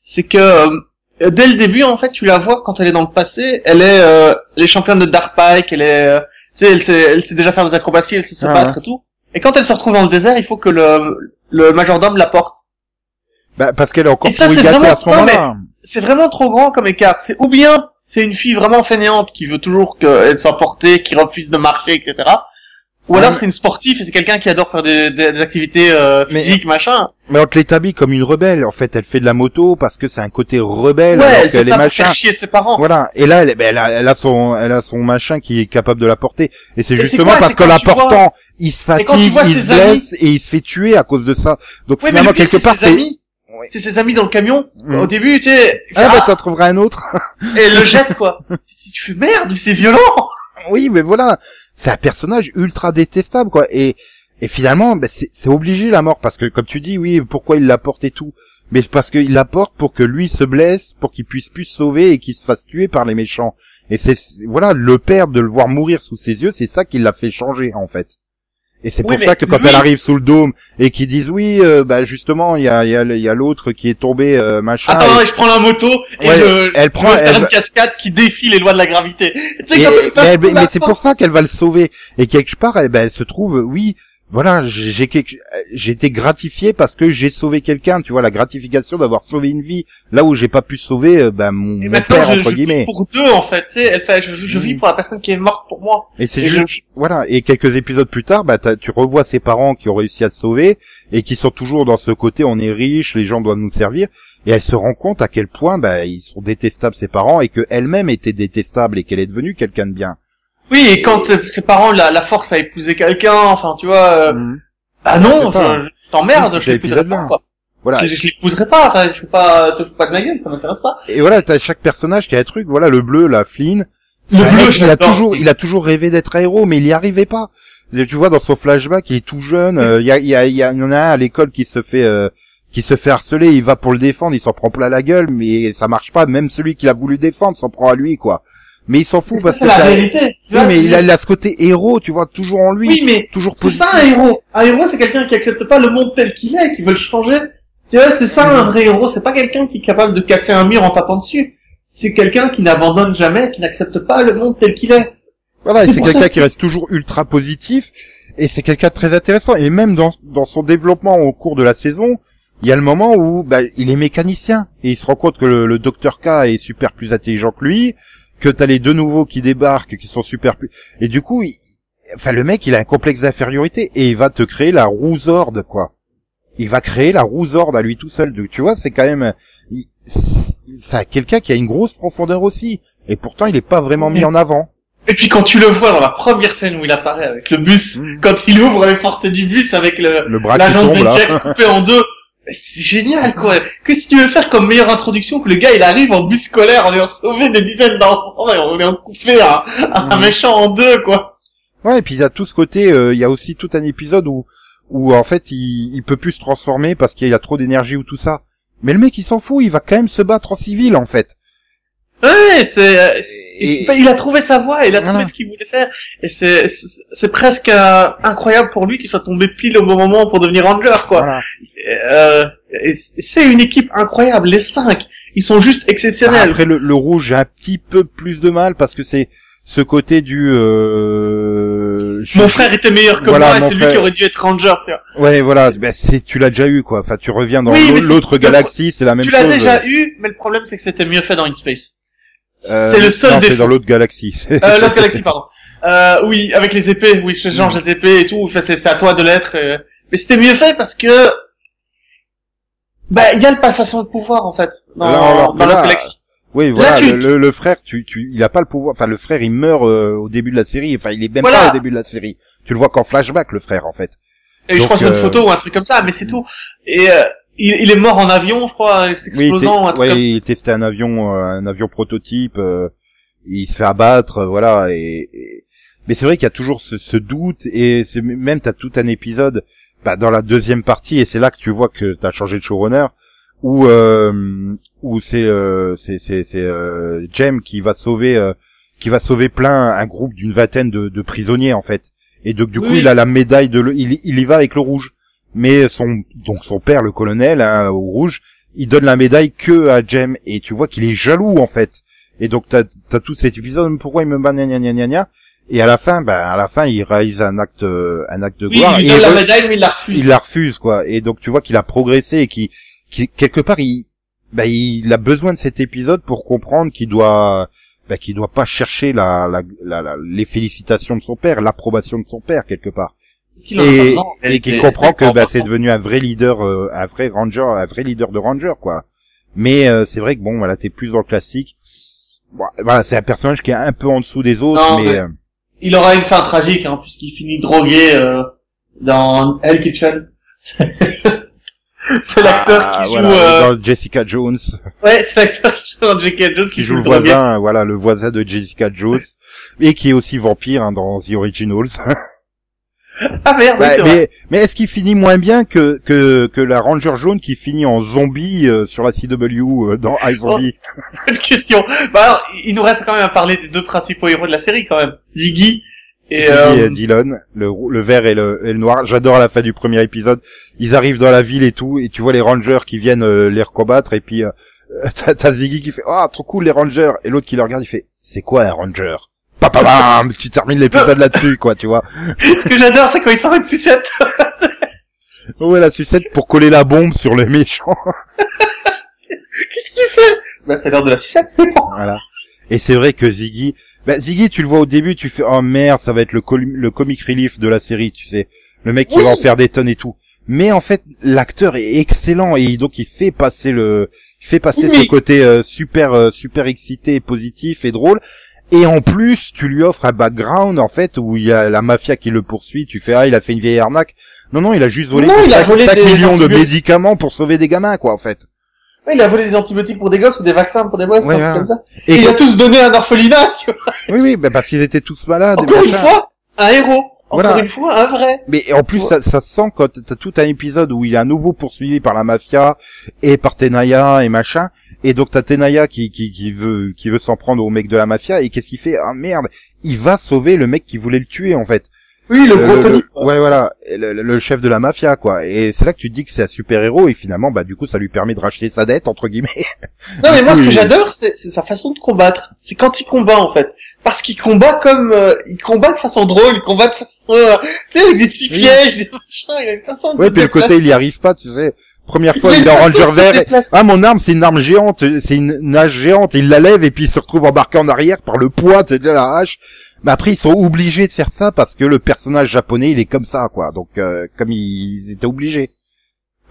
c'est que euh, dès le début, en fait, tu la vois quand elle est dans le passé, elle est, euh, est championne de Dark Pike, elle est, euh, tu sais, elle sait, elle sait déjà faire des acrobaties, elle sait se Ah, battre et tout. Et quand elle se retrouve dans le désert, il faut que le, le majordome la porte. Bah, parce qu'elle est encore ça, pourri c'est gâtée à ce moment-là. C'est vraiment trop grand comme écart. C'est ou bien c'est une fille vraiment fainéante qui veut toujours qu'elle soit portée, qui refuse de marcher, etc. Ou alors Ouais. c'est une sportive et c'est quelqu'un qui adore faire des, des- activités euh, Mais- physiques, machin. Mais on te l'établit comme une rebelle. En fait, elle fait de la moto parce que c'est un côté rebelle Ouais, alors qu'elle est machin. faire chier ses parents. Voilà. Et là, elle, ben, elle, a, elle a son, elle a son machin qui est capable de la porter. Et c'est c'est justement quoi, parce c'est qu'en quand la tu vois- portant, il se fatigue, il se blesse amis- et il se fait tuer à cause de ça. Donc Ouais, finalement, quelque c'est part, ses c'est... ses amis dans le camion. Mhm. Au début, tu sais, Ah bah ah, t'en trouveras un autre. et le jette quoi. Si tu fais merde, c'est violent. oui, mais voilà. C'est un personnage ultra détestable, quoi. Et, et finalement, ben, c'est c'est obligé la mort parce que, comme tu dis, oui, pourquoi il la porte et tout. Mais parce qu'il la porte pour que lui se blesse, pour qu'il puisse plus se sauver et qu'il se fasse tuer par les méchants. Et c'est, voilà, le père de le voir mourir sous ses yeux, c'est ça qui l'a fait changer, en fait. Et c'est Oui, pour ça que quand lui- elle arrive sous le dôme et qu'ils disent oui, euh, bah justement, il y a, il y a, le- il y a l'autre qui est tombé, euh, machin. Attends, et- je prends la moto et Ouais, elle prend- elle une cascade qui défie les lois de la gravité. Et- mais, c'est pour ça qu'elle va le sauver. Et quelque part, elle, ben, elle se trouve, oui, voilà, j'ai j'ai été gratifié parce que j'ai sauvé quelqu'un, tu vois, la gratification d'avoir sauvé une vie. Là où j'ai pas pu sauver, euh, ben, mon, père, je, entre je guillemets. vis pour deux, en fait, tu sais, elle fait, je, je vis Mm. pour la personne qui est morte pour moi. Et c'est voilà. Et quelques épisodes plus tard, bah, tu revois ses parents qui ont réussi à te sauver et qui sont toujours dans ce côté, on est riche, les gens doivent nous servir. Et elle se rend compte à quel point, bah, ils sont détestables ses parents et que elle-même était détestable et qu'elle est devenue quelqu'un de bien. Oui, et quand euh, ses parents la, la force à épouser quelqu'un, enfin, tu vois, euh, bah non, je, je t'emmerde, je l'épouserai pas, quoi. Voilà. Je, je l'épouserai pas, enfin, je fais pas, te fous pas de ma gueule, ça m'intéresse pas. Et voilà, t'as chaque personnage qui a un truc. Voilà, le bleu, la Flynn. Le bleu, mec, il a toujours, il a toujours rêvé d'être un héros, mais il y arrivait pas. Tu vois, dans son flashback, il est tout jeune. euh, Il y, a, y, a, y, a- y en a un à l'école qui se fait, euh, qui se fait harceler. Il va pour le défendre, il s'en prend plein la gueule, mais ça marche pas. Même celui qui l'a voulu défendre s'en prend à lui, quoi. Mais il s'en fout parce C'est que la ça- vérité. Oui, mais il a, il a ce côté héros, tu vois, toujours en lui, Oui, mais toujours c'est ça un héros. Un héros, c'est quelqu'un qui accepte pas le monde tel qu'il est, qui veut le changer. Tu vois, c'est ça un vrai héros. C'est pas quelqu'un qui est capable de casser un mur en tapant dessus. C'est quelqu'un qui n'abandonne jamais, qui n'accepte pas le monde tel qu'il est. Voilà, et C'est quelqu'un qui reste toujours ultra positif, et c'est quelqu'un de très intéressant. Et même dans, dans son développement au cours de la saison, il y a le moment où bah, il est mécanicien, et il se rend compte que le, le docteur K est super plus intelligent que lui, que t'as les deux nouveaux qui débarquent, qui sont super. Et du coup, il- enfin le mec, il a un complexe d'infériorité, et il va te créer la rousorde, quoi. Il va créer la rousorde à lui tout seul. Donc, tu vois, c'est quand même... il- C'est quelqu'un qui a une grosse profondeur aussi, et pourtant il est pas vraiment mis en avant. Et puis quand tu le vois dans la première scène où il apparaît avec le bus, quand il ouvre les portes du bus avec le, Le bras qui l'agent de tombe, là. Jax coupé en deux, c'est génial quoi. Qu'est-ce que tu veux faire comme meilleure introduction que le gars il arrive en bus scolaire en ayant sauvé des dizaines d'enfants et en ayant coupé un, un méchant en deux quoi. Ouais, et puis il y a tout ce côté, euh, il y a aussi tout un épisode où, où en fait il, il peut plus se transformer parce qu'il y a trop d'énergie ou tout ça. Mais le mec il s'en fout, il va quand même se battre en civil en fait. Ouais, c'est, euh, Et- il a trouvé sa voie, il a trouvé ce qu'il voulait faire, et c'est, c'est, presque euh, incroyable pour lui qu'il soit tombé pile au bon moment pour devenir Ranger quoi. Voilà. Euh, c'est une équipe incroyable, les cinq, ils sont juste exceptionnels. après le, le rouge, j'ai un petit peu plus de mal parce que c'est ce côté du. Euh, je- Mon frère était meilleur que Voilà, moi, et c'est lui qui aurait dû être Ranger. tu. Ouais, voilà. Ben, c'est tu l'as déjà eu quoi. Enfin, tu reviens dans Oui, l'autre galaxie, c'est la même Tu chose. l'as déjà eu, mais le problème c'est que c'était mieux fait dans InSpace. Euh, c'est le seul non, c'est dans l'autre galaxie. Euh, Lost Galaxy, pardon. Euh, oui, avec les épées, oui, ce genre Mm. d'épées et tout, enfin, c'est à toi de l'être. euh. Mais c'était mieux fait parce que, bah, il y a le passation de pouvoir, en fait, dans, Alors, alors, dans là, Lost Galaxy. Oui, voilà, le, le, le frère, tu, tu, il a pas le pouvoir. Enfin, le frère, il meurt euh, au début de la série. Enfin, il est même Voilà. pas au début de la série. Tu le vois qu'en flashback, le frère, en fait. Et je donc, crois que une euh, photo ou un truc comme ça, mais c'est tout. Et euh, il, il est mort en avion, je crois, Oui, il, explosant, un té- truc comme ouais, il testait un avion, euh, un avion prototype. euh, il se fait abattre, euh, voilà. Et, et- mais c'est vrai qu'il y a toujours ce, ce doute et c'est même t'as tout un épisode bah, dans la deuxième partie et c'est là que tu vois que t'as changé de showrunner où euh, où c'est euh, c'est c'est c'est euh, Jem qui va sauver euh, qui va sauver plein un groupe d'une vingtaine de, de prisonniers en fait et donc du coup Oui. il a la médaille de le, il, il y va avec le rouge mais son donc son père le colonel hein, au rouge il donne la médaille que à Jem. Et tu vois qu'il est jaloux en fait. Et donc t'as as tout cet épisode pourquoi il me bat gna gna gna gna et à la fin ben à la fin il réalise un acte euh, un acte de Oui, gloire. il lui et donne la re- médaille, mais il la refuse. il la refuse quoi. Et donc tu vois qu'il a progressé et qu'il qu'il- quelque part il ben, il a besoin de cet épisode pour comprendre qu'il doit bah, qui doit pas chercher la, la, la, la- les félicitations de son père, l'approbation de son père quelque part, Et, et qui comprend que bah, c'est devenu un vrai leader, euh, un vrai ranger, un vrai leader de ranger quoi. Mais euh, c'est vrai que bon, voilà, t'es plus dans le classique. Bon, voilà, c'est un personnage qui est un peu en dessous des autres, Non, mais, mais- euh, Il aura une fin tragique, hein, puisqu'il finit drogué euh, dans Hell Kitchen. c'est l'acteur ah, qui voilà, joue... Euh... dans Jessica Jones, Ouais, c'est l'acteur qui joue dans J.K. Jones qui joue le drogué. voisin, voilà, le voisin de Jessica Jones, et qui est aussi vampire hein, dans The Originals. Ah merde, Bah, mais mais est-ce qu'il finit moins bien que que que la Ranger jaune qui finit en zombie euh, sur la CW euh, dans iZombie Bonne question. Bah alors, il nous reste quand même à parler des deux principaux héros de la série quand même. Ziggy et... Ziggy Euh... et Dylan, le le vert et le, et le noir. J'adore la fin du premier épisode. Ils arrivent dans la ville et tout, et tu vois les Rangers qui viennent euh, les recombattre, et puis euh, t'as t'as Ziggy qui fait ah trop cool les Rangers, et l'autre qui le regarde il fait c'est quoi un Ranger? Papa bam, tu termines l'épisode là-dessus quoi, tu vois. Ce que j'adore, c'est quand il sort une sucette. Ouais la sucette pour coller la bombe sur les méchants. Qu'est-ce qu'il fait Bah c'est l'heure de la sucette. Voilà. Et c'est vrai que Ziggy, bah Ziggy, tu le vois au début, tu fais oh merde, ça va être le, col- le comic relief de la série, tu sais, le mec qui Oui. va en faire des tonnes et tout. Mais en fait, l'acteur est excellent et donc il fait passer le, il fait passer Oui. ce côté euh, super euh, super excité, positif et drôle. Et en plus, tu lui offres un background en fait où il y a la mafia qui le poursuit. Tu fais ah il a fait une vieille arnaque. Non non, il a juste volé Non, il a 5, volé des millions de médicaments pour sauver des gamins quoi en fait. Ouais, il a volé des antibiotiques pour des gosses ou des vaccins pour des gosses, Ouais, voilà. comme ça. Et Et il a tous donné un orphelinat, tu vois. oui oui, bah, parce qu'ils étaient tous malades. Encore une fois, un héros. Encore Voilà. une fois, un vrai. Mais en plus, Ouais. ça, ça se sent quand t'as tout un épisode où il est à nouveau poursuivi par la mafia et par Tenaya et machin. Et donc t'as Tenaya qui, qui, qui veut, qui veut s'en prendre au mec de la mafia. Et qu'est-ce qu'il fait? Ah merde Il va sauver le mec qui voulait le tuer en fait. Oui, le gros Le- Tony. le- ouais voilà, le, le chef de la mafia quoi. Et c'est là que tu te dis que c'est un super héros et finalement bah du coup ça lui permet de racheter sa dette entre guillemets. Non, mais moi, ce que j'adore, c'est sa façon de combattre. C'est quand il combat, en fait. Parce qu'il combat comme, euh, il combat de façon drôle, il combat de façon, euh, tu sais, avec des petits Oui. pièges, des machins, il a une façon de Ouais puis le côté il y arrive pas tu sais. Première fois Il a il une est en façon de ranger se vert. et-. Ah mon arme c'est une arme géante, c'est une nage géante, il la lève et puis il se retrouve embarqué en arrière par le poids de la hache. Mais après ils sont obligés de faire ça parce que le personnage japonais il est comme ça quoi. Donc euh, comme ils, étaient obligés.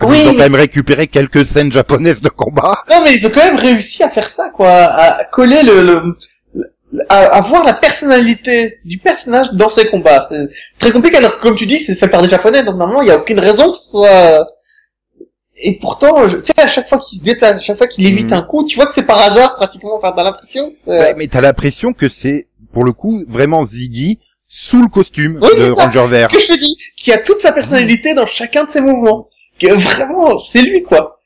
Oui, ils ont mais- quand même récupéré quelques scènes japonaises de combat. Non, mais ils ont quand même réussi à faire ça, quoi, à coller le, le, le- à avoir la personnalité du personnage dans ses combats. C'est très compliqué, alors que, comme tu dis, c'est fait par des japonais, donc normalement, il n'y a aucune raison que ce soit... Et pourtant, tu sais, à chaque fois qu'il se déplace, à chaque fois qu'il évite Mhm. un coup, tu vois que c'est par hasard, pratiquement, enfin, t'as l'impression que. Ouais, mais t'as l'impression que c'est pour le coup vraiment Ziggy sous le costume Oui, de ça. Ranger Vert. que je te dis, qui a toute sa personnalité dans chacun de ses mouvements. Que vraiment, c'est lui, quoi.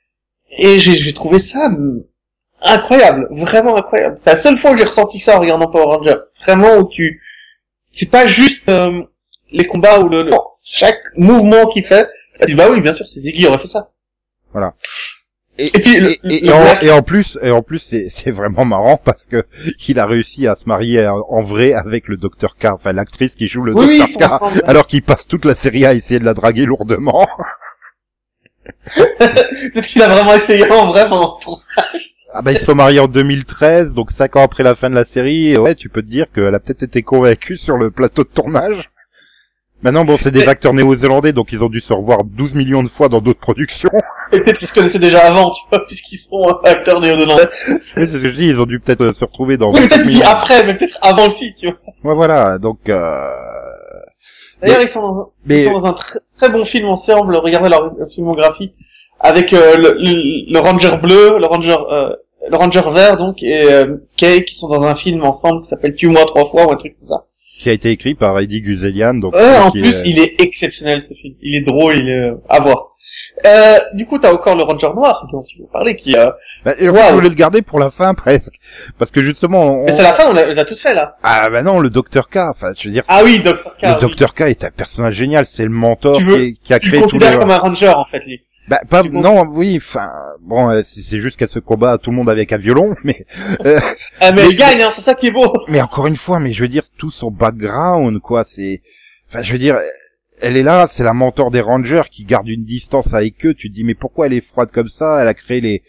Et j'ai j'ai trouvé ça incroyable, vraiment incroyable. C'est la seule fois où j'ai ressenti ça en regardant Power Ranger. Vraiment, où tu... C'est pas juste euh, les combats où le... le- Chaque mouvement qu'il fait, tu dis, bah oui, bien sûr, c'est Ziggy, aurait fait ça. Et, Et puis, le- et, et le en, black- et en plus, et en plus, c'est, vraiment marrant parce que il a réussi à se marier en, vrai avec le Dr K, enfin l'actrice qui joue le Oui, sont K, ensemble. alors qu'il passe toute la série à essayer de la draguer lourdement. Peut-être qu'il a vraiment essayé en vrai pendant. Ah bah ils se sont mariés en 2013, donc cinq ans après la fin de la série. Et ouais, tu peux te dire qu'elle a peut-être été convaincue sur le plateau de tournage. Maintenant, bon, c'est des Mais- acteurs néo-zélandais, donc ils ont dû se revoir 12 millions de fois dans d'autres productions. Et peut-être qu'ils se connaissaient déjà avant, tu vois, puisqu'ils sont euh, acteurs néo-zélandais. Oui, c'est ce que je dis, ils ont dû peut-être euh, se retrouver dans Oui, mais 25 peut-être après, mais peut-être avant aussi, tu vois. Ouais, voilà, donc... Euh... D'ailleurs, ils sont dans un, Mais- ils sont dans un très, très bon film ensemble. Regardez leur filmographie avec euh, le, le, le Ranger bleu, le Ranger, euh, le Ranger vert donc et Kay qui sont dans un film ensemble qui s'appelle Tue-moi trois fois ou un truc comme ça. Qui a été écrit par Eddie Guzelian, donc... Ouais, en plus, est- il est exceptionnel ce film. Il est drôle, il est euh, à voir. Euh, du coup, t'as encore le Ranger noir dont tu veux parler, qui. Euh... Bah, je voulais le garder pour la fin, presque. Parce que justement... on- Mais c'est la fin, on l'a tous fait là. Ah bah non, le Dr K, enfin, je veux dire... Ah oui, Dr. K. le oui. Dr K est un personnage génial, c'est le mentor Tu qui, qui a Tu créé le tous les... considères comme un Ranger en fait, lui. Bah, pas, non, oui, enfin, bon, euh, c'est juste qu'elle se combat tout le monde avec un violon, mais, euh, Ah, mais Mais- elle gagne, hein, c'est ça qui est beau. mais encore une fois, mais je veux dire, tout son background, quoi, c'est, enfin, je veux dire, elle est là, c'est la mentor des Rangers qui garde une distance avec eux, tu te dis, mais pourquoi elle est froide comme ça, elle a créé les,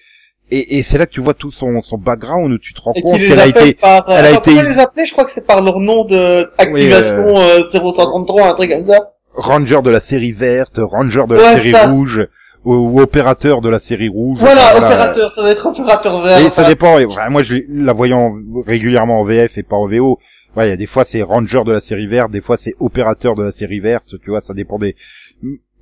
Et, et c'est là que tu vois tout son, son background où tu te rends Et compte qu'elle a été, par, euh, elle a attends, été- les appeler Je crois que c'est par leur nom de activation euh, 033, un truc comme ça. ranger de la série verte, ranger de la série ça. rouge, ou, ou opérateur de la série rouge. Voilà, Enfin, opérateur, ça doit être opérateur vert. Et enfin. ça dépend. Moi, je la voyant régulièrement en VF et pas en VO. Ouais, y a des fois c'est ranger de la série verte, des fois c'est opérateur de la série verte. Tu vois, ça dépend des.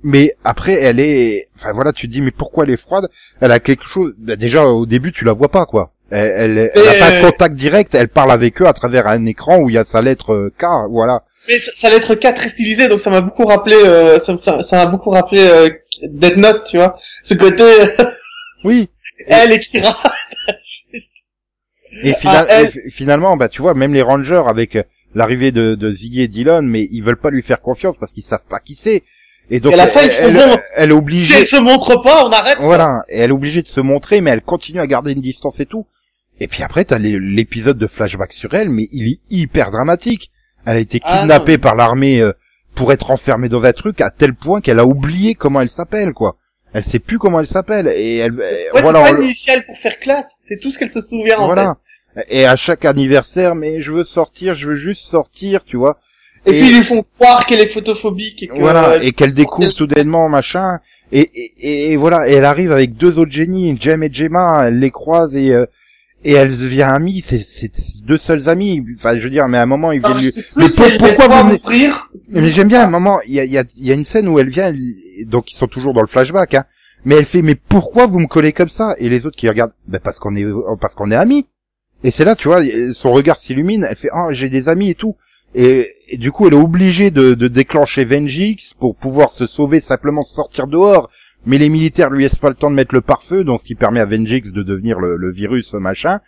Mais après, elle est. Enfin voilà, tu te dis mais pourquoi elle est froide? Elle a quelque chose. bah, déjà au début, tu la vois pas quoi. Elle, elle, elle a pas de contact direct. Elle parle avec eux à travers un écran où il y a sa lettre euh, K. Voilà. Mais ça, ça lettre K très stylisé, donc ça m'a beaucoup rappelé, euh, ça ça- ça m'a beaucoup rappelé euh, Dead Note, tu vois. Ce côté, Oui. elle et Kira. Et, fina- Ah, et finalement, bah tu vois, même les Rangers avec euh, l'arrivée de, de Ziggy et Dylan, mais ils veulent pas lui faire confiance parce qu'ils savent pas qui c'est. Et donc Et à la elle, fin, elle, bon. elle est Si obligée, elle se montre pas, on arrête. voilà, et elle est obligée de se montrer, mais elle continue à garder une distance et tout. Et puis après, t'as l'épisode de flashback sur elle, mais il est hyper dramatique. Elle a été Ah, kidnappée par l'armée euh, pour être enfermée dans un truc à tel point qu'elle a oublié comment elle s'appelle, quoi. Elle sait plus comment elle s'appelle et elle, Ouais, voilà. c'est pas initiale pour faire classe, c'est tout ce qu'elle se souvient en voilà. Et à chaque anniversaire, mais je veux sortir, je veux juste sortir, tu vois. fait. Et, Et- puis ils lui font croire qu'elle est photophobique et que... Voilà, euh, et qu'elle découvre soudainement, machin. Et, et, et voilà, et elle arrive avec deux autres génies, Jem et Gemma, elle les croise et euh, et elle devient amie. C'est deux seuls amis. Enfin, je veux dire, mais à un moment, ils je lui. Mais pour- pourquoi vous- mourir. Mais j'aime bien à un moment, il y a, il y, a, y a une scène où elle vient, elle- donc ils sont toujours dans le flashback, hein. Mais elle fait, mais pourquoi vous me collez comme ça? Et les autres qui regardent, ben parce qu'on est, parce qu'on est amis. Et c'est là, tu vois, son regard s'illumine. Elle fait, oh, j'ai des amis et tout. Et, et du coup, elle est obligée de, de déclencher Vengix pour pouvoir se sauver, simplement sortir dehors. Mais les militaires lui laissent pas le temps de mettre le pare-feu, donc ce qui permet à Vengix de devenir le, le virus machin.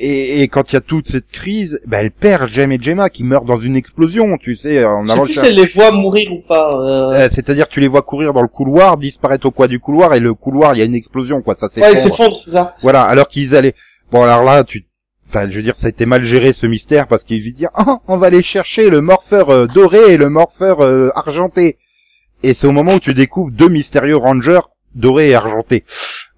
Et, et quand il y a toute cette crise, ben elle perd Jem et Gemma qui meurent dans une explosion, tu sais, en Je sais allant plus si chercher- elle les voit mourir ou pas. euh. euh, C'est-à-dire tu les vois courir dans le couloir, disparaître au coin du couloir et le couloir il y a une explosion quoi, ça Ouais, s'effondre. s'effondrent, c'est ça. voilà, alors qu'ils allaient. Bon alors là tu, enfin je veux dire ça a été mal géré ce mystère parce qu'ils disent oh, on va aller chercher le morpheur euh, doré et le morpheur euh, argenté. Et c'est au moment où tu découvres deux mystérieux rangers dorés et argentés.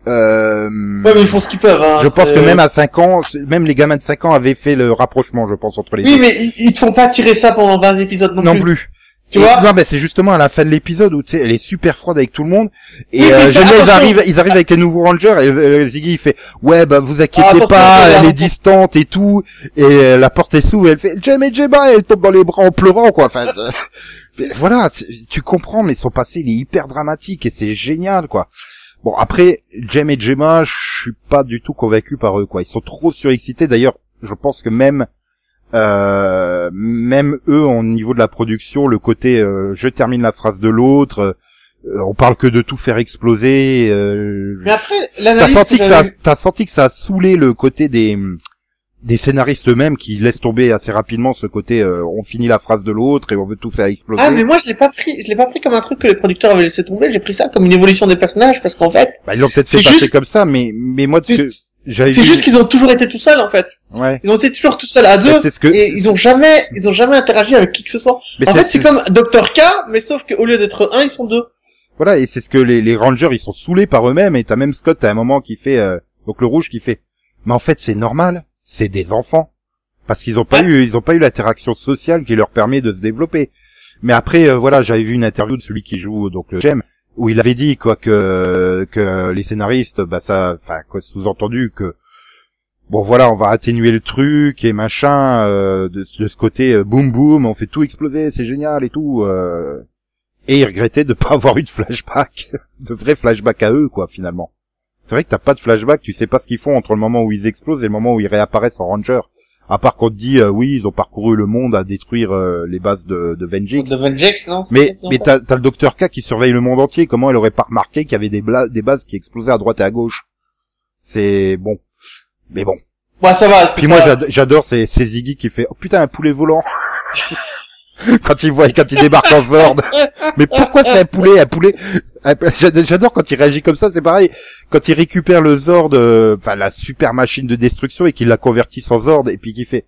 Euh, Ouais, mais ils font ce qu'ils peuvent. Hein. je pense que même à 5 ans, même les gamins de 5 ans avaient fait le rapprochement, je pense, entre les Oui, deux. mais ils, te font pas tirer ça pendant 20 épisodes non, non plus. plus. Tu Et- vois Non, mais c'est justement à la fin de l'épisode où tu sais, elle est super froide avec tout le monde. Et Oui, euh, bien, ils arrivent, ils arrivent avec les nouveaux rangers et euh, Ziggy il fait ouais bah vous inquiétez Ah, pas, elle est distante et tout. Et euh, la porte est sous et elle fait Jem et et elle tombe dans les bras en pleurant quoi. Enfin, euh, voilà, tu- comprends, mais son passé il est hyper dramatique et c'est génial quoi. Bon après Jem et Gemma, je suis pas du tout convaincu par eux quoi. Ils sont trop surexcités. D'ailleurs, je pense que même euh, même eux au niveau de la production, le côté euh, je termine la phrase de l'autre, euh, on parle que de tout faire exploser. Euh, Mais après, T'as senti que ça, senti que ça a saoulé le côté des des scénaristes eux-mêmes qui laissent tomber assez rapidement ce côté euh, on finit la phrase de l'autre et on veut tout faire exploser. Ah, mais moi, je l'ai pas pris, je l'ai pas pris comme un truc que les producteurs avaient laissé tomber, j'ai pris ça comme une évolution des personnages, parce qu'en fait, Bah, ils l'ont peut-être fait C'est passer juste- comme ça, mais mais moi c'est vu, juste qu'ils ont toujours été tout seuls, en fait. ouais. Ils ont été toujours tout seuls à deux, Bah, c'est ce que et ils ont jamais, ils ont jamais interagi avec qui que ce soit. mais en fait, c'est comme Dr. K, mais sauf qu'au lieu d'être un, ils sont deux. Voilà, et c'est ce que les, les rangers, ils sont saoulés par eux-mêmes, et t'as même Scott à un moment qui fait, euh, donc le rouge qui fait, mais en fait c'est normal, c'est des enfants, parce qu'ils ont pas Ouais. eu, ils ont pas eu l'interaction sociale qui leur permet de se développer. Mais après, euh, voilà, j'avais vu une interview de celui qui joue donc le Jem, où il avait dit quoi que que les scénaristes, bah ça, enfin quoi, sous-entendu que bon voilà, on va atténuer le truc et machin euh, de, de ce côté euh, boum boum, on fait tout exploser, c'est génial et tout. euh, et ils regrettaient de pas avoir eu de flashback, de vrais flashbacks à eux, quoi, finalement. C'est vrai que t'as pas de flashback, tu sais pas ce qu'ils font entre le moment où ils explosent et le moment où ils réapparaissent en ranger. À part qu'on te dit, euh, oui, ils ont parcouru le monde à détruire euh, les bases de, de Vengix. De Vengex, non? Mais, mais t'as, t'as le docteur K qui surveille le monde entier, comment elle aurait pas remarqué qu'il y avait des, bla- des bases qui explosaient à droite et à gauche? C'est bon. Mais bon. Ouais, ça va. Puis moi pas- j'adore c'est Ziggy qui fait oh putain un poulet volant quand il voit quand il débarque en Zord mais pourquoi c'est un poulet un poulet? J'adore quand il réagit comme ça c'est pareil. Quand il récupère le Zord euh, enfin la super machine de destruction et qu'il la convertit en Zord et puis qu'il fait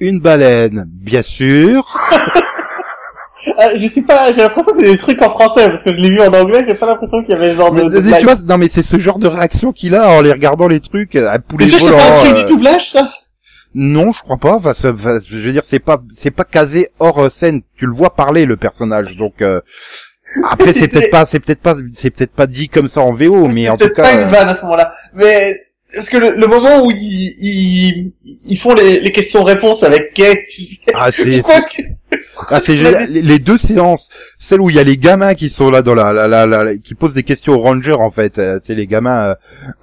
une baleine bien sûr. Euh, je sais pas, j'ai l'impression que c'est des trucs en français, parce que je l'ai vu en anglais, j'ai pas l'impression qu'il y avait genre Mais, de, de tu vois, non mais c'est ce genre de réaction qu'il a en les regardant les trucs à poulet que c'est volant. pas un truc euh, du doublage, ça? Non, je crois pas. Enfin, ça- enfin, je veux dire, c'est pas, c'est pas casé hors euh, scène. Tu le vois parler le personnage, donc. euh, Après, c'est peut-être pas, c'est peut-être pas, c'est peut-être pas dit comme ça en VO, mais en tout peut-être pas cas. une euh, vanne à ce moment-là. Mais, parce que le, le moment où ils, ils, ils font les, les questions-réponses avec Kate, Ah, c'est, que... ah, c'est génial. les deux séances, celle où il y a les gamins qui sont là dans la, la, la, la- qui posent des questions aux rangers en fait. Euh, tu sais, les gamins. euh,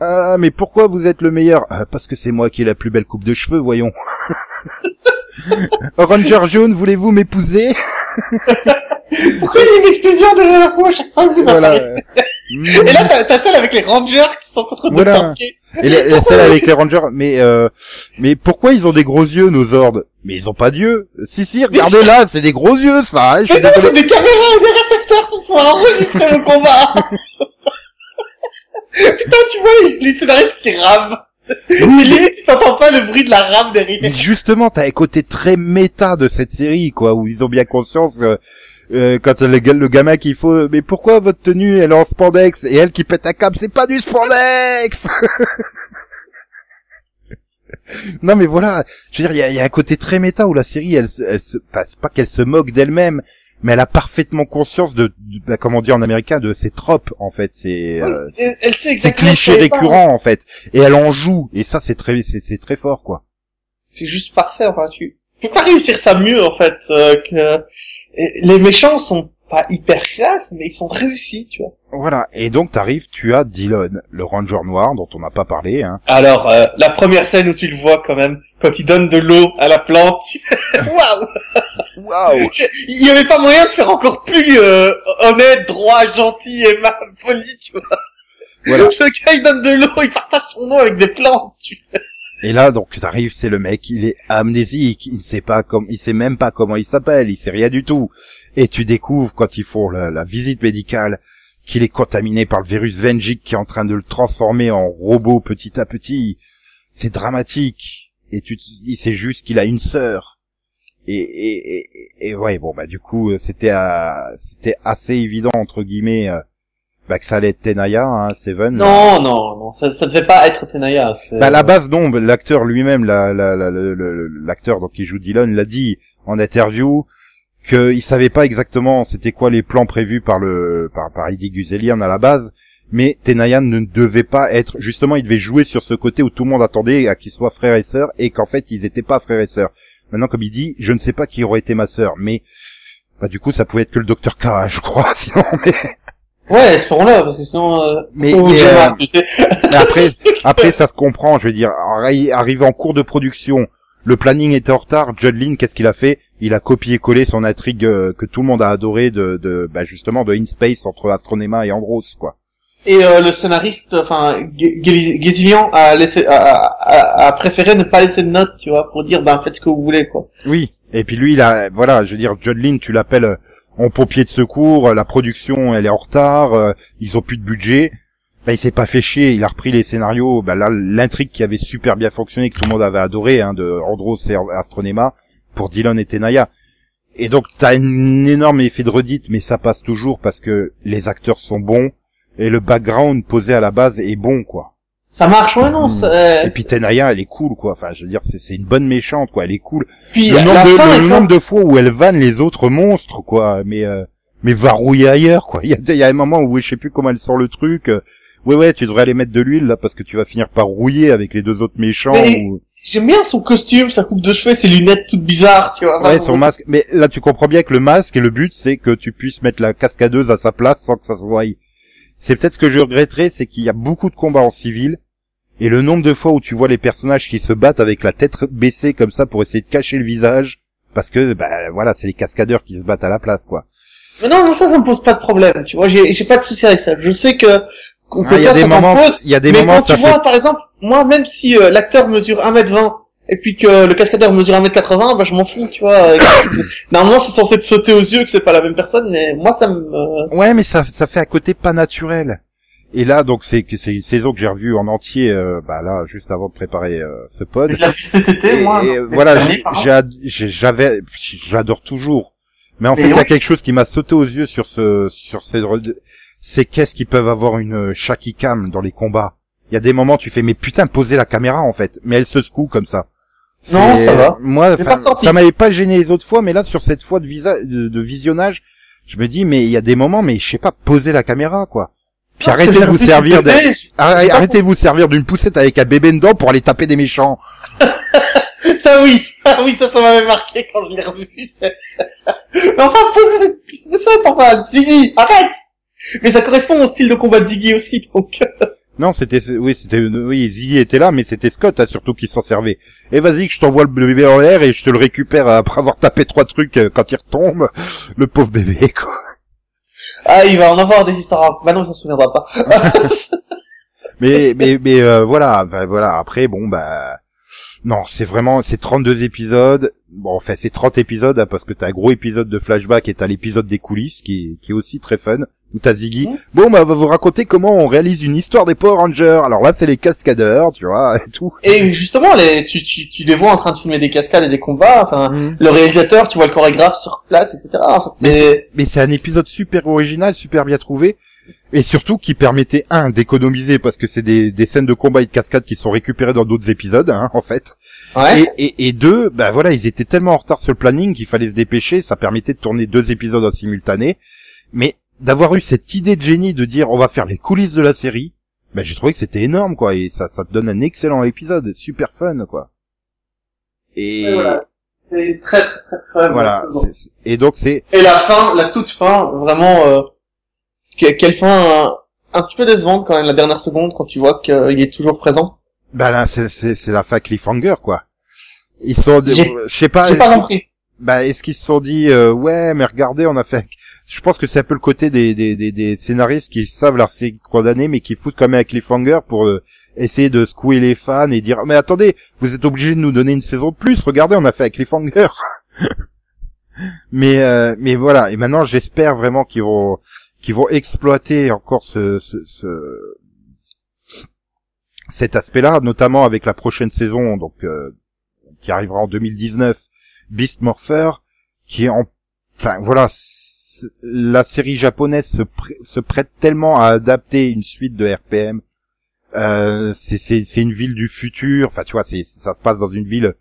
ah, mais pourquoi vous êtes le meilleur? Ah, Parce que c'est moi qui ai la plus belle coupe de cheveux, voyons. Ranger jaune, voulez-vous m'épouser? Pourquoi il y a une explosion de la fois à chaque fois que vous Voilà. apparaissez Et là, t'as, celle avec les rangers qui sont en train de Voilà. Et la, la celle avec les rangers, mais euh, mais pourquoi ils ont des gros yeux nos ordres Mais ils ont pas d'yeux. Si si, regardez là, c'est des gros yeux ça. hein, je Mais non, c'est des caméras et des récepteurs pour pouvoir enregistrer le combat. Putain, tu vois les, scénaristes qui rament. Limite, tu t'entends pas le bruit de la rame Mais derrière. justement, t'as un côté très méta de cette série, quoi, où ils ont bien conscience euh, euh, quand le, le gamin qu'il faut, mais pourquoi votre tenue elle est en spandex et elle qui pète un câble, c'est pas du spandex. non mais voilà, je veux dire, il y a, y a un côté très méta où la série, elle, se- elle se, pas, c'est pas qu'elle se moque d'elle-même, mais elle a parfaitement conscience de, de- bah, comment dire en américain, de ses tropes en fait, c'est euh, Oui, elle elle sait c'est exactement. cliché ce qu'elle est pas. récurrent en fait, et elle en joue, et ça c'est très, c'est c'est très fort quoi. C'est juste parfait, enfin, tu tu peux pas réussir ça mieux, en fait, euh, que... Les méchants sont pas hyper classe, mais ils sont réussis, tu vois. Voilà, et donc t'arrives, tu as Dylan, le ranger noir dont on n'a pas parlé, hein. Alors, euh, la première scène où tu le vois, quand même, quand il donne de l'eau à la plante, waouh Waouh Il y avait pas moyen de faire encore plus euh, honnête, droit, gentil et poli, tu vois. Voilà. Le gars, il donne de l'eau, il partage son eau avec des plantes, tu vois. Et là, donc t'arrives, c'est le mec, il est amnésique, il ne sait pas comme, il sait même pas comment il s'appelle, il sait rien du tout. Et tu découvres quand ils font la, visite médicale qu'il est contaminé par le virus Vengic qui est en train de le transformer en robot petit à petit. C'est dramatique. Et tu dis, c'est juste qu'il a une sœur. Et, et, et, et ouais, bon bah du coup, c'était euh, c'était assez évident entre guillemets euh, bah, que ça allait être Tenaya, hein, Seven. Non, non, non, ça, ça devait pas être Tenaya. Bah, à la base, non, l'acteur lui-même, la, la, la- l'acteur donc qui joue Dylan, l'a dit en interview qu'il savait pas exactement c'était quoi les plans prévus par le par, par Eddie Guzelian à la base, mais Tenayan ne devait pas être justement, il devait jouer sur ce côté où tout le monde attendait à qu'ils soient frères et sœurs et qu'en fait ils étaient pas frères et sœurs. Maintenant, comme il dit, je ne sais pas qui aurait été ma sœur, mais bah du coup ça pouvait être que le docteur K, je crois, sinon. Mais, Ouais, espérons-le, parce que sinon... Euh... mais, mais, euh, tu sais. Mais après, après ça se comprend. Je veux dire, arri- arrivé en cours de production, le planning était en retard. Judd Lin, qu'est-ce qu'il a fait? Il a copié-collé son intrigue euh, que tout le monde a adoré de, de bah, justement de In Space entre Astronema et Ambrose, quoi. Et euh, le scénariste, enfin, Gazillian a laissé, a, a, a préféré ne pas laisser de notes, tu vois, pour dire, ben, faites ce que vous voulez, quoi. Oui. Et puis lui, il a, voilà, je veux dire, Judd Lin, tu l'appelles euh, en pompier de secours. La production, elle est en retard. euh, ils ont plus de budget. Bah, il s'est pas fait chier. Il a repris les scénarios. Bah, là, l'intrigue qui avait super bien fonctionné, que tout le monde avait adoré, hein, de Andros et Astronema pour Dylan et Tenaya. Et donc, t'as un énorme effet de redite, mais ça passe toujours parce que les acteurs sont bons et le background posé à la base est bon, quoi. Ça marche, ouais, non, Mm. c'est... Et puis Tenaya, elle est cool, quoi. Enfin, je veux dire, c'est c'est une bonne méchante, quoi. Elle est cool. Puis, Le nombre, de, fin, le nombre de fois où elle vanne les autres monstres, quoi. Mais euh, mais va rouiller ailleurs, quoi. Il y a, il y a un moment où je sais plus comment elle sort le truc. euh, ouais, ouais, tu devrais aller mettre de l'huile là parce que tu vas finir par rouiller avec les deux autres méchants. Ou- J'aime bien son costume, sa coupe de cheveux, ses lunettes toutes bizarres, tu vois. Ouais, son masque. Mais là, tu comprends bien que le masque et le but, c'est que tu puisses mettre la cascadeuse à sa place sans que ça se voie. C'est peut-être ce que je regretterais, c'est qu'il y a beaucoup de combats en civil. Et le nombre de fois où tu vois les personnages qui se battent avec la tête baissée comme ça pour essayer de cacher le visage, parce que, bah, voilà, c'est les cascadeurs qui se battent à la place, quoi. Mais non, non, ça, ça me pose pas de problème, tu vois. J'ai pas de souci avec ça. Je sais que... qu'on Ah, peut Il y a des moments, il y a des mais moments, quand tu fait... vois, par exemple, moi, même si euh, l'acteur mesure 1m20 et puis que le cascadeur mesure 1m80, bah je m'en fous, tu vois. euh, Normalement, c'est censé te sauter aux yeux que c'est pas la même personne, mais moi, ça me... Ouais, mais ça, ça fait un côté pas naturel. Et là, donc, c'est une saison que j'ai revue en entier, euh, bah là, juste avant de préparer euh, ce pod. Je l'ai vu cet été, Et, moi. et, voilà, j'avais, j'adore toujours Mais en fait, il y a quelque chose qui m'a sauté aux yeux sur ce, sur ces, c'est qu'est-ce qu'ils peuvent avoir une shaky cam dans les combats. Il y a des moments, tu fais, mais putain, posez la caméra, en fait. Mais elle se secoue comme ça. Non, ça va. Moi, ça m'avait pas gêné les autres fois, mais là, sur cette fois de, visa, de, de visionnage, je me dis, mais il y a des moments, mais je sais pas, posez la caméra, quoi. Puis Non, arrêtez de vous servir, plaît. arrêtez de vous servir d'une poussette avec un bébé dedans pour aller taper des méchants. Ça oui, ça oui, ça, ça m'avait marqué quand je l'ai revu. Mais enfin, poussette, enfin, Ziggy, arrête! Mais ça correspond au style de combat de Ziggy aussi, donc... Non, c'était, oui, c'était, oui, Ziggy était là, mais c'était Scott, hein, surtout, qui s'en servait. Et vas-y, que je t'envoie le bébé en l'air et je te le récupère après avoir tapé trois trucs euh, quand il retombe. Le pauvre bébé, quoi. Ah, il va en avoir des histoires. Bah non, il s'en souviendra pas. Mais, mais, mais, euh, voilà, ben, voilà. Après, bon, bah, non, c'est vraiment, c'est 32 épisodes. Bon, enfin, c'est 30 épisodes, hein, parce que t'as un gros épisode de flashback et t'as l'épisode des coulisses, qui est aussi très fun. Où t'as Ziggy. Mhm. Bon, bah, on va vous raconter comment on réalise une histoire des Power Rangers. Alors là, c'est les cascadeurs, tu vois, et tout. Et justement, les, tu, tu, tu les vois en train de filmer des cascades et des combats. Enfin, Mhm. le réalisateur, tu vois le chorégraphe sur place, etc. Enfin, Mais c'est- mais c'est un épisode super original, super bien trouvé, et surtout qui permettait un d'économiser parce que c'est des, des scènes de combat et de cascade qui sont récupérées dans d'autres épisodes, hein, en fait. ouais. Et, et, et deux, bah voilà, ils étaient tellement en retard sur le planning qu'il fallait se dépêcher. Ça permettait de tourner deux épisodes en simultané, mais d'avoir eu cette idée de génie de dire on va faire les coulisses de la série, bah j'ai trouvé que c'était énorme quoi, et ça ça te donne un excellent épisode, super fun quoi. Et Et voilà. C'est très, très, très, très voilà, c'est- et donc c'est Et la fin, la toute fin, vraiment, euh, que- quelle fin un, un petit peu décevante quand même, la dernière seconde, quand tu vois qu'il est toujours présent. Bah là, c'est c'est c'est la fin cliffhanger quoi. Ils sont, je sais pas, J'ai pas compris. bah est-ce qu'ils se sont dit euh, ouais mais regardez on a fait, je pense que c'est un peu le côté des des des, des scénaristes qui savent leur série condamnée mais qui foutent quand même un cliffhanger pour euh, essayer de secouer les fans et dire mais attendez vous êtes obligés de nous donner une saison de plus regardez on a fait un cliffhanger. mais euh, mais voilà et maintenant j'espère vraiment qu'ils vont qu'ils vont exploiter encore ce, ce, ce cet aspect-là, notamment avec la prochaine saison, donc euh, qui arrivera en 2019, Beast Morpher, qui est en, enfin voilà, la série japonaise se, prê- se prête tellement à adapter une suite de RPM. Euh, c'est une ville du futur, enfin tu vois, ça se passe dans une ville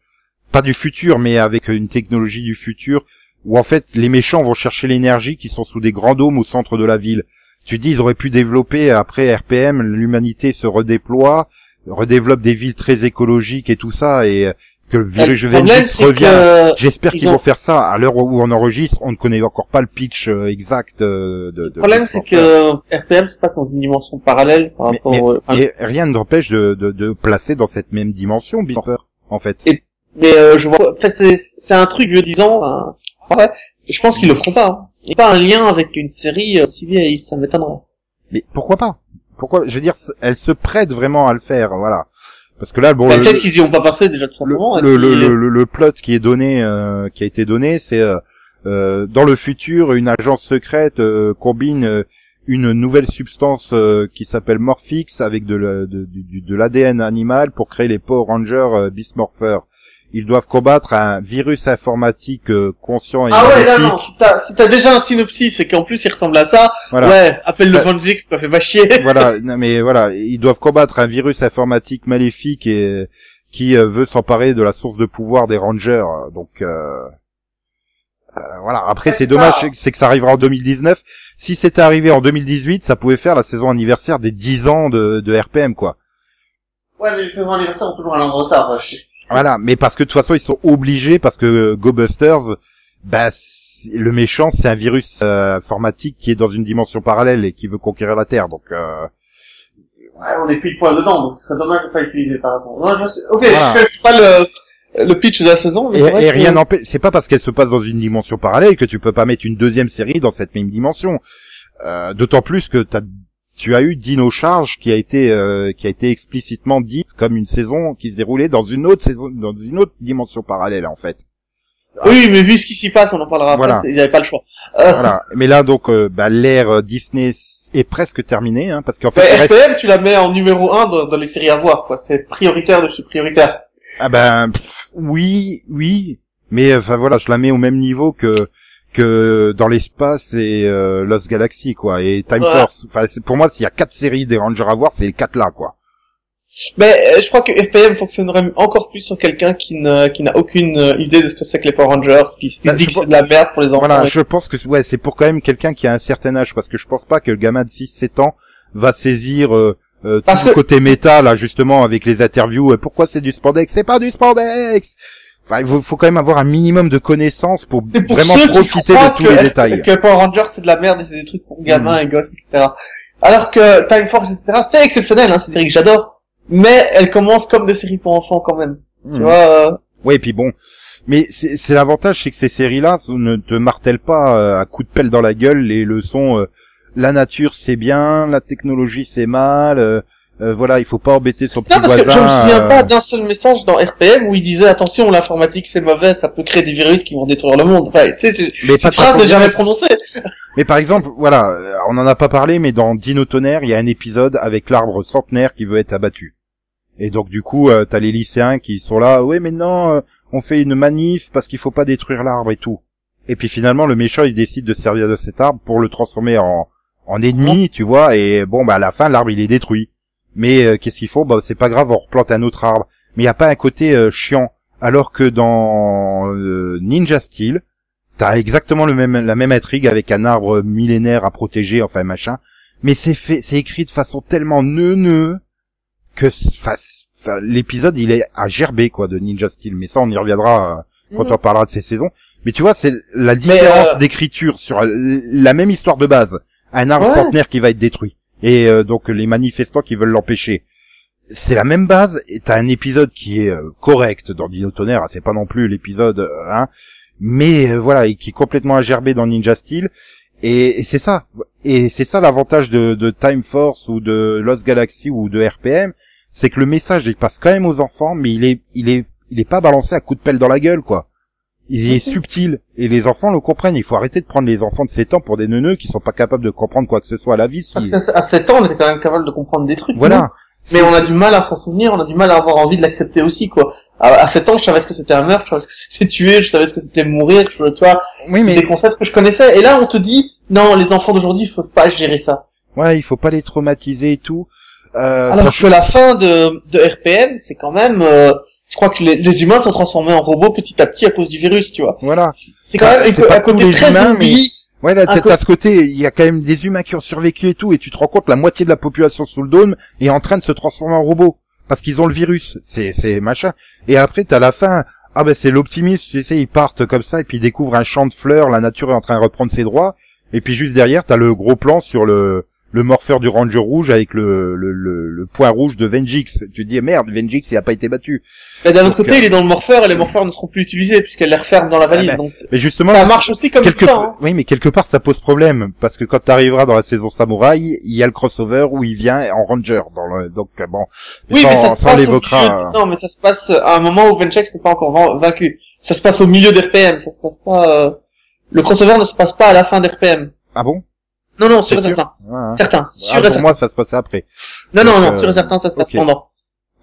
pas du futur, mais avec une technologie du futur où en fait les méchants vont chercher l'énergie qui sont sous des grands dômes au centre de la ville. Tu dis ils auraient pu développer après RPM, l'humanité se redéploie, redéveloppe des villes très écologiques et tout ça et que le virus revient. que J'espère ils qu'ils ont- vont faire ça à l'heure où on enregistre. On ne connaît encore pas le pitch euh, exact euh, de. de le problème, c'est que RPM se passe dans une dimension parallèle par Mais, rapport mais- au- enfin, et rien ne t'empêche de, de, de placer dans cette même dimension Morpher, en fait. Et- Mais euh, je vois, enfin, c'est c'est un truc vieux disant. Enfin, ouais, je pense qu'ils le feront pas. hein. Il n'y a pas un lien avec une série euh, si vieille, ça m'étonnerait. Mais pourquoi pas? Pourquoi? Je veux dire, elle se prête vraiment à le faire, voilà. Parce que là, bon, Bah, le, Peut-être qu'ils y ont pas passé déjà tout le, le, le, puis, le, le- le plot qui est donné, euh, qui a été donné, c'est euh, euh, dans le futur, une agence secrète euh, combine euh, une nouvelle substance euh, qui s'appelle Morphix avec de, la- de, l'ADN animal pour créer les Power Rangers euh, Beast Morpher. Ils doivent combattre un virus informatique euh, conscient et Ah ouais, là, non, si t'as, si t'as déjà un synopsis et qu'en plus il ressemble à ça, Voilà. ouais, appelle le Bah- Vanjix, ça fait pas chier. voilà, non, mais voilà, ils doivent combattre un virus informatique maléfique et qui euh, veut s'emparer de la source de pouvoir des Rangers. Donc euh, euh, voilà. Après, c'est dommage, c'est que- ça arrivera en 2019. Si c'était arrivé en 2018, ça pouvait faire la saison anniversaire des 10 ans de, de RPM, quoi. Ouais, mais les saisons anniversaires ont toujours un an de retard, je sais. Voilà, mais parce que de toute façon, ils sont obligés parce que euh, Go Busters, bah, le méchant, c'est un virus euh, informatique qui est dans une dimension parallèle et qui veut conquérir la Terre. Donc euh, Ouais, on est pile poil dedans, donc ce serait dommage de pas utiliser par rapport. Non, je ok, Voilà. je fais pas le, le pitch de la saison, mais Et, et rien n'empêche, c'est pas parce qu'elle se passe dans une dimension parallèle que tu peux pas mettre une deuxième série dans cette même dimension. Euh, D'autant plus que t'as, tu as eu Dino Charge qui a été euh, qui a été explicitement dite comme une saison qui se déroulait dans une autre saison, dans une autre dimension parallèle en fait. Oui, mais vu ce qui s'y passe, on en parlera Voilà. après, ils avaient pas le choix. Euh, Voilà. Mais là donc, euh, bah, l'ère euh, Disney est presque terminée, hein, parce qu'en fait, reste- tu la mets en numéro 1 dans, dans les séries à voir, quoi. C'est prioritaire de chez prioritaire. ah ben pff, oui, oui, mais enfin voilà, je la mets au même niveau que que dans l'espace et euh, Lost Galaxy quoi et Time Ouais. Force. Enfin c'est- pour moi s'il y a quatre séries des Rangers à voir c'est les quatre là quoi. Mais euh, je crois que FPM fonctionnerait encore plus sur quelqu'un qui ne qui n'a aucune euh, idée de ce que c'est que les Power Rangers, qui se Bah, dit que c'est de la merde pour les enfants. Voilà, je pense que ouais c'est pour quand même quelqu'un qui a un certain âge parce que je pense pas que le gamin de 6-7 ans va saisir euh, euh, tout le que- côté méta là justement avec les interviews. pourquoi c'est du spandex? C'est pas du spandex. Il faut, quand même avoir un minimum de connaissances pour, vraiment profiter de tous que, les détails. Que Power Rangers c'est de la merde et c'est des trucs pour gamins Mm. et gosses, etc. Alors que Time Force, etc. C'était exceptionnel, hein, c'est des que j'adore. Mais elles commencent comme des séries pour enfants quand même. Tu Hmm. vois. euh, Ouais, et puis bon, mais c'est l'avantage, c'est que ces séries-là ne te martèlent pas euh, à coups de pelle dans la gueule les leçons. euh, la nature c'est bien, la technologie c'est mal. euh, euh, voilà, il faut pas embêter son petit Non, parce que voisin. je me souviens euh, pas d'un seul message dans RPM où il disait attention, l'informatique c'est mauvais, ça peut créer des virus qui vont détruire le monde. Enfin, tu sais, mais pas cette phrase n'est jamais prononcée. Mais par exemple, voilà, euh, on n'en a pas parlé, mais dans Dino Tonnerre, il y a un épisode avec l'arbre centenaire qui veut être abattu. Et donc du coup, euh, t'as les lycéens qui sont là, oui, mais non, euh, on fait une manif parce qu'il faut pas détruire l'arbre et tout. Et puis finalement, le méchant, il décide de se servir de cet arbre pour le transformer en, en ennemi, tu vois. Et bon, bah à la fin, l'arbre il est détruit. Mais euh, qu'est-ce qu'il faut Bah c'est pas grave, on replante un autre arbre. Mais il y a pas un côté euh, chiant. Alors que dans euh, Ninja Steel, T'as exactement le même, la même intrigue avec un arbre millénaire à protéger, enfin machin. Mais c'est fait, c'est écrit de façon tellement neuneux que, enfin, l'épisode il est à gerber quoi de Ninja Steel. Mais ça on y reviendra euh, quand Mhm. on parlera de ces saisons. Mais tu vois, c'est la différence d'écriture sur la même histoire de base. Un arbre Ouais. centenaire qui va être détruit et euh, donc les manifestants qui veulent l'empêcher. C'est la même base et t'as un épisode qui est euh, correct dans Dino Tonnerre. C'est pas non plus l'épisode, euh, hein, mais voilà, et qui est complètement agerbé dans Ninja Steel. Et, et c'est ça. Et c'est ça l'avantage de, de Time Force ou de Lost Galaxy ou de RPM, c'est que le message il passe quand même aux enfants, mais il est, il est, il est pas balancé à coups de pelle dans la gueule, quoi. Il est subtil et les enfants le comprennent. Il faut arrêter de prendre les enfants de 7 ans pour des neuneux qui sont pas capables de comprendre quoi que ce soit à la vie. Parce si- que à 7 ans, on était quand même capable de comprendre des trucs. Voilà. Mais on a du mal à s'en souvenir, on a du mal à avoir envie de l'accepter aussi, quoi. À, à 7 ans, je savais ce que c'était un meurtre, je savais ce que c'était tuer, je savais ce que c'était mourir, je, tu vois, Oui, mais des concepts que je connaissais. Et là, on te dit, non, les enfants d'aujourd'hui, il faut pas gérer ça. ouais, il faut pas les traumatiser et tout. Euh, Alors ça- que la fin de, de RPM, c'est quand même, euh, je crois que les, les humains sont transformés en robots petit à petit à cause du virus, tu vois. voilà. C'est quand Bah, même un, pas un côté les très humains, zombie. Ouais, là, t'as ce côté, il y a quand même des humains qui ont survécu et tout, et tu te rends compte, la moitié de la population sous le dôme est en train de se transformer en robot. Parce qu'ils ont le virus. C'est, c'est machin. Et après, t'as la fin. Ah ben, c'est l'optimisme, tu sais, ils partent comme ça, et puis ils découvrent un champ de fleurs, la nature est en train de reprendre ses droits. Et puis juste derrière, t'as le gros plan sur le, le morpheur du Ranger rouge avec le, le, le, le point rouge de Vengix. Tu te dis, merde, Vengix, il a pas été battu. Mais d'un autre côté, euh, il est dans le morpheur et les morpheurs ne seront plus utilisés puisqu'elle les referme dans la valise. Ah ben, donc, Mais justement, ça marche aussi comme quelque ça. Hein. oui, mais quelque part ça pose problème parce que quand t'arriveras dans la saison samouraï, il y a le crossover où il vient en ranger dans le donc euh, bon, Oui, sans, mais ça se sans l'évoquera. euh, Non, mais ça se passe à un moment où Venchex n'est pas encore vaincu. Ça se passe au milieu d'RPM. Ça se passe pas. euh, Le crossover ne se passe pas à la fin d'RPM. Ah bon? Non, non, sûr et sûr certain. Certain. Sûr Ah, Pour certain. moi, ça se passait après. Non, non, donc, non, sûr euh, et certain, ça se passe pendant.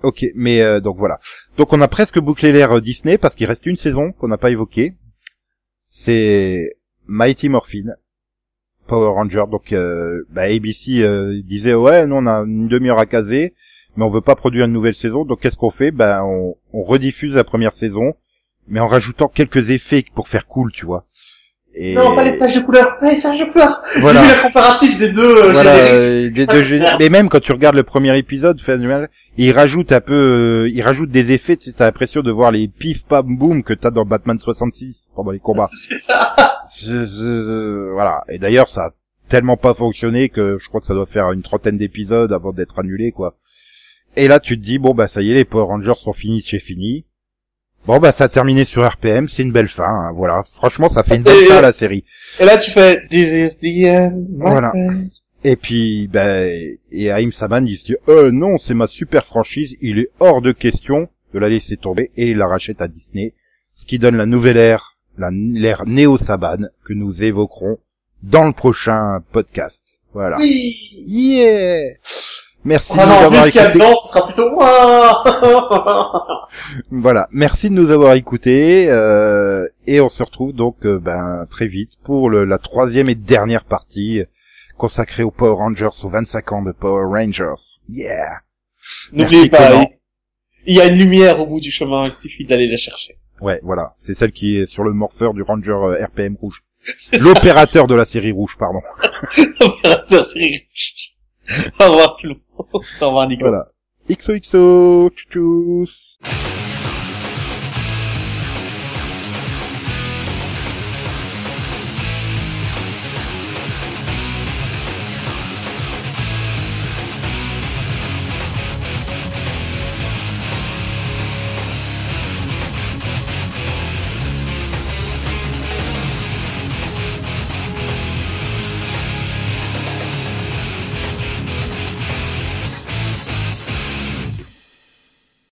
Ok, mais euh, donc voilà. Donc on a presque bouclé l'ère euh, Disney parce qu'il reste une saison qu'on n'a pas évoquée. C'est Mighty Morphin, Power Ranger. Donc euh, bah, ABC euh, disait ouais, nous on a une demi-heure à caser, mais on veut pas produire une nouvelle saison. Donc qu'est-ce qu'on fait? Ben on, on rediffuse la première saison, mais en rajoutant quelques effets pour faire cool, tu vois. Et Non, pas les taches de couleur. Pas les taches de couleur. voilà. J'ai vu la comparative des deux euh, voilà, génériques. euh, des deux gé- mais même quand tu regardes le premier épisode, il rajoute un peu, euh, il rajoute des effets, tu sais, t'as l'impression de voir les pif pam boum que t'as dans Batman 66 pendant les combats. Je- je- voilà. Et d'ailleurs, ça a tellement pas fonctionné que je crois que ça doit faire une trentaine d'épisodes avant d'être annulé, quoi. Et là, tu te dis, bon, bah, ça y est, les Power Rangers sont finis chez fini. Bon, bah, ça a terminé sur RPM, c'est une belle fin, hein, voilà. Franchement, ça fait une belle Et- fin à la série. Et là, tu fais This is the end. Voilà. Et puis, ben, et Haïm Saman, il se dit, euh, non, c'est ma super franchise, il est hors de question de la laisser tomber, et il la rachète à Disney, ce qui donne la nouvelle ère, l'ère Néo-Saban, que nous évoquerons dans le prochain podcast. Voilà. Oui. Yeah! Merci Ah de nous non, avoir écoutés. dedans, ce sera plutôt moi. Voilà, merci de nous avoir écoutés euh, et on se retrouve donc euh, ben très vite pour le- la troisième et dernière partie consacrée aux Power Rangers, aux 25 ans de Power Rangers. Yeah. N'oubliez pas, il- y a une lumière au bout du chemin, il suffit d'aller la chercher. Ouais, voilà, c'est celle qui est sur le morpheur du Ranger euh, RPM rouge. L'opérateur de la série rouge, pardon. Opérateur série. Au revoir le monde. Au revoir Nico. Voilà. XOXO, tchou tchous.